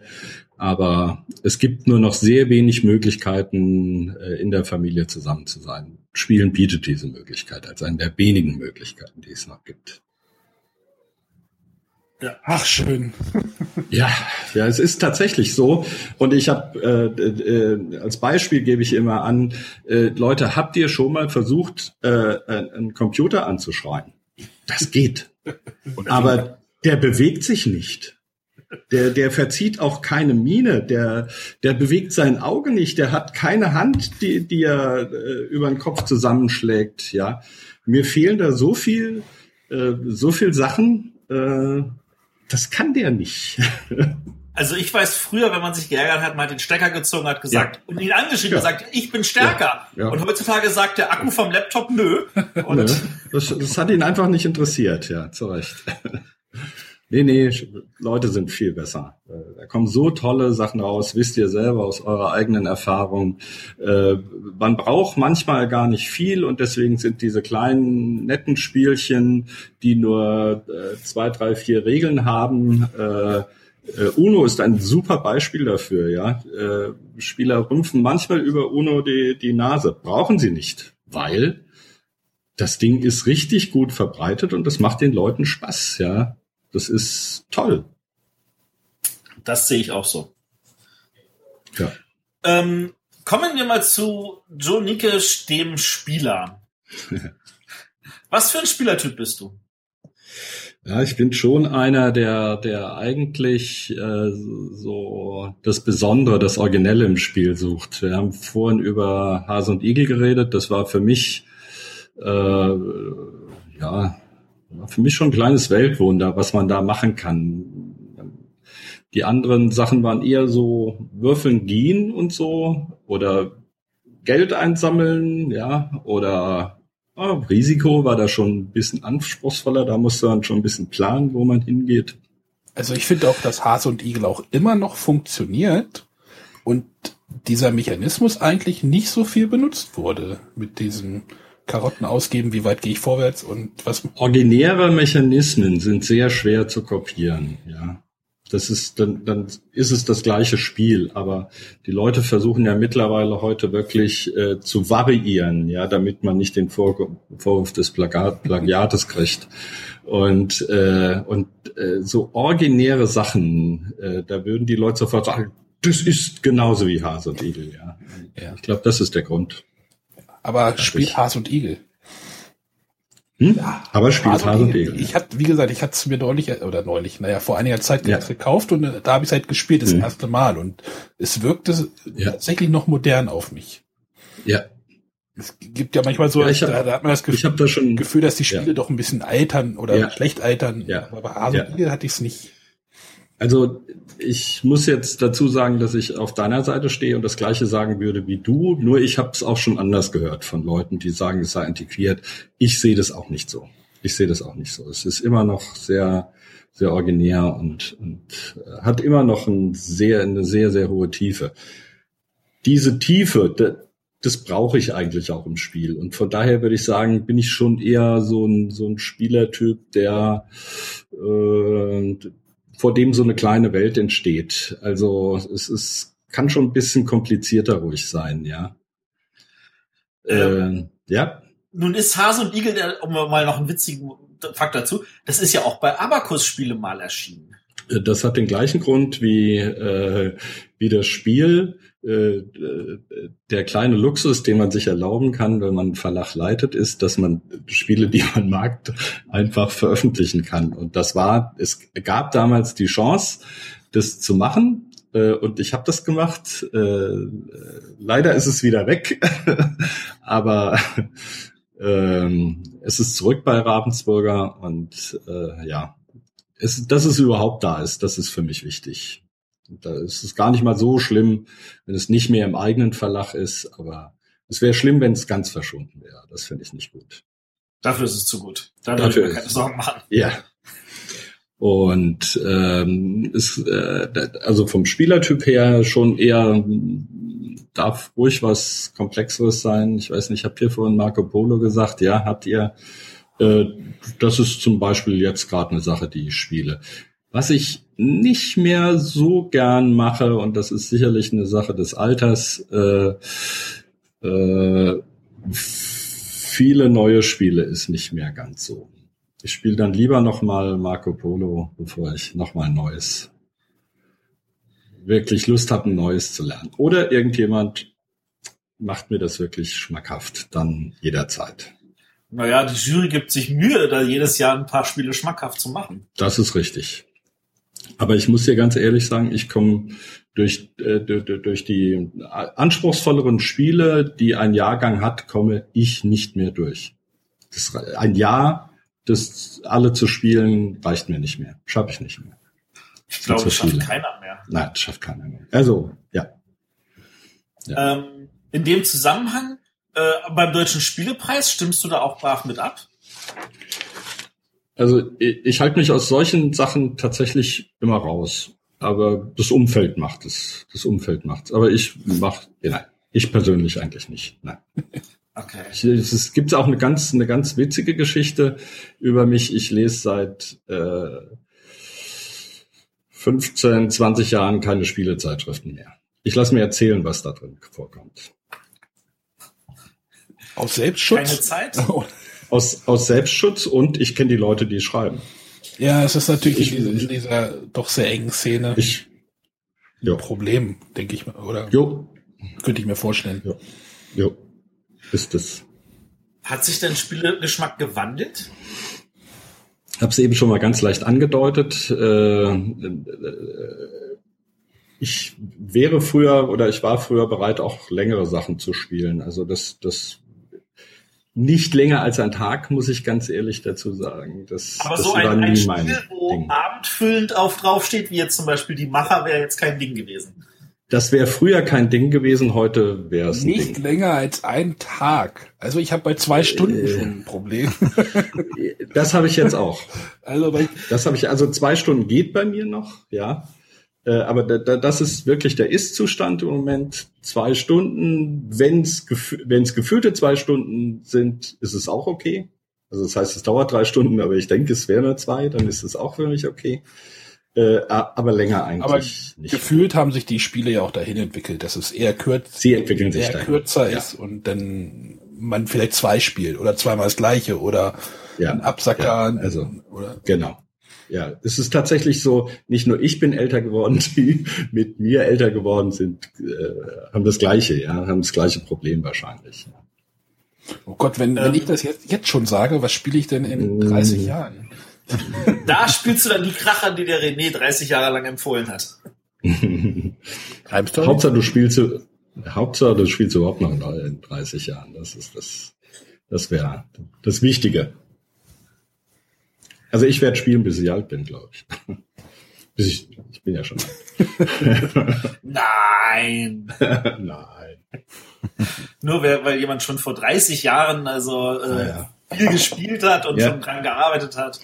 Aber es gibt nur noch sehr wenig Möglichkeiten, äh, in der Familie zusammen zu sein. Spielen bietet diese Möglichkeit als eine der wenigen Möglichkeiten, die es noch gibt. Ja. Ach schön. ja, ja, es ist tatsächlich so. Und ich habe äh, äh, als Beispiel gebe ich immer an, äh, Leute, habt ihr schon mal versucht, äh, einen Computer anzuschreien? Das geht. Aber der bewegt sich nicht. Der, der verzieht auch keine Miene, der, der bewegt sein Auge nicht, der hat keine Hand, die, die er äh, über den Kopf zusammenschlägt, ja. Mir fehlen da so viel, äh, so viel Sachen, äh, das kann der nicht. Also ich weiß früher, wenn man sich geärgert hat, man hat den Stecker gezogen, hat gesagt ja. und ihn angeschrieben, ja. gesagt, ich bin stärker. Ja. Und heutzutage sagt der Akku vom Laptop nö. Und nö. Das, das hat ihn einfach nicht interessiert, ja, zu Recht. Nee, nee, Leute sind viel besser. Äh, da kommen so tolle Sachen raus, wisst ihr selber aus eurer eigenen Erfahrung. Äh, man braucht manchmal gar nicht viel und deswegen sind diese kleinen, netten Spielchen, die nur äh, zwei, drei, vier Regeln haben, Uno ist ein super Beispiel dafür, ja. Spieler rümpfen manchmal über Uno die, die Nase. Brauchen sie nicht, weil das Ding ist richtig gut verbreitet und das macht den Leuten Spaß, ja. Das ist toll. Das sehe ich auch so. Ja. Ähm, kommen wir mal zu Joe Nikisch, dem Spieler. Was für ein Spielertyp bist du? Ja, ich bin schon einer, der, der eigentlich äh, so das Besondere, das Originelle im Spiel sucht. Wir haben vorhin über Hase und Igel geredet. Das war für mich äh, ja für mich schon ein kleines Weltwunder, was man da machen kann. Die anderen Sachen waren eher so Würfeln gehen und so oder Geld einsammeln, ja, oder oh, Risiko war da schon ein bisschen anspruchsvoller, da musste man schon ein bisschen planen, wo man hingeht. Also ich finde auch, dass Hase und Igel auch immer noch funktioniert. und dieser Mechanismus eigentlich nicht so viel benutzt wurde mit diesen Karotten ausgeben, wie weit gehe ich vorwärts und was. Originäre Mechanismen sind sehr schwer zu kopieren, ja. Das ist, dann, dann ist es das gleiche Spiel, aber die Leute versuchen ja mittlerweile heute wirklich äh, zu variieren, ja, damit man nicht den Vor Vorwurf des Plagiat, Plagiates kriegt. Und, äh, und äh, so originäre Sachen, äh, da würden die Leute sofort sagen, das ist genauso wie Hase und Igel, ja. ja. Ich glaube, das ist der Grund. Aber spielt Hase und Igel. Hm? Ja, aber spielt Hase, Hase und Igel. Ich hatte, wie gesagt, ich hatte es mir neulich, oder neulich, naja, vor einiger Zeit ja. gekauft und äh, da habe ich es halt gespielt, das hm. erste Mal. Und es wirkte ja. tatsächlich noch modern auf mich. Ja. Es gibt ja manchmal so, ja, hab, da, da, hat man das Gefühl, da schon, Gefühl dass die Spiele doch ein bisschen altern oder schlecht altern. Ja. Aber bei Hase und Igel hatte ich es nicht. Also ich muss jetzt dazu sagen, dass ich auf deiner Seite stehe und das gleiche sagen würde wie du, nur ich habe es auch schon anders gehört von Leuten, die sagen, es sei integriert. Ich sehe das auch nicht so. Ich sehe das auch nicht so. Es ist immer noch sehr, sehr originär und, und äh, hat immer noch ein sehr, eine sehr, sehr hohe Tiefe. Diese Tiefe, das, das brauche ich eigentlich auch im Spiel. Und von daher würde ich sagen, bin ich schon eher so ein, so ein Spielertyp, der äh, vor dem so eine kleine Welt entsteht. Also es ist, kann schon ein bisschen komplizierter ruhig sein, ja. Ähm, äh, ja. Nun ist Hase und Igel, um mal noch einen witzigen Fakt dazu, das ist ja auch bei Abacus-Spiele mal erschienen. Äh, das hat den gleichen Grund wie, äh, wie das Spiel. Äh, der kleine Luxus, den man sich erlauben kann, wenn man Verlag leitet, ist, dass man Spiele, die man mag, einfach veröffentlichen kann. Und das war, es gab damals die Chance, das zu machen. Äh, und ich habe das gemacht. Äh, leider ist es wieder weg, aber ähm, es ist zurück bei Ravensburger und ja, es, dass es überhaupt da ist, das ist für mich wichtig. Da ist es gar nicht mal so schlimm, wenn es nicht mehr im eigenen Verlag ist, aber es wäre schlimm, wenn es ganz verschwunden wäre. Das finde ich nicht gut. Dafür ist es zu gut. Da würde ich mir keine Sorgen machen. Ja. Und ähm, ist, äh, also vom Spielertyp her schon eher darf ruhig was Komplexeres sein. Ich weiß nicht, ich habe hier vorhin Marco Polo gesagt, ja, habt ihr, äh, das ist zum Beispiel jetzt gerade eine Sache, die ich spiele. Was ich nicht mehr so gern mache, und das ist sicherlich eine Sache des Alters, äh, äh, viele neue Spiele ist nicht mehr ganz so. Ich spiele dann lieber nochmal Marco Polo, bevor ich nochmal neues, wirklich Lust habe, ein neues zu lernen. Oder irgendjemand macht mir das wirklich schmackhaft, dann jederzeit. Naja, die Jury gibt sich Mühe, da jedes Jahr ein paar Spiele schmackhaft zu machen. Das ist richtig. Aber ich muss dir ganz ehrlich sagen, ich komme durch, äh, durch die anspruchsvolleren Spiele, die ein Jahrgang hat, komme ich nicht mehr durch. Das, ein Jahr, das alle zu spielen, reicht mir nicht mehr. Schaffe ich nicht mehr. Ich glaube, das schafft keiner mehr. Nein, das schafft keiner mehr. Also, ja. ja. Ähm, in dem Zusammenhang, äh, beim Deutschen Spielepreis, stimmst du da auch brav mit ab? Also ich, ich halte mich aus solchen Sachen tatsächlich immer raus. Aber das Umfeld macht es. Das Umfeld macht es. Aber ich mach, nein, ich persönlich eigentlich nicht. Nein. Okay. Ich, es gibt auch eine ganz, eine ganz witzige Geschichte über mich. Ich lese seit äh, 15, 20 Jahren keine Spielezeitschriften mehr. Ich lasse mir erzählen, was da drin vorkommt. Aus Selbstschutz? Keine Zeit? aus, aus Selbstschutz und ich kenne die Leute, die schreiben. Ja, es ist natürlich ich, in, dieser, in dieser doch sehr engen Szene ich, ein Problem, denke ich mal, oder? Jo. Könnte ich mir vorstellen. Jo. jo. Ist es. Hat sich dein Spielegeschmack gewandelt? Ich habe es eben schon mal ganz leicht angedeutet. Äh, ich wäre früher oder ich war früher bereit, auch längere Sachen zu spielen. Also das, das nicht länger als ein Tag, muss ich ganz ehrlich dazu sagen. Das, Aber das so ein, ein Spiel, wo Ding. abendfüllend auf draufsteht, wie jetzt zum Beispiel die Macher, wäre jetzt kein Ding gewesen. Das wäre früher kein Ding gewesen, heute wäre es Nicht Ding. länger als ein Tag. Also ich habe bei zwei Stunden äh, schon ein Problem. das habe ich jetzt auch. Also bei das habe ich, also zwei Stunden geht bei mir noch, ja. Äh, aber da, da, das ist wirklich der Ist-Zustand im Moment. Zwei Stunden, wenn es wenn's gefühlte zwei Stunden sind, ist es auch okay. Also das heißt, es dauert drei Stunden, aber ich denke, es wäre nur zwei, dann ist es auch für mich okay. Äh, aber länger eigentlich aber nicht. Gefühlt haben sich die Spiele ja auch dahin entwickelt, dass es eher, kürz Sie entwickeln sich eher kürzer ja. ist und dann man vielleicht zwei spielt oder zweimal das gleiche oder ja. ein Absacker. Ja, also, oder? genau. Ja, es ist tatsächlich so, nicht nur ich bin älter geworden, die mit mir älter geworden sind, äh, haben das gleiche, ja, haben das gleiche Problem wahrscheinlich. Oh Gott, wenn, wenn ich das jetzt, jetzt schon sage, was spiele ich denn in 30 mm. Jahren? Da spielst du dann die Kracher, die der René 30 Jahre lang empfohlen hat. Hauptsache du spielst Hauptsache du spielst überhaupt noch in 30 Jahren. Das ist das, das wäre das Wichtige. Also ich werde spielen, bis ich alt bin, glaube ich. bis ich, ich bin ja schon alt. Nein. Nein. Nur weil, jemand schon vor 30 Jahren also äh, ja. viel gespielt hat und ja. schon dran gearbeitet hat.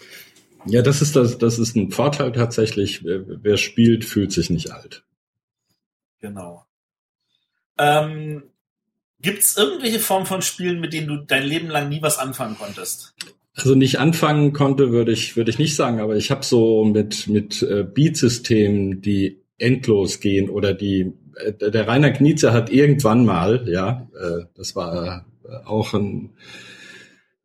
Ja, das ist das, das ist ein Vorteil tatsächlich. Wer, wer spielt, fühlt sich nicht alt. Genau. Ähm, Gibt es irgendwelche Formen von Spielen, mit denen du dein Leben lang nie was anfangen konntest? Also nicht anfangen konnte, würde ich würde ich nicht sagen, aber ich habe so mit mit äh, Beat-Systemen, die endlos gehen oder die äh, der Rainer Knietze hat irgendwann mal, ja, äh, das war auch ein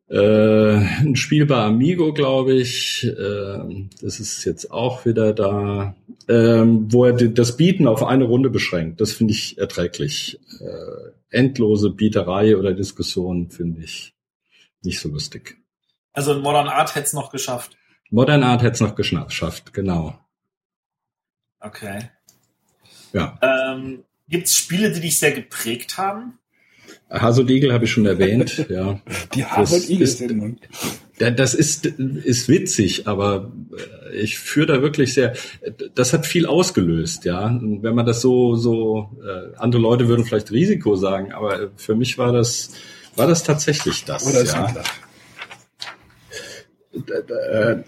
äh, ein Spiel bei Amigo, glaube ich. Äh, das ist jetzt auch wieder da, ähm, wo er das Bieten auf eine Runde beschränkt. Das finde ich erträglich. Äh, endlose Bieterei oder Diskussion finde ich nicht so lustig. Also Modern Art hätte es noch geschafft. Modern Art hätte es noch geschafft, genau. Okay. Ja. Ähm, Gibt es Spiele, die dich sehr geprägt haben? Hasod Eagle habe ich schon erwähnt, ja. Die Hasod Eagle sind das ist, ist witzig, aber äh, ich führe da wirklich sehr, das hat viel ausgelöst, ja. Und wenn man das so, so, äh, andere Leute würden vielleicht Risiko sagen, aber für mich war das, war das tatsächlich das. Oder ja. Äh,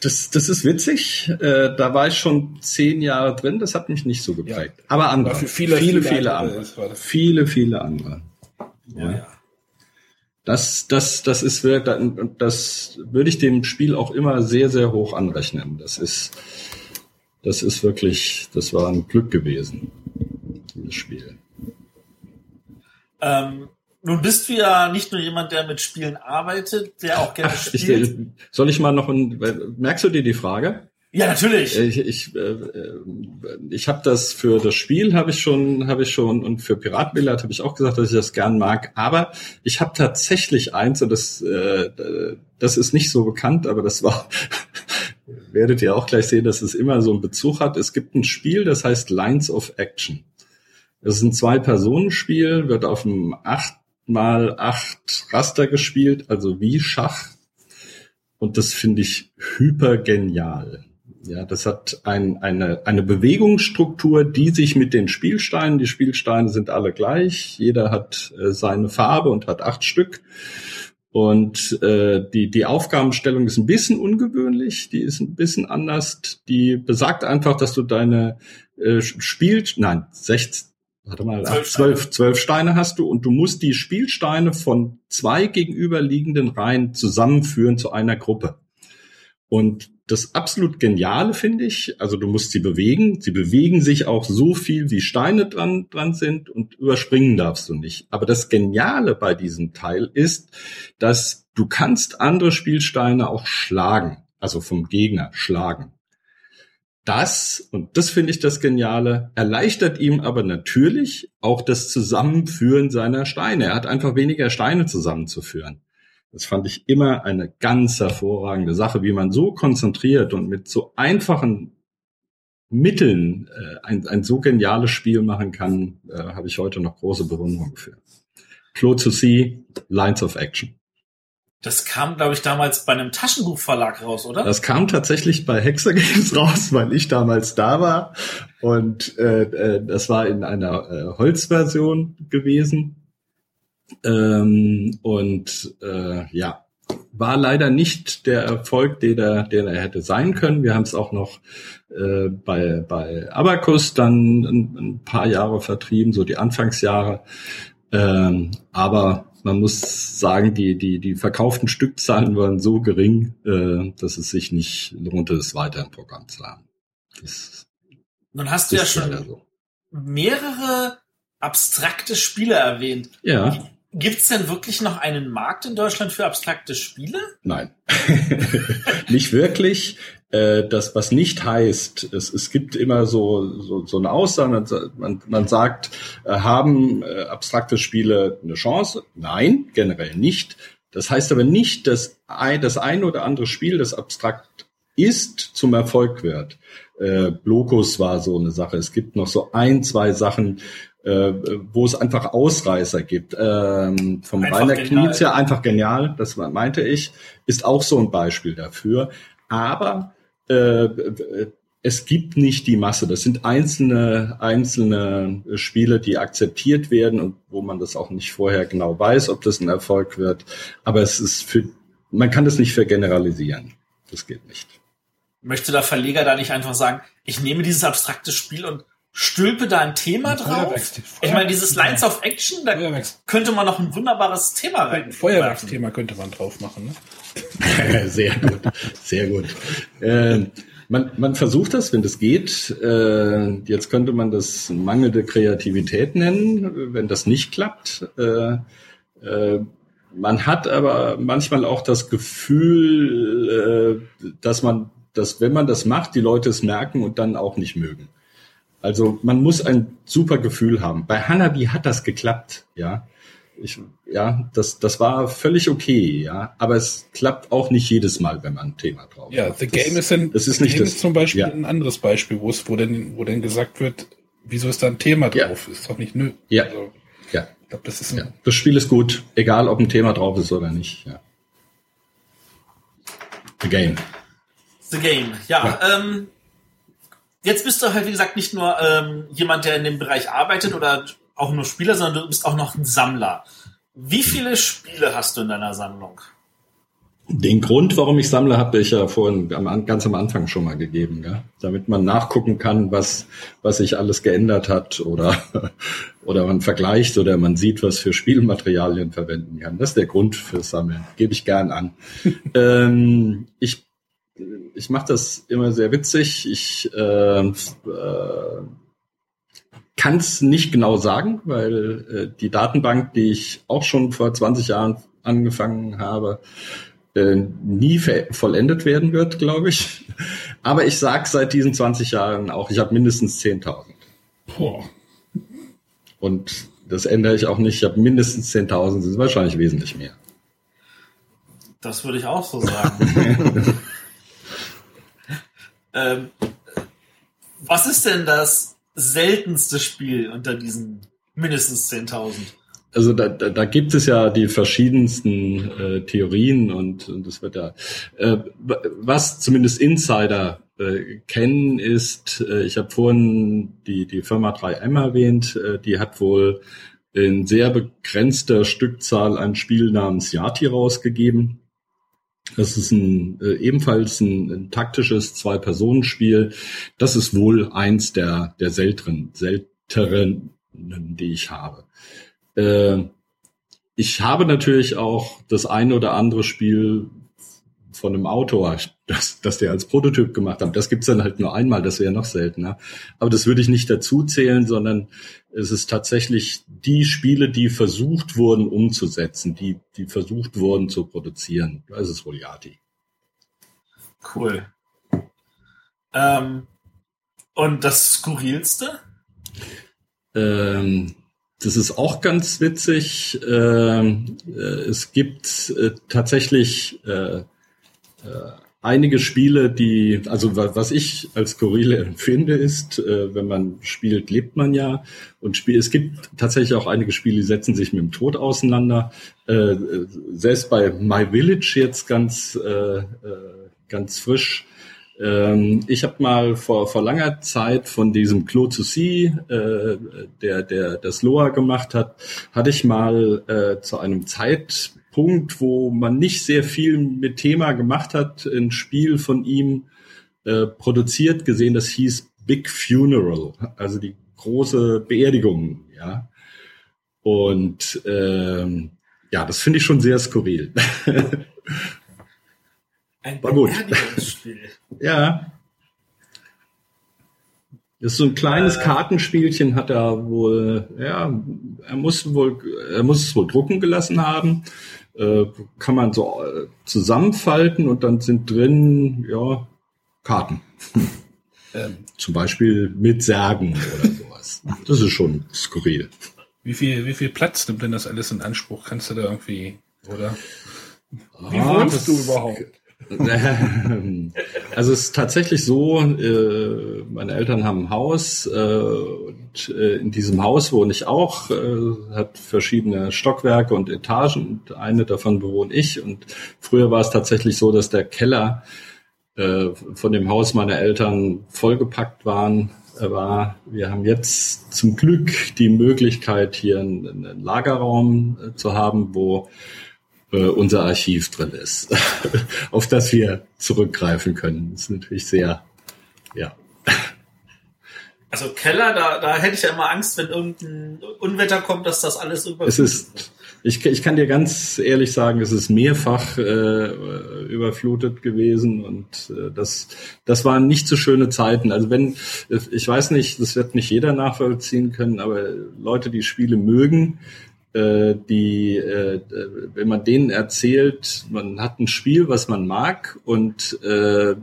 das, das ist witzig. Äh, da war ich schon zehn Jahre drin. Das hat mich nicht so geprägt. Ja. Aber andere. für viele, viele, viele, viele andere. Viele, viele andere. Ja. ja. Das, das, das ist das würde ich dem Spiel auch immer sehr, sehr hoch anrechnen. Das ist, das ist wirklich, das war ein Glück gewesen, dieses Spiel. Ähm, nun bist du ja nicht nur jemand, der mit Spielen arbeitet, der auch gerne Ach, spielt. Ich, soll ich mal noch ein, merkst du dir die Frage? Ja, natürlich. Ich, ich, äh, ich habe das für das Spiel habe ich schon, habe ich schon und für Piratbillard habe ich auch gesagt, dass ich das gern mag. Aber ich habe tatsächlich eins und das, äh, das ist nicht so bekannt, aber das war, werdet ihr auch gleich sehen, dass es immer so einen Bezug hat. Es gibt ein Spiel, das heißt Lines of Action. Es ist ein Zwei-Personen-Spiel, wird auf einem acht mal acht Raster gespielt, also wie Schach. Und das finde ich hyper genial. Ja, das hat ein, eine, eine Bewegungsstruktur, die sich mit den Spielsteinen, die Spielsteine sind alle gleich, jeder hat äh, seine Farbe und hat acht Stück. Und äh, die, die Aufgabenstellung ist ein bisschen ungewöhnlich, die ist ein bisschen anders. Die besagt einfach, dass du deine äh, Spiel, nein, 16, warte mal, zwölf, zwölf, zwölf Steine hast du und du musst die Spielsteine von zwei gegenüberliegenden Reihen zusammenführen zu einer Gruppe. Und das absolut Geniale finde ich, also du musst sie bewegen. Sie bewegen sich auch so viel, wie Steine dran, dran sind und überspringen darfst du nicht. Aber das Geniale bei diesem Teil ist, dass du kannst andere Spielsteine auch schlagen, also vom Gegner schlagen. Das, und das finde ich das Geniale, erleichtert ihm aber natürlich auch das Zusammenführen seiner Steine. Er hat einfach weniger Steine zusammenzuführen. Das fand ich immer eine ganz hervorragende Sache, wie man so konzentriert und mit so einfachen Mitteln äh, ein, ein so geniales Spiel machen kann, äh, habe ich heute noch große Bewunderung für. Claude to See, Lines of Action. Das kam, glaube ich, damals bei einem Taschenbuchverlag raus, oder? Das kam tatsächlich bei Hexer Games raus, weil ich damals da war. Und äh, äh, das war in einer äh, Holzversion gewesen. Ähm, und äh, ja, war leider nicht der Erfolg, den er, den er hätte sein können. Wir haben es auch noch äh, bei, bei Abacus dann ein, ein, paar Jahre vertrieben, so die Anfangsjahre. Ähm, aber man muss sagen, die, die, die verkauften Stückzahlen waren so gering, äh, dass es sich nicht lohnte, es weiter im Programm zu haben. Das Nun hast du ja schon so. mehrere abstrakte Spiele erwähnt. Ja. Gibt es denn wirklich noch einen Markt in Deutschland für abstrakte Spiele? Nein, nicht wirklich. Äh, das, was nicht heißt, es, es gibt immer so, so, so eine Aussage, man, man sagt, äh, haben äh, abstrakte Spiele eine Chance? Nein, generell nicht. Das heißt aber nicht, dass ein, das ein oder andere Spiel, das abstrakt ist, zum Erfolg wird. Äh, Blokus war so eine Sache. Es gibt noch so ein, zwei Sachen, äh, wo es einfach Ausreißer gibt. Ähm, vom einfach Rainer Knizia, einfach genial, das meinte ich, ist auch so ein Beispiel dafür. Aber äh, es gibt nicht die Masse. Das sind einzelne, einzelne Spiele, die akzeptiert werden und wo man das auch nicht vorher genau weiß, ob das ein Erfolg wird. Aber es ist für, man kann das nicht vergeneralisieren. Das geht nicht. Möchte der Verleger da nicht einfach sagen, ich nehme dieses abstrakte Spiel und stülpe da ein Thema drauf. Ich meine, dieses Lines of Action, da könnte man noch ein wunderbares Thema rein. Ein Feuerwerksthema könnte man drauf machen. Ne? sehr gut, sehr gut. Äh, man, man versucht das, wenn das geht. Äh, jetzt könnte man das mangelnde Kreativität nennen, wenn das nicht klappt. Äh, äh, man hat aber manchmal auch das Gefühl, äh, dass man, dass wenn man das macht, die Leute es merken und dann auch nicht mögen. Also man muss ein super Gefühl haben. Bei Hanabi hat das geklappt, ja. Ich, ja, das, das war völlig okay, ja. Aber es klappt auch nicht jedes Mal, wenn man ein Thema drauf Ja, The das, Game ist, ein, das ist nicht Game das, ist zum Beispiel ja. ein anderes Beispiel, wo es, wo denn, wo denn gesagt wird, wieso ist da ein Thema drauf? Ja. Ist doch nicht nö. Ja. Also, ja. Ich glaub, das ist ein ja. Das Spiel ist gut, egal ob ein Thema drauf ist oder nicht, ja. The Game. The Game, ja. ja. Ähm, jetzt bist du halt, wie gesagt, nicht nur ähm, jemand, der in dem Bereich arbeitet oder auch nur Spieler, sondern du bist auch noch ein Sammler. Wie viele Spiele hast du in deiner Sammlung? Den Grund, warum ich sammle, habe ich ja vorhin ganz am Anfang schon mal gegeben, ja? damit man nachgucken kann, was was sich alles geändert hat oder oder man vergleicht oder man sieht, was für Spielmaterialien verwenden kann. Das ist der Grund fürs Sammeln. Gebe ich gern an. ähm, ich ich mache das immer sehr witzig. Ich äh, äh, kann es nicht genau sagen, weil äh, die Datenbank, die ich auch schon vor 20 Jahren angefangen habe, äh, nie vollendet werden wird, glaube ich. Aber ich sage seit diesen 20 Jahren auch, ich habe mindestens 10.000. Und das ändere ich auch nicht. Ich habe mindestens 10.000, sind wahrscheinlich wesentlich mehr. Das würde ich auch so sagen. Ähm, was ist denn das seltenste Spiel unter diesen mindestens 10.000? Also da, da, da gibt es ja die verschiedensten äh, Theorien und, und das wird ja, äh, was zumindest Insider äh, kennen ist, äh, ich habe vorhin die, die Firma 3M erwähnt, äh, die hat wohl in sehr begrenzter Stückzahl ein Spiel namens Yati rausgegeben. Das ist ein, äh, ebenfalls ein, ein taktisches Zwei-Personen-Spiel. Das ist wohl eins der, der selteren, selteren, die ich habe. Äh, ich habe natürlich auch das ein oder andere Spiel von einem Autor, das, das der als Prototyp gemacht hat. Das gibt's dann halt nur einmal, das wäre noch seltener. Aber das würde ich nicht dazu zählen, sondern es ist tatsächlich die Spiele, die versucht wurden umzusetzen, die, die versucht wurden zu produzieren. Das ist wohl Yati. Cool. Ähm, und das Skurrilste? Ähm, das ist auch ganz witzig. Ähm, äh, es gibt äh, tatsächlich äh, äh, einige Spiele, die, also was ich als skurrile empfinde, ist, äh, wenn man spielt, lebt man ja. Und spiel, es gibt tatsächlich auch einige Spiele, die setzen sich mit dem Tod auseinander. Äh, selbst bei My Village jetzt ganz, äh, äh ganz frisch. Ähm, ich habe mal vor, vor langer Zeit von diesem Claude Soucy, äh, der, der das Loa gemacht hat, hatte ich mal äh, zu einem Zeit Punkt, wo man nicht sehr viel mit Thema gemacht hat, ein Spiel von ihm äh, produziert gesehen, das hieß Big Funeral, also die große Beerdigung, ja. Und ähm, ja, das finde ich schon sehr skurril. Ein War gut. Beerdigungsspiel. ja. Das ist so ein kleines Äh. Kartenspielchen hat er wohl, ja, er muss wohl, er muss es wohl drucken gelassen haben. Äh, kann man so äh, zusammenfalten und dann sind drin, ja, Karten. Ähm, Zum Beispiel mit Särgen oder sowas. Das ist schon skurril. wie viel, wie viel Platz nimmt denn das alles in Anspruch? Kannst du da irgendwie, oder? Wie Ah, wohnst das- du überhaupt? Also es ist tatsächlich so, äh, meine Eltern haben ein Haus äh, äh, in diesem Haus wohne ich auch, äh, hat verschiedene Stockwerke und Etagen und eine davon bewohne ich und früher war es tatsächlich so, dass der Keller äh, von dem Haus meiner Eltern vollgepackt waren, war. Wir haben jetzt zum Glück die Möglichkeit, hier einen, Lagerraum zu haben, wo unser Archiv drin ist, auf das wir zurückgreifen können. Das ist natürlich sehr, ja. Also Keller, da, da hätte ich ja immer Angst, wenn irgendein Unwetter kommt, dass das alles über. Es ist, ich, ich kann dir ganz ehrlich sagen, es ist mehrfach äh, überflutet gewesen und äh, das, das waren nicht so schöne Zeiten. Also wenn, ich weiß nicht, das wird nicht jeder nachvollziehen können, aber Leute, die Spiele mögen, äh, die, äh, wenn man denen erzählt, man hat ein Spiel, was man mag und äh,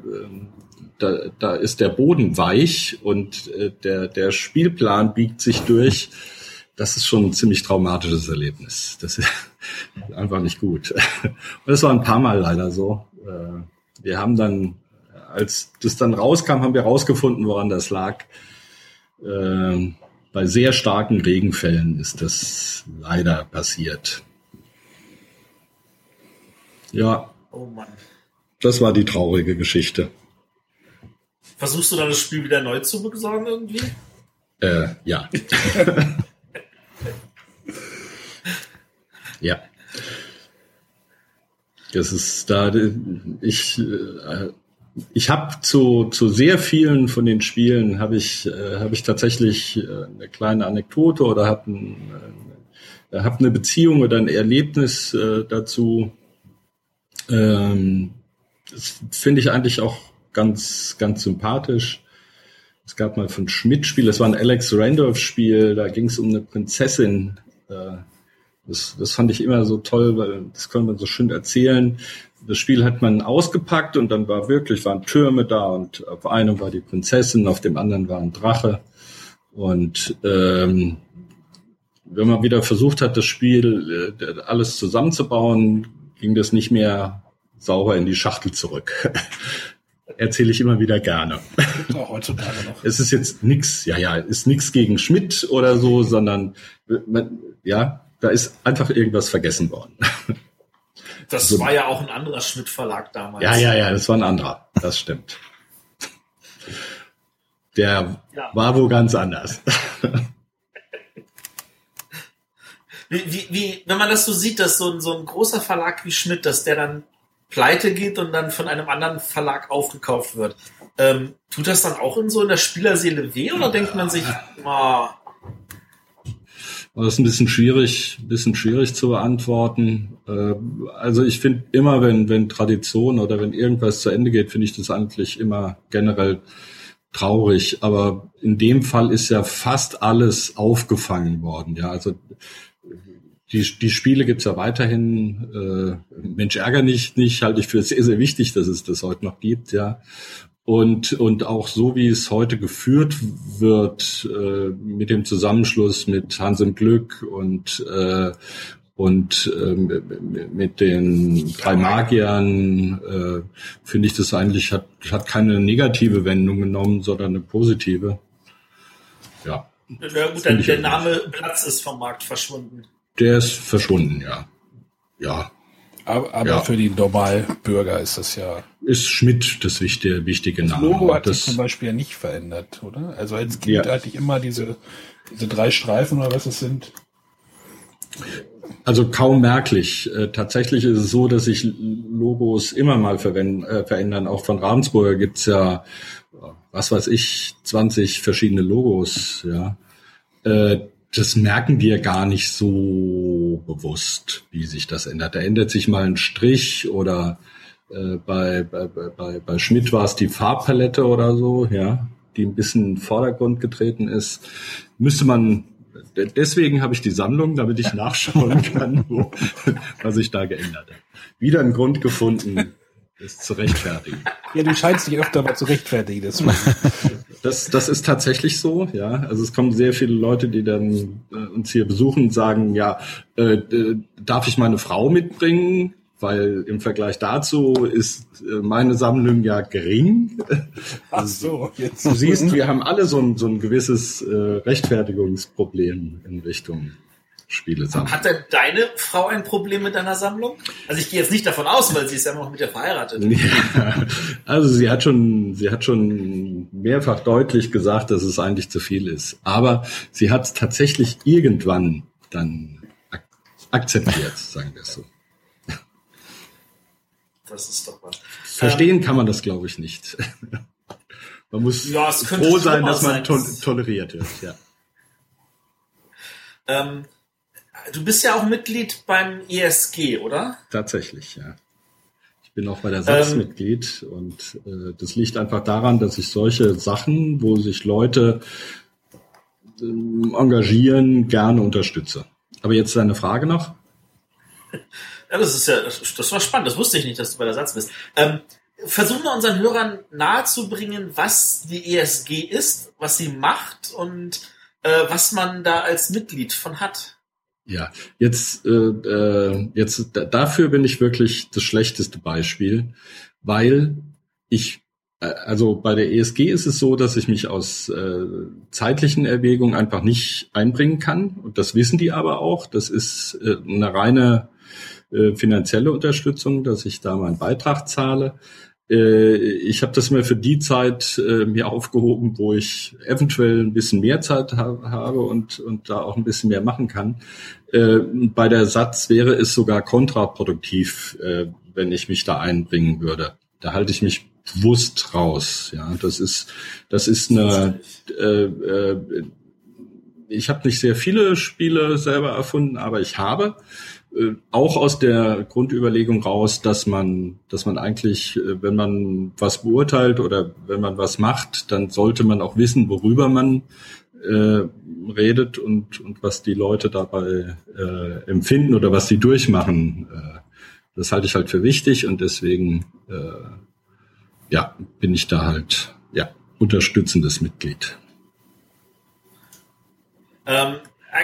da, da ist der Boden weich und äh, der, der Spielplan biegt sich durch. Das ist schon ein ziemlich traumatisches Erlebnis. Das ist einfach nicht gut. Und das war ein paar Mal leider so. Äh, Wir haben dann, als das dann rauskam, haben wir rausgefunden, woran das lag. Ähm, Bei sehr starken Regenfällen ist das leider passiert. Ja, Oh Mann. das war die traurige Geschichte. Versuchst du dann das Spiel wieder neu zu besorgen irgendwie? Äh, ja. ja. Das ist da, ich, äh, ich habe zu, zu sehr vielen von den Spielen habe ich, äh, habe ich tatsächlich äh, eine kleine Anekdote oder habe ein, äh, hab eine Beziehung oder ein Erlebnis äh, dazu. Ähm, das finde ich eigentlich auch ganz, ganz sympathisch. Es gab mal von Schmidt-Spiel, das war ein Alex Randolph-Spiel, da ging es um eine Prinzessin. Äh, Das, das fand ich immer so toll, weil das konnte man so schön erzählen. Das Spiel hat man ausgepackt und dann war wirklich, waren Türme da und auf einem war die Prinzessin, auf dem anderen war ein Drache. Und ähm, wenn man wieder versucht hat, das Spiel äh, alles zusammenzubauen, ging das nicht mehr sauber in die Schachtel zurück. Erzähle ich immer wieder gerne. Gibt's auch heutzutage noch. Es ist jetzt nix, ja, ja, ist nix gegen Schmidt oder so, sondern ja, da ist einfach irgendwas vergessen worden. Das So. war ja auch ein anderer Schmidt-Verlag damals. Ja, ja, ja, das war ein anderer. Das stimmt. Der Ja. war wo ganz anders. Wie, wie, wie, wenn man das so sieht, dass so ein, so ein großer Verlag wie Schmidt, dass der dann pleite geht und dann von einem anderen Verlag aufgekauft wird. Ähm, tut das dann auch in so in der Spielerseele weh oder denkt man sich, oh, Das ist ein bisschen schwierig, ein bisschen schwierig zu beantworten. Äh, Also ich finde immer, wenn, wenn Tradition oder wenn irgendwas zu Ende geht, finde ich das eigentlich immer generell traurig. Aber in dem Fall ist ja fast alles aufgefangen worden. Ja, also die, die Spiele gibt's ja weiterhin. Äh, Mensch, ärger nicht, nicht halte ich für sehr, sehr wichtig, dass es das heute noch gibt, ja. Und, und auch so, wie es heute geführt wird, äh, mit dem Zusammenschluss mit Hans im Glück und, äh, und ähm, mit den drei Magiern, äh, finde ich das eigentlich, hat, hat keine negative Wendung genommen, sondern eine positive. Ja, na gut, der, der Name Platz ist vom Markt verschwunden. Der ist verschwunden, ja. Ja, Aber, aber Ja. für die Normalbürger ist das ja. ist Schmidt das wichtige, wichtige Das Name. Logo hat sich das, zum Beispiel ja nicht verändert, oder? Also als Kind Ja. hatte ich immer diese, diese drei Streifen oder was es sind. Also kaum merklich. Äh, tatsächlich ist es so, dass sich Logos immer mal äh, verändern. Auch von Ravensburger gibt's ja, was weiß ich, 20 verschiedene Logos. Ja, äh, das merken wir gar nicht so bewusst, wie sich das ändert. Da ändert sich mal ein Strich oder äh, bei, bei, bei, bei Schmidt war es die Farbpalette oder so, ja, die ein bisschen in den Vordergrund getreten ist. Müsste man deswegen habe ich die Sammlung, damit ich nachschauen kann, wo, was sich da geändert hat. Wieder einen Grund gefunden, es zu rechtfertigen. Ja, du scheinst dich öfter mal zu rechtfertigen. Das, das, das ist tatsächlich so, ja. Also es kommen sehr viele Leute, die dann äh, uns hier besuchen und sagen, ja, äh, darf ich meine Frau mitbringen? weil im Vergleich dazu ist äh, meine Sammlung ja gering. Ach so, jetzt. Du siehst, wir haben alle so ein, so ein gewisses äh, Rechtfertigungsproblem in Richtung Spielesammlung. Hat denn deine Frau ein Problem mit deiner Sammlung? Also ich gehe jetzt nicht davon aus, weil sie ist ja noch mit dir verheiratet. Ja, also sie hat schon, sie hat schon mehrfach deutlich gesagt, dass es eigentlich zu viel ist. Aber sie hat es tatsächlich irgendwann dann ak akzeptiert, sagen wir es so. Das ist doch was. Verstehen ähm, kann man das, glaube ich, nicht. man muss ja, froh sein, dass man to toleriert wird. Ja. Ähm, du bist ja auch Mitglied beim ESG, oder? Tatsächlich, ja. Ich bin auch bei der SATS ähm, Mitglied und äh, das liegt einfach daran, dass ich solche Sachen, wo sich Leute äh, engagieren, gerne unterstütze. Aber jetzt deine Frage noch? Ja, das ist ja, das, war spannend. Das wusste ich nicht, dass du bei der Satz bist. Ähm, versuchen wir unseren Hörern nahezubringen, was die ESG ist, was sie macht und äh, was man da als Mitglied von hat. Ja, jetzt, äh, äh jetzt dafür bin ich wirklich das schlechteste Beispiel, weil ich äh, also bei der ESG ist es so, dass ich mich aus äh, zeitlichen Erwägungen einfach nicht einbringen kann. Und das wissen die aber auch. Das ist äh, eine reine äh, finanzielle Unterstützung, dass ich da meinen Beitrag zahle. Äh, ich habe das mir für die Zeit äh, mir aufgehoben, wo ich eventuell ein bisschen mehr Zeit ha habe und, und da auch ein bisschen mehr machen kann. Äh, bei der Satz wäre es sogar kontraproduktiv, äh, wenn ich mich da einbringen würde. Da halte ich mich bewusst raus. Ja, das ist das ist eine. Äh, äh, ich habe nicht sehr viele Spiele selber erfunden, aber ich habe äh, auch aus der Grundüberlegung raus, dass man, dass man eigentlich, äh, wenn man was beurteilt oder wenn man was macht, dann sollte man auch wissen, worüber man äh, redet und, und was die Leute dabei äh, empfinden oder was sie durchmachen. Äh, das halte ich halt für wichtig und deswegen äh, ja, bin ich da halt ja unterstützendes Mitglied. Ähm, äh,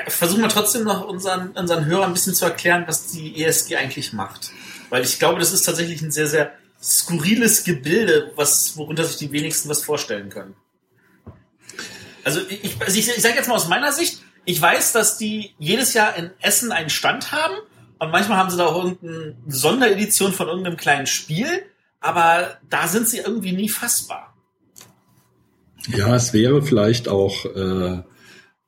versuchen wir trotzdem noch unseren, unseren Hörern ein bisschen zu erklären, was die ESG eigentlich macht. Weil ich glaube, das ist tatsächlich ein sehr, sehr skurriles Gebilde, was, worunter sich die wenigsten was vorstellen können. Also ich, also ich, ich sage jetzt mal aus meiner Sicht, ich weiß, dass die jedes Jahr in Essen einen Stand haben und manchmal haben sie da auch irgendeine Sonderedition von irgendeinem kleinen Spiel, aber da sind sie irgendwie nie fassbar. Ja, es wäre vielleicht auch äh,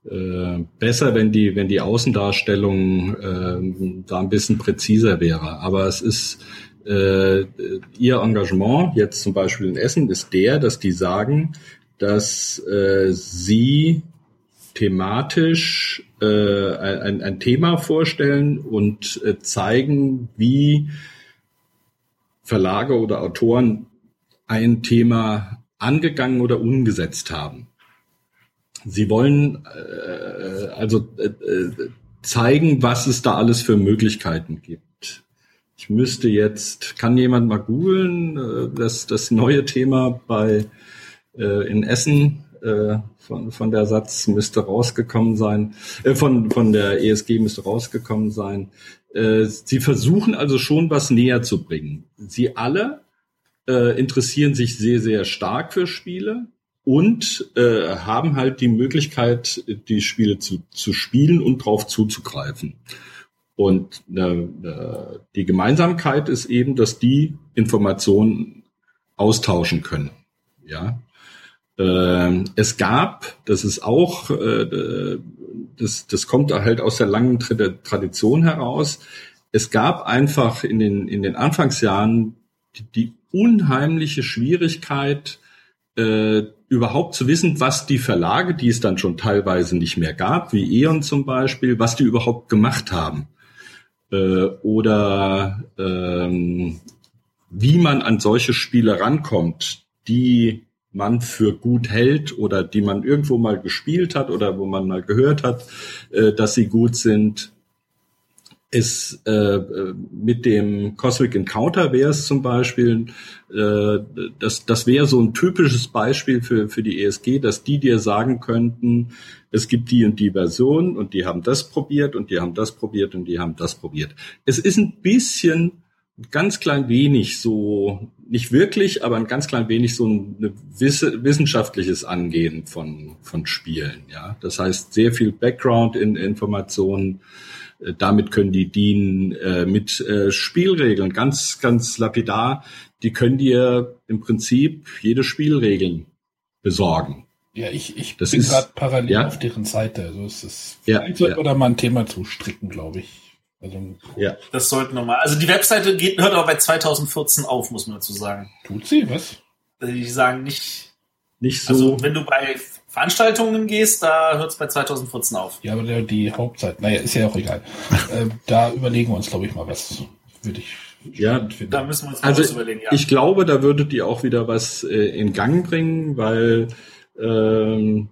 äh, besser, wenn die, wenn die Außendarstellung äh, da ein bisschen präziser wäre. Aber es ist äh, ihr Engagement jetzt zum Beispiel in Essen ist der, dass die sagen, dass äh, sie thematisch äh, ein, ein Thema vorstellen und äh, zeigen, wie Verlage oder Autoren ein Thema angegangen oder umgesetzt haben. Sie wollen äh, also äh, äh, zeigen, was es da alles für Möglichkeiten gibt. Ich müsste jetzt, kann jemand mal googeln, äh, das, das neue Thema bei äh, in Essen äh, von, von der Satz müsste rausgekommen sein, äh, von, von der ESG müsste rausgekommen sein. Äh, sie versuchen also schon was näher zu bringen. Sie alle äh, interessieren sich sehr, sehr stark für Spiele und äh, haben halt die Möglichkeit, die Spiele zu, zu spielen und drauf zuzugreifen. Und äh, äh, die Gemeinsamkeit ist eben, dass die Informationen austauschen können. Ja, äh, es gab, das ist auch äh, das, das kommt halt aus der langen Tradition heraus. Es gab einfach in den, in den Anfangsjahren die, die unheimliche Schwierigkeit, äh, überhaupt zu wissen, was die Verlage, die es dann schon teilweise nicht mehr gab, wie E.ON zum Beispiel, was die überhaupt gemacht haben. Äh, oder ähm, wie man an solche Spiele rankommt, die man für gut hält oder die man irgendwo mal gespielt hat oder wo man mal gehört hat, äh, dass sie gut sind ist äh, mit dem Cosmic Encounter wäre es zum Beispiel, äh, das, das wäre so ein typisches Beispiel für, für die ESG, dass die dir sagen könnten, es gibt die und die Version und die haben das probiert und die haben das probiert und die haben das probiert. Es ist ein bisschen, ganz klein wenig so, nicht wirklich, aber ein ganz klein wenig so ein wissenschaftliches Angehen von, von Spielen. Ja, das heißt sehr viel Background-Informationen. Äh, damit können die dienen äh, mit äh, Spielregeln, ganz, ganz lapidar. Die können dir im Prinzip jede Spielregeln besorgen. Ja, ich, ich das bin gerade parallel ja? auf deren Seite. Also es ist ja, ja. oder mal ein Thema zu stricken, glaube ich. Also, ja. Das sollten wir mal. Also die Webseite geht, hört aber bei 2014 auf, muss man dazu sagen. Tut sie, was? Die sagen nicht. Nicht so. Also wenn du bei Veranstaltungen gehst, da hört es bei 2014 auf. Ja, aber der, die Hauptzeit, naja, ist ja auch egal. äh, da überlegen wir uns, glaube ich, mal was. Würde ich. Ja, da müssen wir uns also was überlegen. Ja. Ich glaube, da würdet ihr auch wieder was äh, in Gang bringen, weil ähm,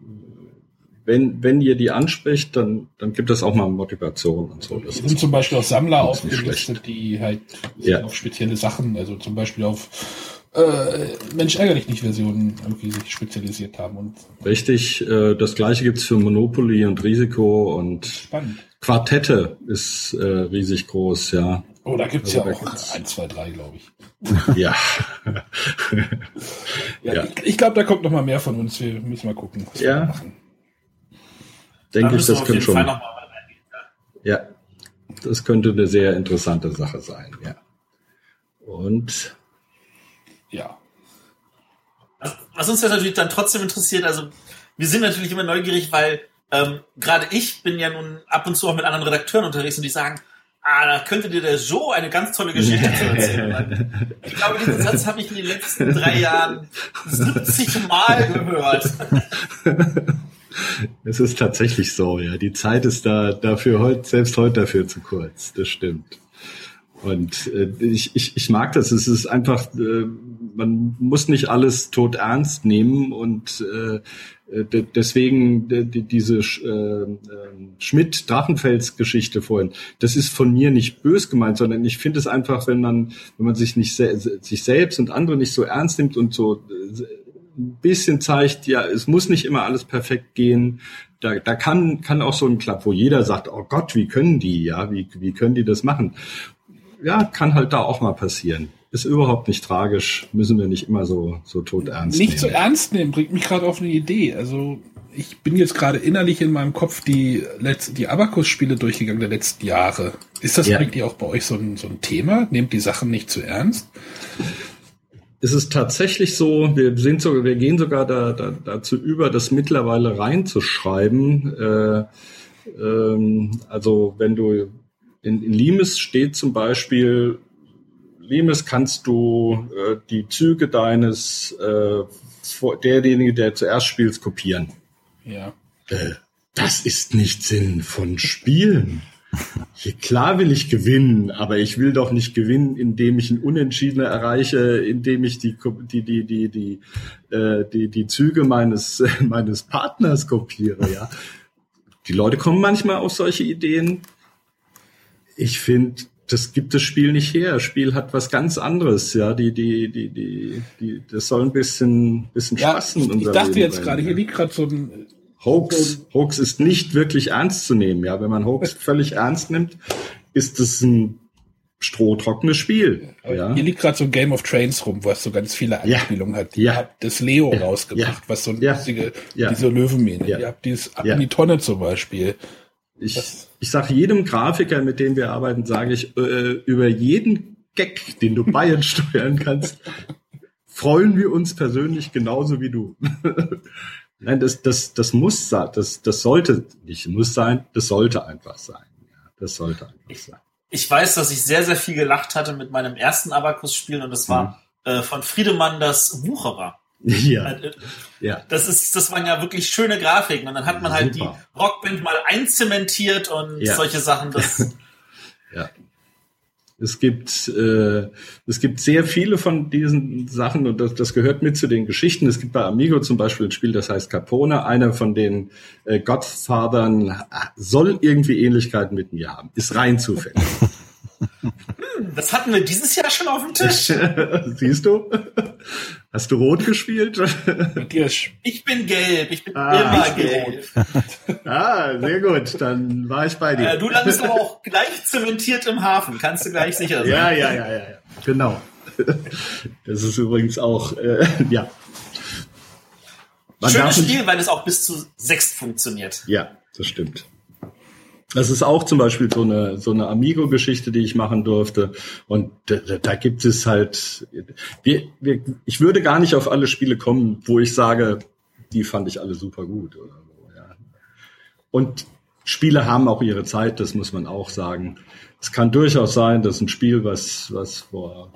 wenn, wenn ihr die anspricht, dann, dann gibt es auch mal Motivation und so. Das sind zum Beispiel auch Sammler aufgelistet, die halt ja. auf spezielle Sachen, also zum Beispiel auf äh, Mensch ärgerlich nicht Versionen irgendwie sich spezialisiert haben. Und Richtig, äh, das gleiche gibt's für Monopoly und Risiko und Spannend. Quartette ist äh, riesig groß, ja. Oh, da gibt's also ja auch gibt's... 1, 2, 3, glaube ich. ja. ja, ja. Ich, ich glaube, da kommt noch mal mehr von uns. Wir müssen mal gucken, was ja. wir machen. Denke ich, das könnte schon. Ja, das könnte eine sehr interessante Sache sein, ja. Und ja. Was uns ja natürlich dann trotzdem interessiert, also wir sind natürlich immer neugierig, weil ähm, gerade ich bin ja nun ab und zu auch mit anderen Redakteuren unterwegs und die sagen, ah, da könnte dir der Joe eine ganz tolle Geschichte erzählen. ich glaube, diesen Satz habe ich in den letzten drei Jahren 70 Mal gehört. Es ist tatsächlich so, ja. Die Zeit ist da dafür heute, selbst heute dafür zu kurz. Das stimmt. Und äh, ich, ich, ich mag das. Es ist einfach, äh, man muss nicht alles tot ernst nehmen und äh, deswegen die, diese äh, Schmidt-Drachenfels-Geschichte vorhin, das ist von mir nicht bös gemeint, sondern ich finde es einfach, wenn man, wenn man sich nicht sich selbst und andere nicht so ernst nimmt und so äh, ein bisschen zeigt, ja, es muss nicht immer alles perfekt gehen. Da, da kann, kann auch so ein Klapp, wo jeder sagt, oh Gott, wie können die, ja, wie, wie können die das machen? ja, kann halt da auch mal passieren. Ist überhaupt nicht tragisch, müssen wir nicht immer so, so tot ernst nicht nehmen. Nicht so ernst nehmen, bringt mich gerade auf eine Idee. Also ich bin jetzt gerade innerlich in meinem Kopf die, letzte, die Abacus-Spiele durchgegangen der letzten Jahre. Ist das ja. eigentlich auch bei euch so ein, so ein Thema? Nehmt die Sachen nicht zu ernst? Es ist tatsächlich so, wir sind so, wir gehen sogar da, da, dazu über, das mittlerweile reinzuschreiben. Äh, ähm, also wenn du in, in Limes steht zum Beispiel, Limes kannst du äh, die Züge deines äh, derjenige, der zuerst spielt, kopieren. Ja. Äh, das ist nicht Sinn von Spielen. Klar will ich gewinnen, aber ich will doch nicht gewinnen, indem ich ein Unentschieden erreiche, indem ich die die die die die äh, die, die Züge meines meines Partners kopiere. Ja, die Leute kommen manchmal auf solche Ideen ich finde, das gibt das Spiel nicht her. Das Spiel hat was ganz anderes, ja. Die, die, die, die, die, das soll ein bisschen, bisschen ja, Spaß in Ich dachte Leben jetzt gerade, hier liegt gerade so ein Hoax. Hoax ist nicht wirklich ernst zu nehmen, ja. Wenn man Hoax völlig ernst nimmt, ist das ein strohtrockenes Spiel. Ja. Hier liegt gerade so ein Game of Trains rum, was so ganz viele Anspielungen ja. hat. Ihr ja. habt das Leo ja. rausgebracht, was so eine lustige, diese Löwenmähne. Ihr habt dieses Ab in die Tonne zum Beispiel. Ich, ich sage jedem Grafiker, mit dem wir arbeiten, sage ich, äh, über jeden Gag, den du Bayern steuern kannst, freuen wir uns persönlich genauso wie du. Nein, das, das, das muss sein, das, das sollte nicht muss sein, das sollte einfach sein. Ja, das sollte einfach sein. Ich weiß, dass ich sehr, sehr viel gelacht hatte mit meinem ersten Abakus-Spiel und das war mhm. äh, von Friedemann das Wucherer. Ja. Äh, ja. Das ist, das waren ja wirklich schöne Grafiken und dann hat man halt Super. die Rockband mal einzementiert und ja. solche Sachen. Das ja. Es gibt, äh, es gibt sehr viele von diesen Sachen und das, das gehört mit zu den Geschichten. Es gibt bei Amigo zum Beispiel ein Spiel, das heißt Capone. Einer von den äh, Godfathern soll irgendwie Ähnlichkeiten mit mir haben. Ist rein zufällig. Das hatten wir dieses Jahr schon auf dem Tisch. Siehst du? Hast du rot gespielt? Ich bin gelb. Ich bin ah, immer gelb. ah, sehr gut. Dann war ich bei dir. Äh, du landest aber auch gleich zementiert im Hafen. Kannst du gleich sicher sein. Ja, ja, ja, ja. ja. Genau. Das ist übrigens auch, äh, ja. Man Schönes Spiel, weil es auch bis zu sechs funktioniert. Ja, das stimmt. Das ist auch zum Beispiel so eine, so eine Amigo-Geschichte, die ich machen durfte. Und da, da gibt es halt, wir, wir, ich würde gar nicht auf alle Spiele kommen, wo ich sage, die fand ich alle super gut oder so, ja. Und Spiele haben auch ihre Zeit, das muss man auch sagen. Es kann durchaus sein, dass ein Spiel, was, was vor,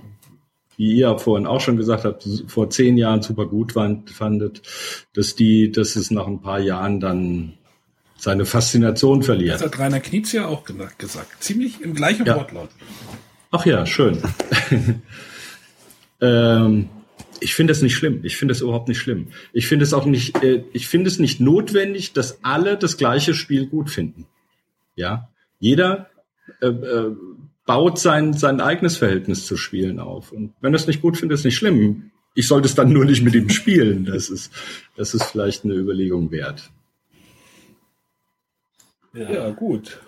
wie ihr vorhin auch schon gesagt habt, vor zehn Jahren super gut fandet, dass die, dass es nach ein paar Jahren dann seine Faszination verliert. Das hat Rainer Knietz ja auch gesagt. Ziemlich im gleichen ja. Wortlaut. Ach ja, schön. ähm, ich finde es nicht schlimm. Ich finde es überhaupt nicht schlimm. Ich finde es auch nicht, äh, ich finde es nicht notwendig, dass alle das gleiche Spiel gut finden. Ja, jeder äh, äh, baut sein, sein eigenes Verhältnis zu Spielen auf. Und wenn er es nicht gut findet, ist nicht schlimm. Ich sollte es dann nur nicht mit ihm spielen. Das ist, das ist vielleicht eine Überlegung wert. Ja, ja gut.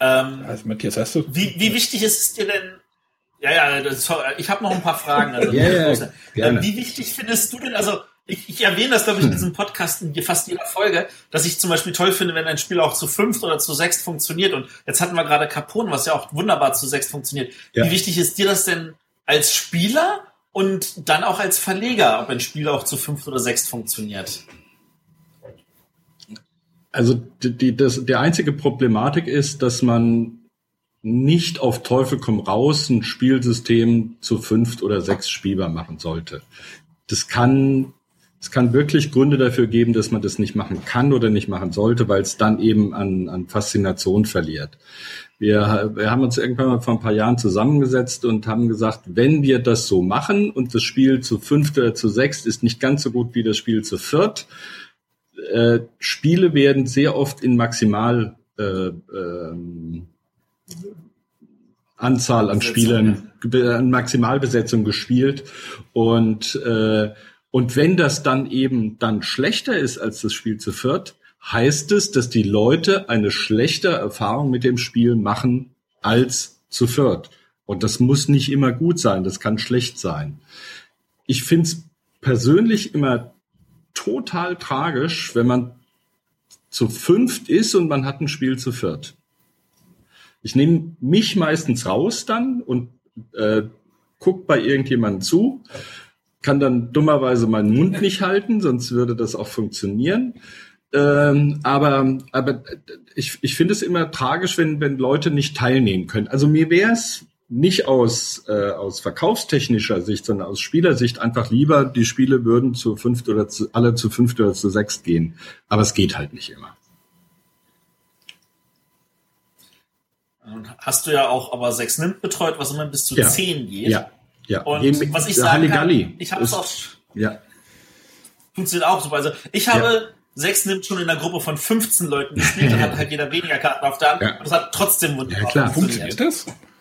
Ähm, also Matthias, hast du? Wie, wie wichtig ist es dir denn? Ja, ja, das, ich habe noch ein paar Fragen. Also, ja, ja, äh, wie wichtig findest du denn? Also ich, ich erwähne das, glaube ich, in diesem Podcast in fast jeder Folge, dass ich zum Beispiel toll finde, wenn ein Spiel auch zu fünft oder zu sechst funktioniert. Und jetzt hatten wir gerade Capone, was ja auch wunderbar zu sechst funktioniert. Ja. Wie wichtig ist dir das denn als Spieler und dann auch als Verleger, ob ein Spiel auch zu fünft oder sechst funktioniert? Also die, die, das, die einzige Problematik ist, dass man nicht auf Teufel komm raus ein Spielsystem zu fünft oder sechs spielbar machen sollte. Das kann, es kann wirklich Gründe dafür geben, dass man das nicht machen kann oder nicht machen sollte, weil es dann eben an, an Faszination verliert. Wir, wir haben uns irgendwann mal vor ein paar Jahren zusammengesetzt und haben gesagt, wenn wir das so machen und das Spiel zu fünft oder zu sechs ist nicht ganz so gut wie das Spiel zu viert, äh, Spiele werden sehr oft in Maximal äh, ähm, Anzahl an Spielern, an Maximalbesetzung gespielt und äh, und wenn das dann eben dann schlechter ist als das Spiel zu viert, heißt es, dass die Leute eine schlechte Erfahrung mit dem Spiel machen als zu viert. Und das muss nicht immer gut sein, das kann schlecht sein. Ich finde es persönlich immer total tragisch, wenn man zu fünft ist und man hat ein Spiel zu viert. Ich nehme mich meistens raus dann und äh, guck bei irgendjemandem zu, kann dann dummerweise meinen Mund nicht halten, sonst würde das auch funktionieren. Ähm, aber aber ich, ich finde es immer tragisch, wenn, wenn Leute nicht teilnehmen können. Also mir wäre es nicht aus, äh, aus verkaufstechnischer Sicht, sondern aus Spielersicht einfach lieber, die Spiele würden zu fünft oder zu, alle zu fünft oder zu sechst gehen. Aber es geht halt nicht immer. Hast du ja auch aber sechs nimmt betreut, was immer bis zu ja. zehn geht. Ja, ja. Und Eben, was ich sagen kann, ich habe es auch. Ja. Funktioniert auch super. Also ich habe ja. sechs nimmt schon in einer Gruppe von 15 Leuten gespielt, dann hat halt jeder weniger Karten auf der Hand. Ja. Und das hat trotzdem wunderbar ja, klar. funktioniert. Funktioniert das?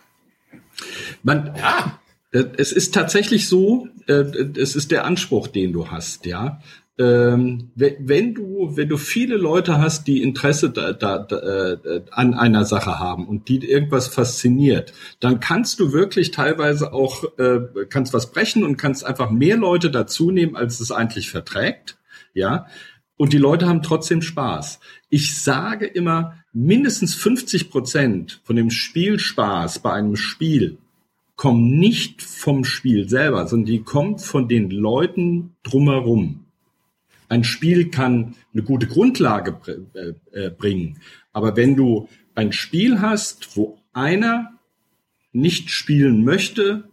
Man, ja, es ist tatsächlich so, äh, es ist der Anspruch, den du hast, ja. Ähm, wenn du, wenn du viele Leute hast, die Interesse da, da, da, äh, an einer Sache haben und die irgendwas fasziniert, dann kannst du wirklich teilweise auch, äh, kannst was brechen und kannst einfach mehr Leute dazu nehmen, als es eigentlich verträgt, ja. Und die Leute haben trotzdem Spaß. Ich sage immer, mindestens 50 Prozent von dem Spielspaß bei einem Spiel kommen nicht vom Spiel selber, sondern die kommen von den Leuten drumherum. ein Spiel kann eine gute Grundlage äh, äh, bringen. Aber wenn du ein Spiel hast, wo einer nicht spielen möchte,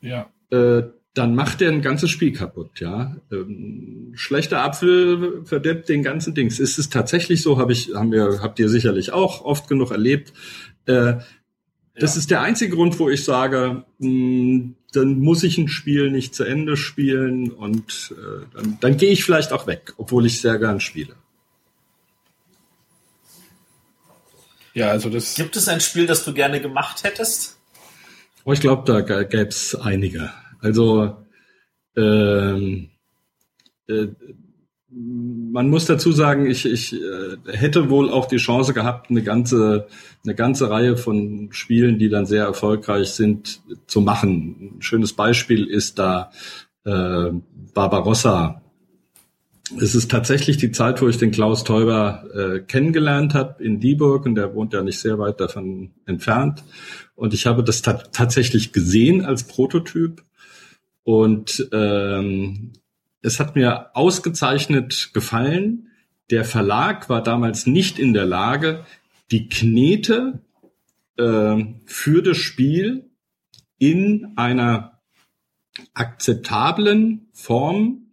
ja. äh, dann macht er ein ganzes Spiel kaputt, ja. Ähm, schlechter Apfel verdirbt den ganzen Dings. Ist es tatsächlich so, habe ich, haben wir, habt ihr sicherlich auch oft genug erlebt. Äh, das ja. ist der einzige Grund, wo ich sage, mh, hm, dann muss ich ein Spiel nicht zu Ende spielen und äh, dann, dann gehe ich vielleicht auch weg, obwohl ich sehr gern spiele. Ja, also das. Gibt es ein Spiel, das du gerne gemacht hättest? Oh, ich glaube, da gäbe es einige. Also ähm, äh, man muss dazu sagen, ich, ich äh, hätte wohl auch die Chance gehabt, eine ganze, eine ganze Reihe von Spielen, die dann sehr erfolgreich sind, zu machen. Ein schönes Beispiel ist da äh, Barbarossa. Es ist tatsächlich die Zeit, wo ich den Klaus Teuber äh, kennengelernt habe in Dieburg und der wohnt ja nicht sehr weit davon entfernt. Und ich habe das tatsächlich gesehen als Prototyp und ähm, es hat mir ausgezeichnet gefallen. Der Verlag war damals nicht in der Lage, die Knete äh, für das Spiel in einer akzeptablen Form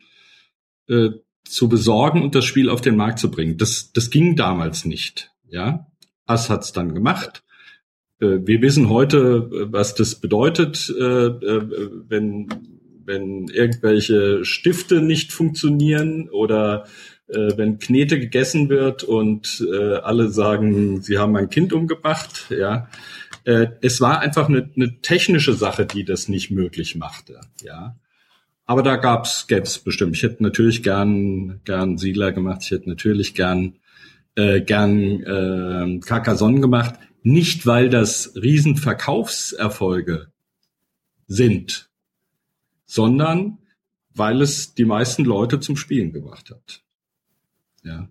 äh, zu besorgen und das Spiel auf den Markt zu bringen. Das, das ging damals nicht. Ja, Ass hat's dann gemacht. Äh, wir wissen heute, was das bedeutet, äh, äh, wenn wenn irgendwelche Stifte nicht funktionieren oder äh, wenn Knete gegessen wird und äh, alle sagen, sie haben mein Kind umgebracht, ja. Äh, es war einfach eine, eine technische Sache, die das nicht möglich machte, ja. Aber da gab's, gäb's bestimmt. Ich hätte natürlich gern, gern Siedler gemacht. Ich hätte natürlich gern, äh, gern äh, Carcassonne gemacht. Nicht, weil das Riesenverkaufserfolge sind, sondern weil es die meisten Leute zum Spielen gebracht hat. Ja.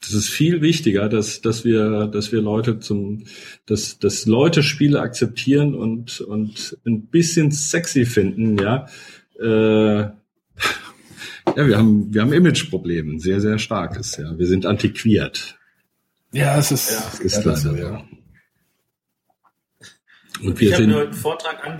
Das ist viel wichtiger, dass, dass wir, dass wir Leute zum, dass, dass Leute Spiele akzeptieren und, und ein bisschen sexy finden, ja. Äh, ja, wir haben, wir haben Imageprobleme, sehr, sehr starkes, ja. Wir sind antiquiert. Ja, es ist, ja, ist ja, leider so, ja. Und wir ich habe mir heute einen Vortrag an,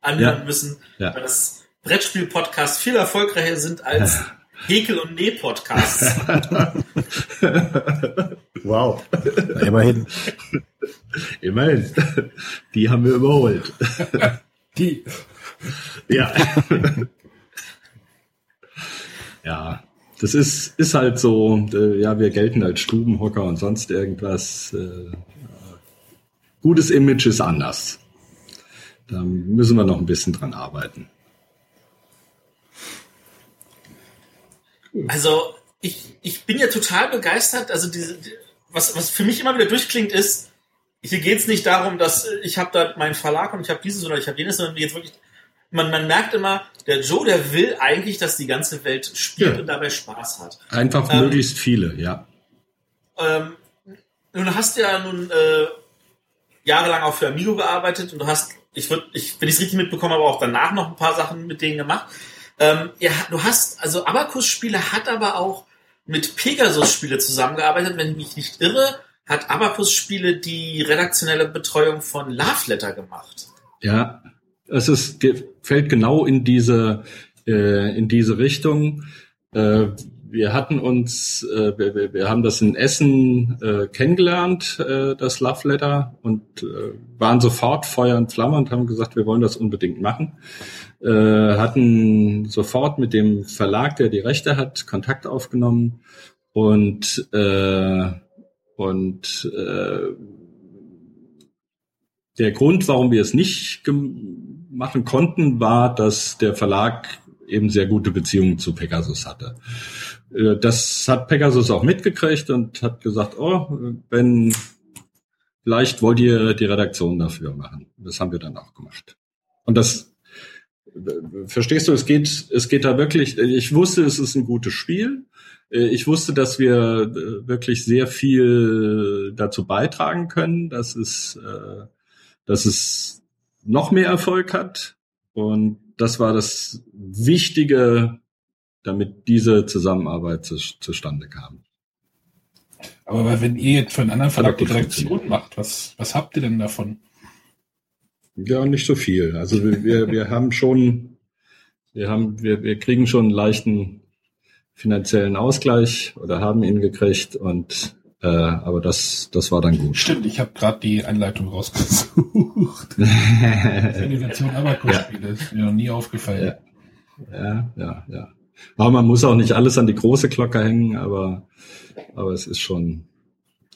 anhören ja. müssen, ja. weil das Brettspiel-Podcasts viel erfolgreicher sind als Häkel- und Näh-Podcasts. wow. Immerhin. Immerhin. Die haben wir überholt. Die. Ja. ja. Das ist, ist halt so, äh, ja, wir gelten als Stubenhocker und sonst irgendwas. Äh, gutes Image ist anders. Da müssen wir noch ein bisschen dran arbeiten. Also ich, ich bin ja total begeistert. Also diese, was, was für mich immer wieder durchklingt, ist, hier geht es nicht darum, dass ich habe da meinen Verlag und ich habe dieses oder ich habe jenes, sondern jetzt wirklich, man, man merkt immer, der Joe, der will eigentlich, dass die ganze Welt spielt ja. und dabei Spaß hat. Einfach ähm, möglichst viele, ja. Ähm, nun hast du ja nun äh, jahrelang auch für Amigo gearbeitet und du hast ich würde, ich, wenn ich es richtig mitbekommen habe, auch danach noch ein paar Sachen mit denen gemacht. Ähm, ja, du hast, also Abacus-Spiele hat aber auch mit Pegasus-Spiele zusammengearbeitet. Wenn ich mich nicht irre, hat Abacus-Spiele die redaktionelle Betreuung von Love Letter gemacht. Ja, es ist, fällt genau in diese, äh, in diese Richtung. Äh, wir hatten uns, äh, wir, wir haben das in Essen äh, kennengelernt, äh, das Love Letter, und äh, waren sofort Feuer und Flamme und haben gesagt, wir wollen das unbedingt machen. Äh, hatten sofort mit dem Verlag, der die Rechte hat, Kontakt aufgenommen und äh, und äh, der Grund, warum wir es nicht machen konnten, war, dass der Verlag eben sehr gute Beziehungen zu Pegasus hatte. Äh, das hat Pegasus auch mitgekriegt und hat gesagt, oh, wenn vielleicht wollt ihr die Redaktion dafür machen. Das haben wir dann auch gemacht. Und das verstehst du, es geht, es geht da wirklich, ich wusste, es ist ein gutes Spiel. Ich wusste, dass wir wirklich sehr viel dazu beitragen können, dass es, äh, dass es noch mehr Erfolg hat. Und das war das wichtige damit diese Zusammenarbeit zu, zustande kam. Aber wenn ihr jetzt für einen anderen Verlag die Redaktion macht, was, was habt ihr denn davon? Ja, nicht so viel. Also wir, wir, wir haben schon, wir haben, wir, wir kriegen schon einen leichten finanziellen Ausgleich oder haben ihn gekriegt und äh, aber das, das war dann gut. Stimmt, ich habe gerade die Einleitung rausgesucht. Organisation Abakus-Spiele, ist mir noch nie aufgefallen. Ja. ja, ja, ja. Aber man muss auch nicht alles an die große Glocke hängen, aber, aber es ist schon,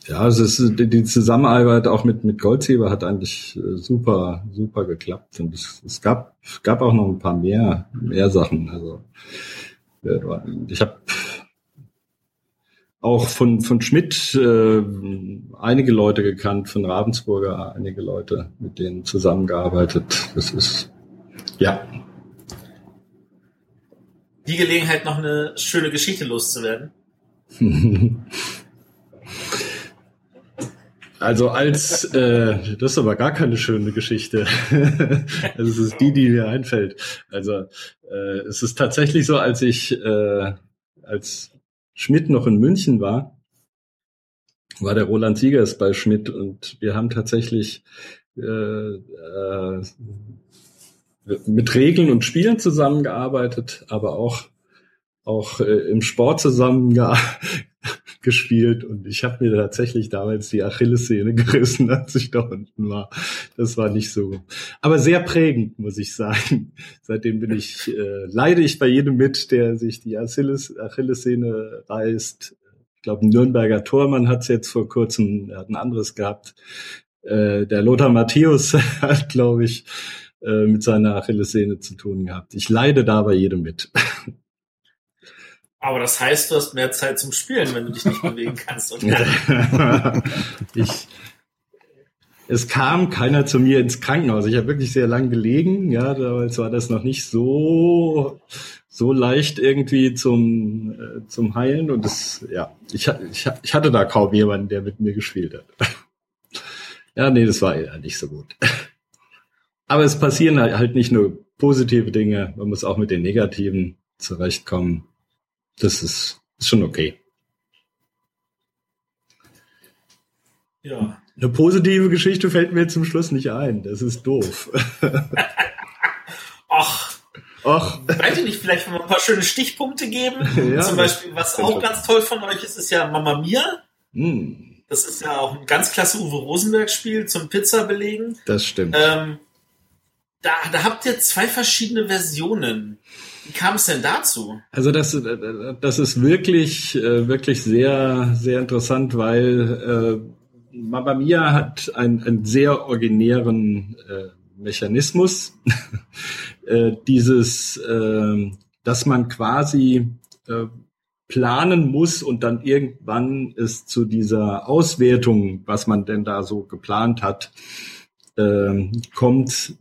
ja, es ist, die Zusammenarbeit auch mit, mit Goldsieber hat eigentlich äh, super, super geklappt. Und es, es gab, gab auch noch ein paar mehr, mehr Sachen. Also, ich habe auch von, von Schmidt äh, einige Leute gekannt, von Ravensburger einige Leute, mit denen zusammengearbeitet. Das ist, ja. Die Gelegenheit, noch eine schöne Geschichte loszuwerden. Also als, äh, das ist aber gar keine schöne Geschichte. das ist die, die mir einfällt. Also äh, es ist tatsächlich so, als ich, äh, als Schmidt noch in München war, war der Roland Siegers bei Schmidt und wir haben tatsächlich äh, äh, mit Regeln und Spielen zusammengearbeitet, aber auch auch äh, im Sport zusammen gespielt und ich habe mir tatsächlich damals die Achillessehne gerissen, als ich da unten war. Das war nicht so, aber sehr prägend, muss ich sagen. Seitdem bin ich, äh, leide ich bei jedem mit, der sich die Achilles, Achillessehne reißt. Ich glaube, Nürnberger Tormann hat es jetzt vor kurzem, er hat ein anderes gehabt. Äh, der Lothar Matthäus hat, glaube ich, äh, mit seiner Achillessehne zu tun gehabt. Ich leide da bei jedem mit. Aber das heißt, du hast mehr Zeit zum Spielen, wenn du dich nicht bewegen kannst. ich, es kam keiner zu mir ins Krankenhaus. Ich habe wirklich sehr lang gelegen. Ja, damals war das noch nicht so so leicht irgendwie zum äh, zum Heilen und das ja, ich, ich, ich hatte da kaum jemanden, der mit mir gespielt hat. ja, nee, das war eher nicht so gut. Aber es passieren halt nicht nur positive Dinge, man muss auch mit den negativen zurechtkommen das ist, ist schon okay. Ja. Eine positive Geschichte fällt mir zum Schluss nicht ein. Das ist doof. Ach. Ach. Weiß ich nicht, vielleicht mal ein paar schöne Stichpunkte geben. Ja, Zum Beispiel, was auch ganz toll von euch ist, ist ja Mama Mia. Mm. Das ist ja auch ein ganz klasse Uwe Rosenberg-Spiel zum Pizza belegen. Das stimmt. Ähm, da, da habt ihr zwei verschiedene Versionen. Wie kam es denn dazu? Also das, das ist wirklich, äh, wirklich sehr, sehr interessant, weil äh, Mamma Mia hat einen, einen sehr originären äh, Mechanismus. äh, dieses, äh, dass man quasi äh, planen muss und dann irgendwann es zu dieser Auswertung, was man denn da so geplant hat, äh, kommt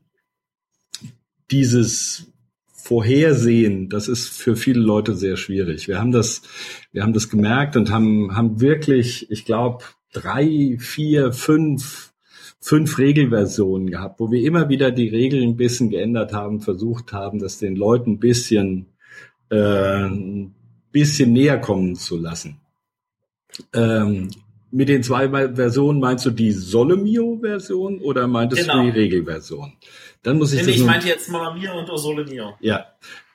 dieses Vorhersehen, das ist für viele Leute sehr schwierig. Wir haben das, wir haben das gemerkt und haben, haben wirklich, ich glaube, drei, vier, fünf, fünf Regelversionen gehabt, wo wir immer wieder die Regeln ein bisschen geändert haben, versucht haben, das den Leuten ein bisschen, äh, ein bisschen näher kommen zu lassen. Ähm, mit den zwei Versionen meinst du die Solemio-Version oder meintest genau. du die Regelversion? Dann muss ich. Nee, ich meinte jetzt Mamma Mia und Sole Mio. Ja.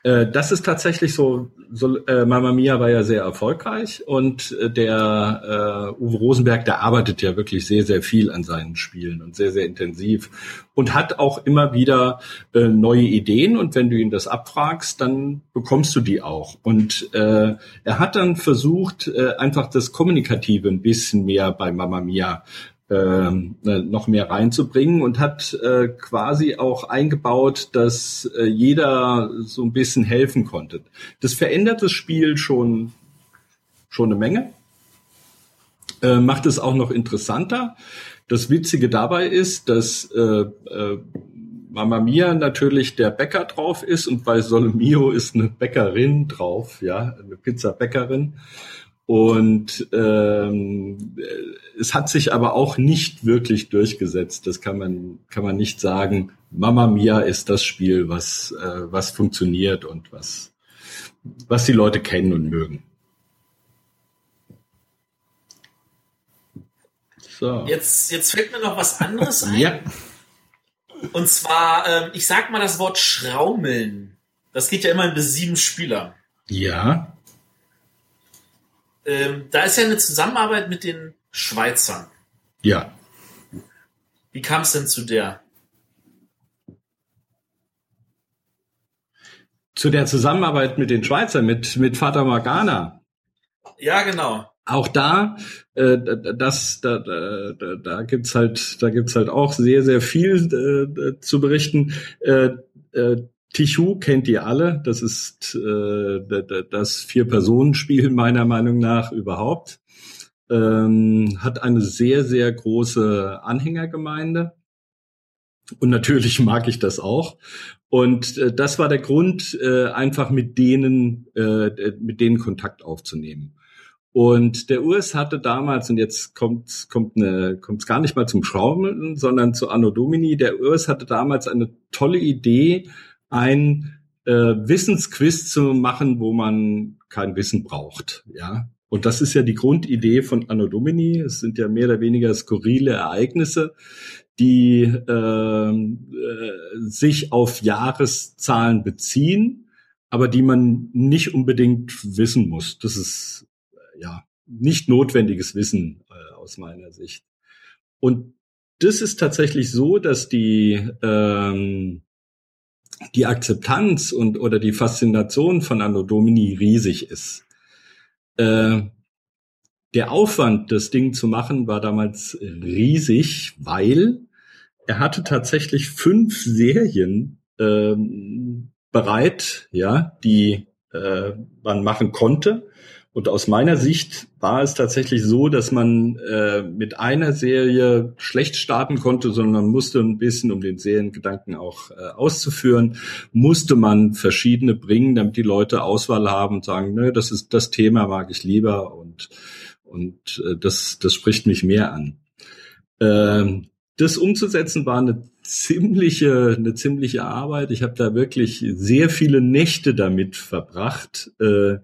Äh, das ist tatsächlich so, so äh, Mamma Mia war ja sehr erfolgreich und äh, der äh, Uwe Rosenberg, der arbeitet ja wirklich sehr, sehr viel an seinen Spielen und sehr, sehr intensiv und hat auch immer wieder äh, neue Ideen und wenn du ihn das abfragst, dann bekommst du die auch. Und äh, er hat dann versucht, äh, einfach das Kommunikative ein bisschen mehr bei Mamma Mia äh, noch mehr reinzubringen und hat äh, quasi auch eingebaut, dass äh, jeder so ein bisschen helfen konnte. Das verändert das Spiel schon schon eine Menge, äh, macht es auch noch interessanter. Das Witzige dabei ist, dass äh, äh, Mama Mia natürlich der Bäcker drauf ist und bei Solomio ist eine Bäckerin drauf, ja, eine Pizzabäckerin. Und ähm, es hat sich aber auch nicht wirklich durchgesetzt. Das kann man kann man nicht sagen. Mama Mia ist das Spiel, was äh, was funktioniert und was was die Leute kennen und mögen. So. Jetzt, jetzt fällt mir noch was anderes ein. Ja. Und zwar, ähm, ich sag mal das Wort Schraumeln. Das geht ja immer bis sieben Spieler. Ja. Ähm, da ist ja eine Zusammenarbeit mit den Schweizern. Ja. Wie kam es denn zu der? Zu der Zusammenarbeit mit den Schweizern, mit, mit Fata Morgana. Ja, genau. Auch da, äh, das, da, da, da gibt's halt, da gibt's halt auch sehr, sehr viel äh, zu berichten. Äh, äh, Tichu kennt ihr alle. Das ist äh, das Vier-Personen-Spiel meiner Meinung nach überhaupt. Ähm, hat eine sehr, sehr große Anhängergemeinde. Und natürlich mag ich das auch. Und äh, das war der Grund, äh, einfach mit denen, äh, mit denen Kontakt aufzunehmen. Und der US hatte damals, und jetzt kommt kommt eine, kommt es gar nicht mal zum Schrauben, sondern zu Anno Domini. Der US hatte damals eine tolle Idee, ein äh, Wissensquiz zu machen, wo man kein Wissen braucht. Ja, und das ist ja die Grundidee von Anno Domini. Es sind ja mehr oder weniger skurrile Ereignisse, die äh, äh, sich auf Jahreszahlen beziehen, aber die man nicht unbedingt wissen muss. Das ist äh, ja nicht notwendiges Wissen äh, aus meiner Sicht. Und das ist tatsächlich so, dass die ähm, die Akzeptanz und oder die Faszination von Anno Domini riesig ist. Äh, der Aufwand, das Ding zu machen, war damals riesig, weil er hatte tatsächlich fünf Serien ähm, bereit, ja, die äh, man machen konnte. Und aus meiner Sicht war es tatsächlich so, dass man äh, mit einer Serie schlecht starten konnte, sondern musste ein bisschen, um den Seriengedanken auch äh, auszuführen, musste man verschiedene bringen, damit die Leute Auswahl haben und sagen, nö, das ist das Thema mag ich lieber und und äh, das das spricht mich mehr an. Ähm, das umzusetzen war eine ziemliche eine ziemliche Arbeit. Ich habe da wirklich sehr viele Nächte damit verbracht, äh,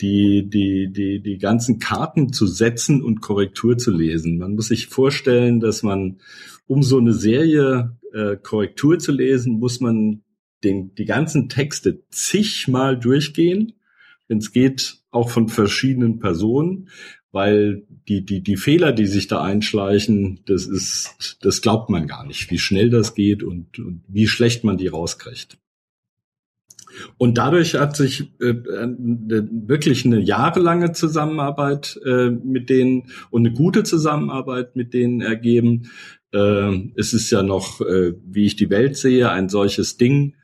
die, die, die, die ganzen Karten zu setzen und Korrektur zu lesen. Man muss sich vorstellen, dass man, um so eine Serie äh, Korrektur zu lesen, muss man den, die ganzen Texte zigmal durchgehen. Wenn es geht, auch von verschiedenen Personen, weil die, die, die Fehler, die sich da einschleichen, das ist, das glaubt man gar nicht, wie schnell das geht und, und wie schlecht man die rauskriegt. Und dadurch hat sich äh, äh, wirklich eine jahrelange Zusammenarbeit äh, mit denen und eine gute Zusammenarbeit mit denen ergeben. Äh, es ist ja noch, äh, wie ich die Welt sehe, ein solches Ding.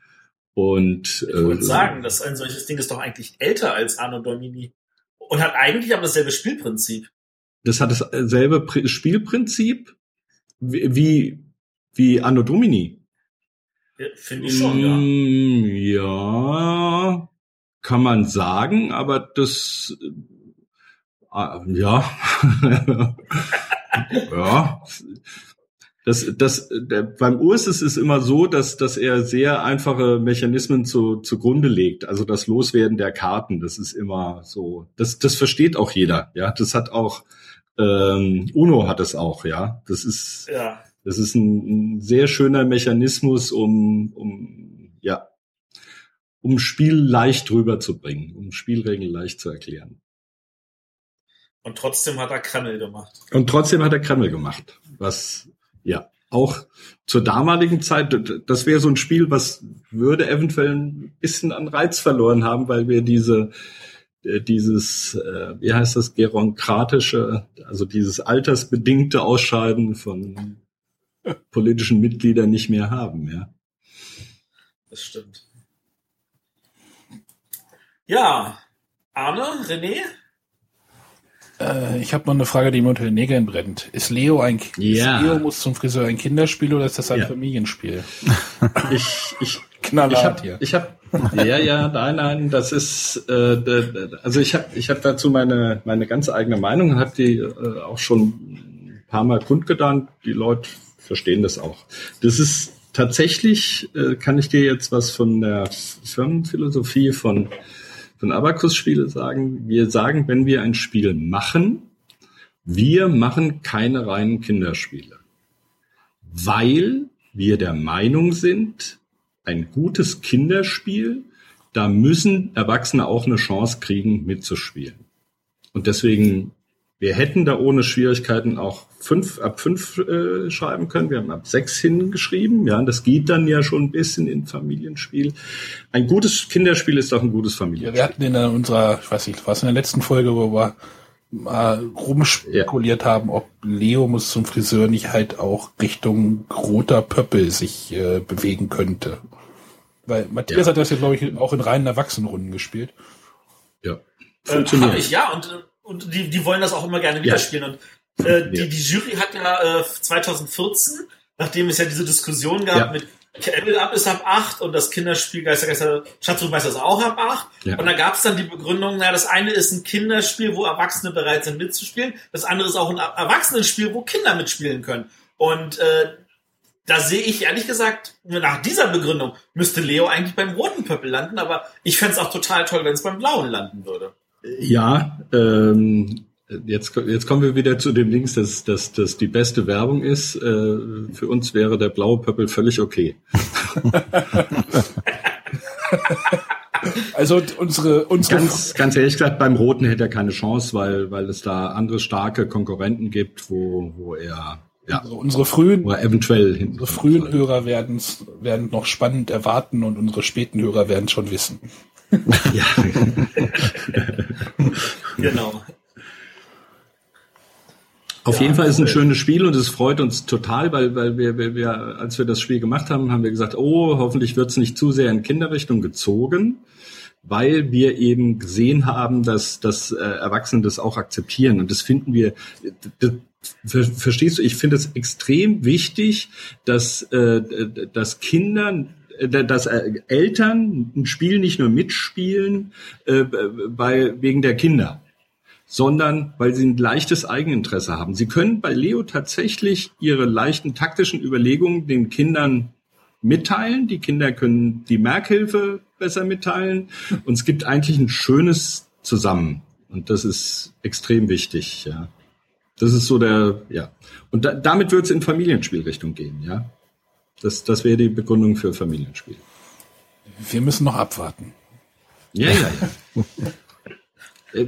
Und ich wollte äh, sagen, dass ein solches Ding ist doch eigentlich älter als Anno Domini und hat eigentlich aber dasselbe Spielprinzip. Das hat dasselbe Spielprinzip wie wie Anno Domini. Finde ich schon, ja. Mm, ja, kann man sagen, aber das, äh, ja, ja, das, das, der, beim Urs ist es immer so, dass, dass er sehr einfache Mechanismen zu, zugrunde legt. Also das Loswerden der Karten, das ist immer so. Das, das versteht auch jeder. Ja, das hat auch ähm, Uno hat es auch. Ja, das ist. Ja. Das ist ein, ein sehr schöner Mechanismus, um, um, ja, um Spiel leicht rüberzubringen, um Spielregeln leicht zu erklären. Und trotzdem hat er Kremmel gemacht. Und trotzdem hat er Kremmel gemacht. Was, ja, auch zur damaligen Zeit, das wäre so ein Spiel, was würde eventuell ein bisschen an Reiz verloren haben, weil wir diese, äh, dieses, äh, wie heißt das, gerontokratische, also dieses altersbedingte Ausscheiden von politischen Mitglieder nicht mehr haben, ja. Das stimmt. Ja, Arne, René? Äh, ich habe noch eine Frage, die mir unter den Nägeln brennt. Ist Leo ein ja. ist Leo muss zum Friseur ein Kinderspiel oder ist das ein ja. Familienspiel? Ich, ich, Knallhart hier. Ich habe, ja, ja, nein, nein, das ist, äh, also ich habe, ich habe dazu meine meine ganz eigene Meinung, und habe die äh, auch schon ein paar Mal kundgetan. Die Leute verstehen das auch. Das ist tatsächlich, äh, kann ich dir jetzt was von der Firmenphilosophie von von Abacus-Spiele sagen, wir sagen, wenn wir ein Spiel machen, wir machen keine reinen Kinderspiele. Weil wir der Meinung sind, ein gutes Kinderspiel, da müssen Erwachsene auch eine Chance kriegen, mitzuspielen. Und deswegen wir hätten da ohne Schwierigkeiten auch fünf, ab fünf äh, schreiben können. Wir haben ab sechs hingeschrieben. Ja, das geht dann ja schon ein bisschen in Familienspiel. Ein gutes Kinderspiel ist auch ein gutes Familienspiel. wir hatten in unserer, ich weiß nicht, was in der letzten Folge, wo wir mal rumspekuliert ja. haben, ob Leo muss zum Friseur nicht halt auch Richtung roter Pöppel sich äh, bewegen könnte. Weil Matthias ja. hat das ja, glaube ich, auch in reinen Erwachsenenrunden gespielt. Ja. Funktioniert. Äh, ich, ja, und äh, und die, die wollen das auch immer gerne wieder spielen. Und äh, die, die Jury hat ja äh, 2014, nachdem es ja diese Diskussion gab mit Level Up ist ab 8 und das Kinderspiel Geister, Geister, Schatzsuchmeister ist auch ab 8. Ja. Und da gab es dann die Begründung, na, das eine ist ein Kinderspiel, wo Erwachsene bereit sind mitzuspielen. Das andere ist auch ein Erwachsenenspiel, wo Kinder mitspielen können. Und äh, da sehe ich ehrlich gesagt, nach dieser Begründung müsste Leo eigentlich beim roten Pöppel landen, aber ich fände es auch total toll, wenn es beim blauen landen würde. Ja, ähm, jetzt, jetzt kommen wir wieder zu dem Links, dass, dass, dass die beste Werbung ist. Äh, für uns wäre der blaue Pöppel völlig okay. Also unsere, unsere ganz, ganz ehrlich gesagt, beim Roten hätte er keine Chance, weil, weil es da andere starke Konkurrenten gibt, wo, wo er ja, also unsere frühen, wo er eventuell unsere frühen Hörer werden werden noch spannend erwarten und unsere späten Hörer werden schon wissen ja. genau. Auf ja, jeden Fall ist ein schönes Spiel und es freut uns total, weil, weil wir, wir, wir, als wir das Spiel gemacht haben, haben wir gesagt, oh, hoffentlich wird es nicht zu sehr in Kinderrichtung gezogen, weil wir eben gesehen haben, dass, dass äh, Erwachsene das auch akzeptieren. Und das finden wir, das, verstehst du, ich finde es extrem wichtig, dass, äh, dass Kinder dass äh, Eltern ein Spiel nicht nur mitspielen äh, bei, wegen der Kinder, sondern weil sie ein leichtes Eigeninteresse haben. Sie können bei Leo tatsächlich ihre leichten taktischen Überlegungen den Kindern mitteilen. Die Kinder können die Merkhilfe besser mitteilen. Und es gibt eigentlich ein schönes Zusammen. Und das ist extrem wichtig, ja. Das ist so der, ja. Und da, damit wird es in Familienspielrichtung gehen, ja. Das, das wäre die Begründung für Familienspiel. Wir müssen noch abwarten. Ja, ja, ja.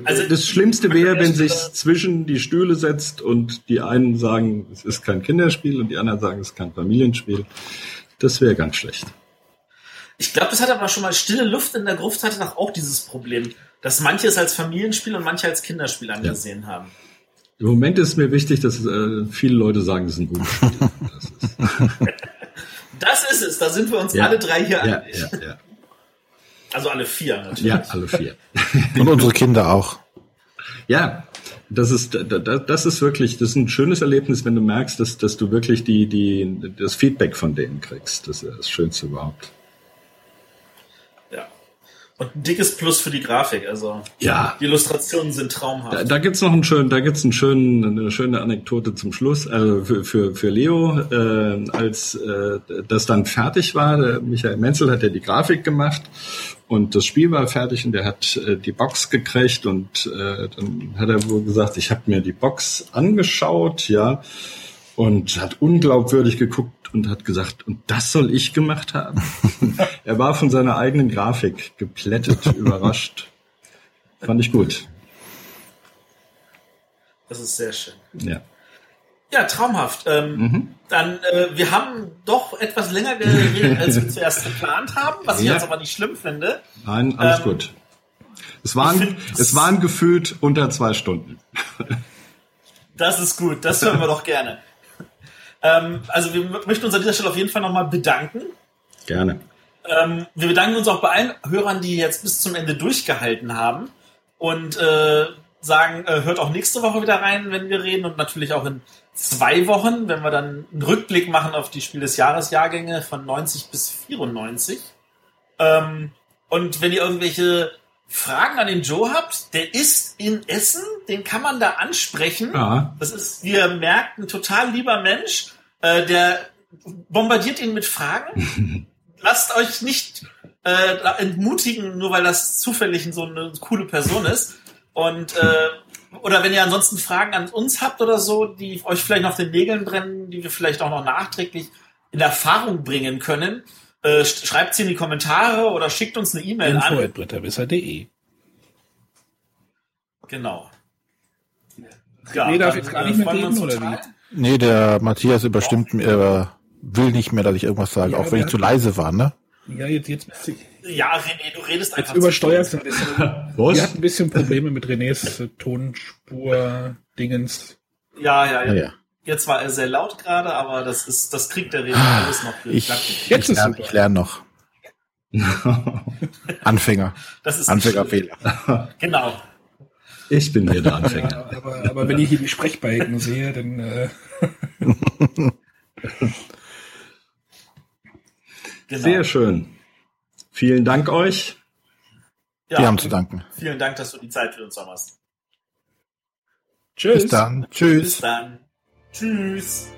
Also, das Schlimmste wäre, wenn sich zwischen die Stühle setzt und die einen sagen, es ist kein Kinderspiel und die anderen sagen, es ist kein Familienspiel. Das wäre ganz schlecht. Ich glaube, das hat aber schon mal stille Luft in der Gruft hatte doch auch dieses Problem, dass manche es als Familienspiel und manche als Kinderspiel angesehen ja. haben. Im Moment ist mir wichtig, dass äh, viele Leute sagen, es ist ein gutes Spiel. Das ist es, da sind wir uns ja, alle drei hier ja, ja, ja. Also alle vier natürlich. Ja, alle vier. Und unsere Kinder auch. Ja, das ist, das ist wirklich, das ist ein schönes Erlebnis, wenn du merkst, dass, dass du wirklich die, die, das Feedback von denen kriegst. Das ist das Schönste überhaupt. Und ein dickes Plus für die Grafik. Also ja. die Illustrationen sind traumhaft. Da, da gibt's noch einen schönen, da gibt's einen schönen, eine schöne Anekdote zum Schluss. Also für, für, für Leo, äh, als äh, das dann fertig war, der Michael Menzel hat ja die Grafik gemacht und das Spiel war fertig und er hat äh, die Box gekriegt und äh, dann hat er wohl gesagt, ich habe mir die Box angeschaut, ja, und hat unglaubwürdig geguckt, und hat gesagt, und das soll ich gemacht haben. er war von seiner eigenen Grafik geplättet, überrascht. Fand ich gut. Das ist sehr schön. Ja. Ja, traumhaft. Ähm, mhm. Dann, äh, wir haben doch etwas länger geredet, als wir zuerst geplant haben, was ja. ich jetzt aber nicht schlimm finde. Nein, alles ähm, gut. Es waren, es waren gefühlt unter zwei Stunden. das ist gut, das hören wir doch gerne. Ähm, also wir möchten uns an dieser Stelle auf jeden Fall nochmal bedanken. Gerne. Ähm, wir bedanken uns auch bei allen Hörern, die jetzt bis zum Ende durchgehalten haben und äh, sagen, äh, hört auch nächste Woche wieder rein, wenn wir reden und natürlich auch in zwei Wochen, wenn wir dann einen Rückblick machen auf die Spiel des Jahres Jahrgänge von 90 bis 94. Ähm, und wenn ihr irgendwelche Fragen an den Joe habt, der ist in Essen, den kann man da ansprechen. Ja. Das ist, wie ihr merkt, ein total lieber Mensch, äh, der bombardiert ihn mit Fragen. Lasst euch nicht äh, entmutigen, nur weil das zufällig so eine coole Person ist. Und äh, oder wenn ihr ansonsten Fragen an uns habt oder so, die euch vielleicht noch den Nägeln brennen, die wir vielleicht auch noch nachträglich in Erfahrung bringen können, äh, schreibt sie in die Kommentare oder schickt uns eine E-Mail an. Genau. Ja, nee, darf jetzt gar nicht mehr wir reden, oder total. Nee, der Matthias überstimmt mir, äh, will nicht mehr, dass ich irgendwas sage, Ja, auch wenn ich zu leise war, ne? Ja, jetzt, jetzt, Ja, René, du redest jetzt einfach übersteuert zu ein bisschen. Wir Was? hatten ein bisschen Probleme mit Renés äh, Tonspur-Dingens. Ja, ja, Ja, ja. ja. Jetzt war er sehr laut gerade, aber das ist, das kriegt der René alles noch Ah, Ich, ich, Jetzt ist lerne, super. ich lerne noch. Anfänger. Das ist. Anfängerfehler. Genau. Ich bin hier der Anfänger. Ja, aber, aber wenn ich hier die Sprechbalken sehe, dann äh, genau. Sehr schön. Vielen Dank euch. Ja, Wir haben zu danken. Vielen Dank, dass du die Zeit für uns hast. tschüss. Bis dann. Tschüss. Bis dann. Tschüss.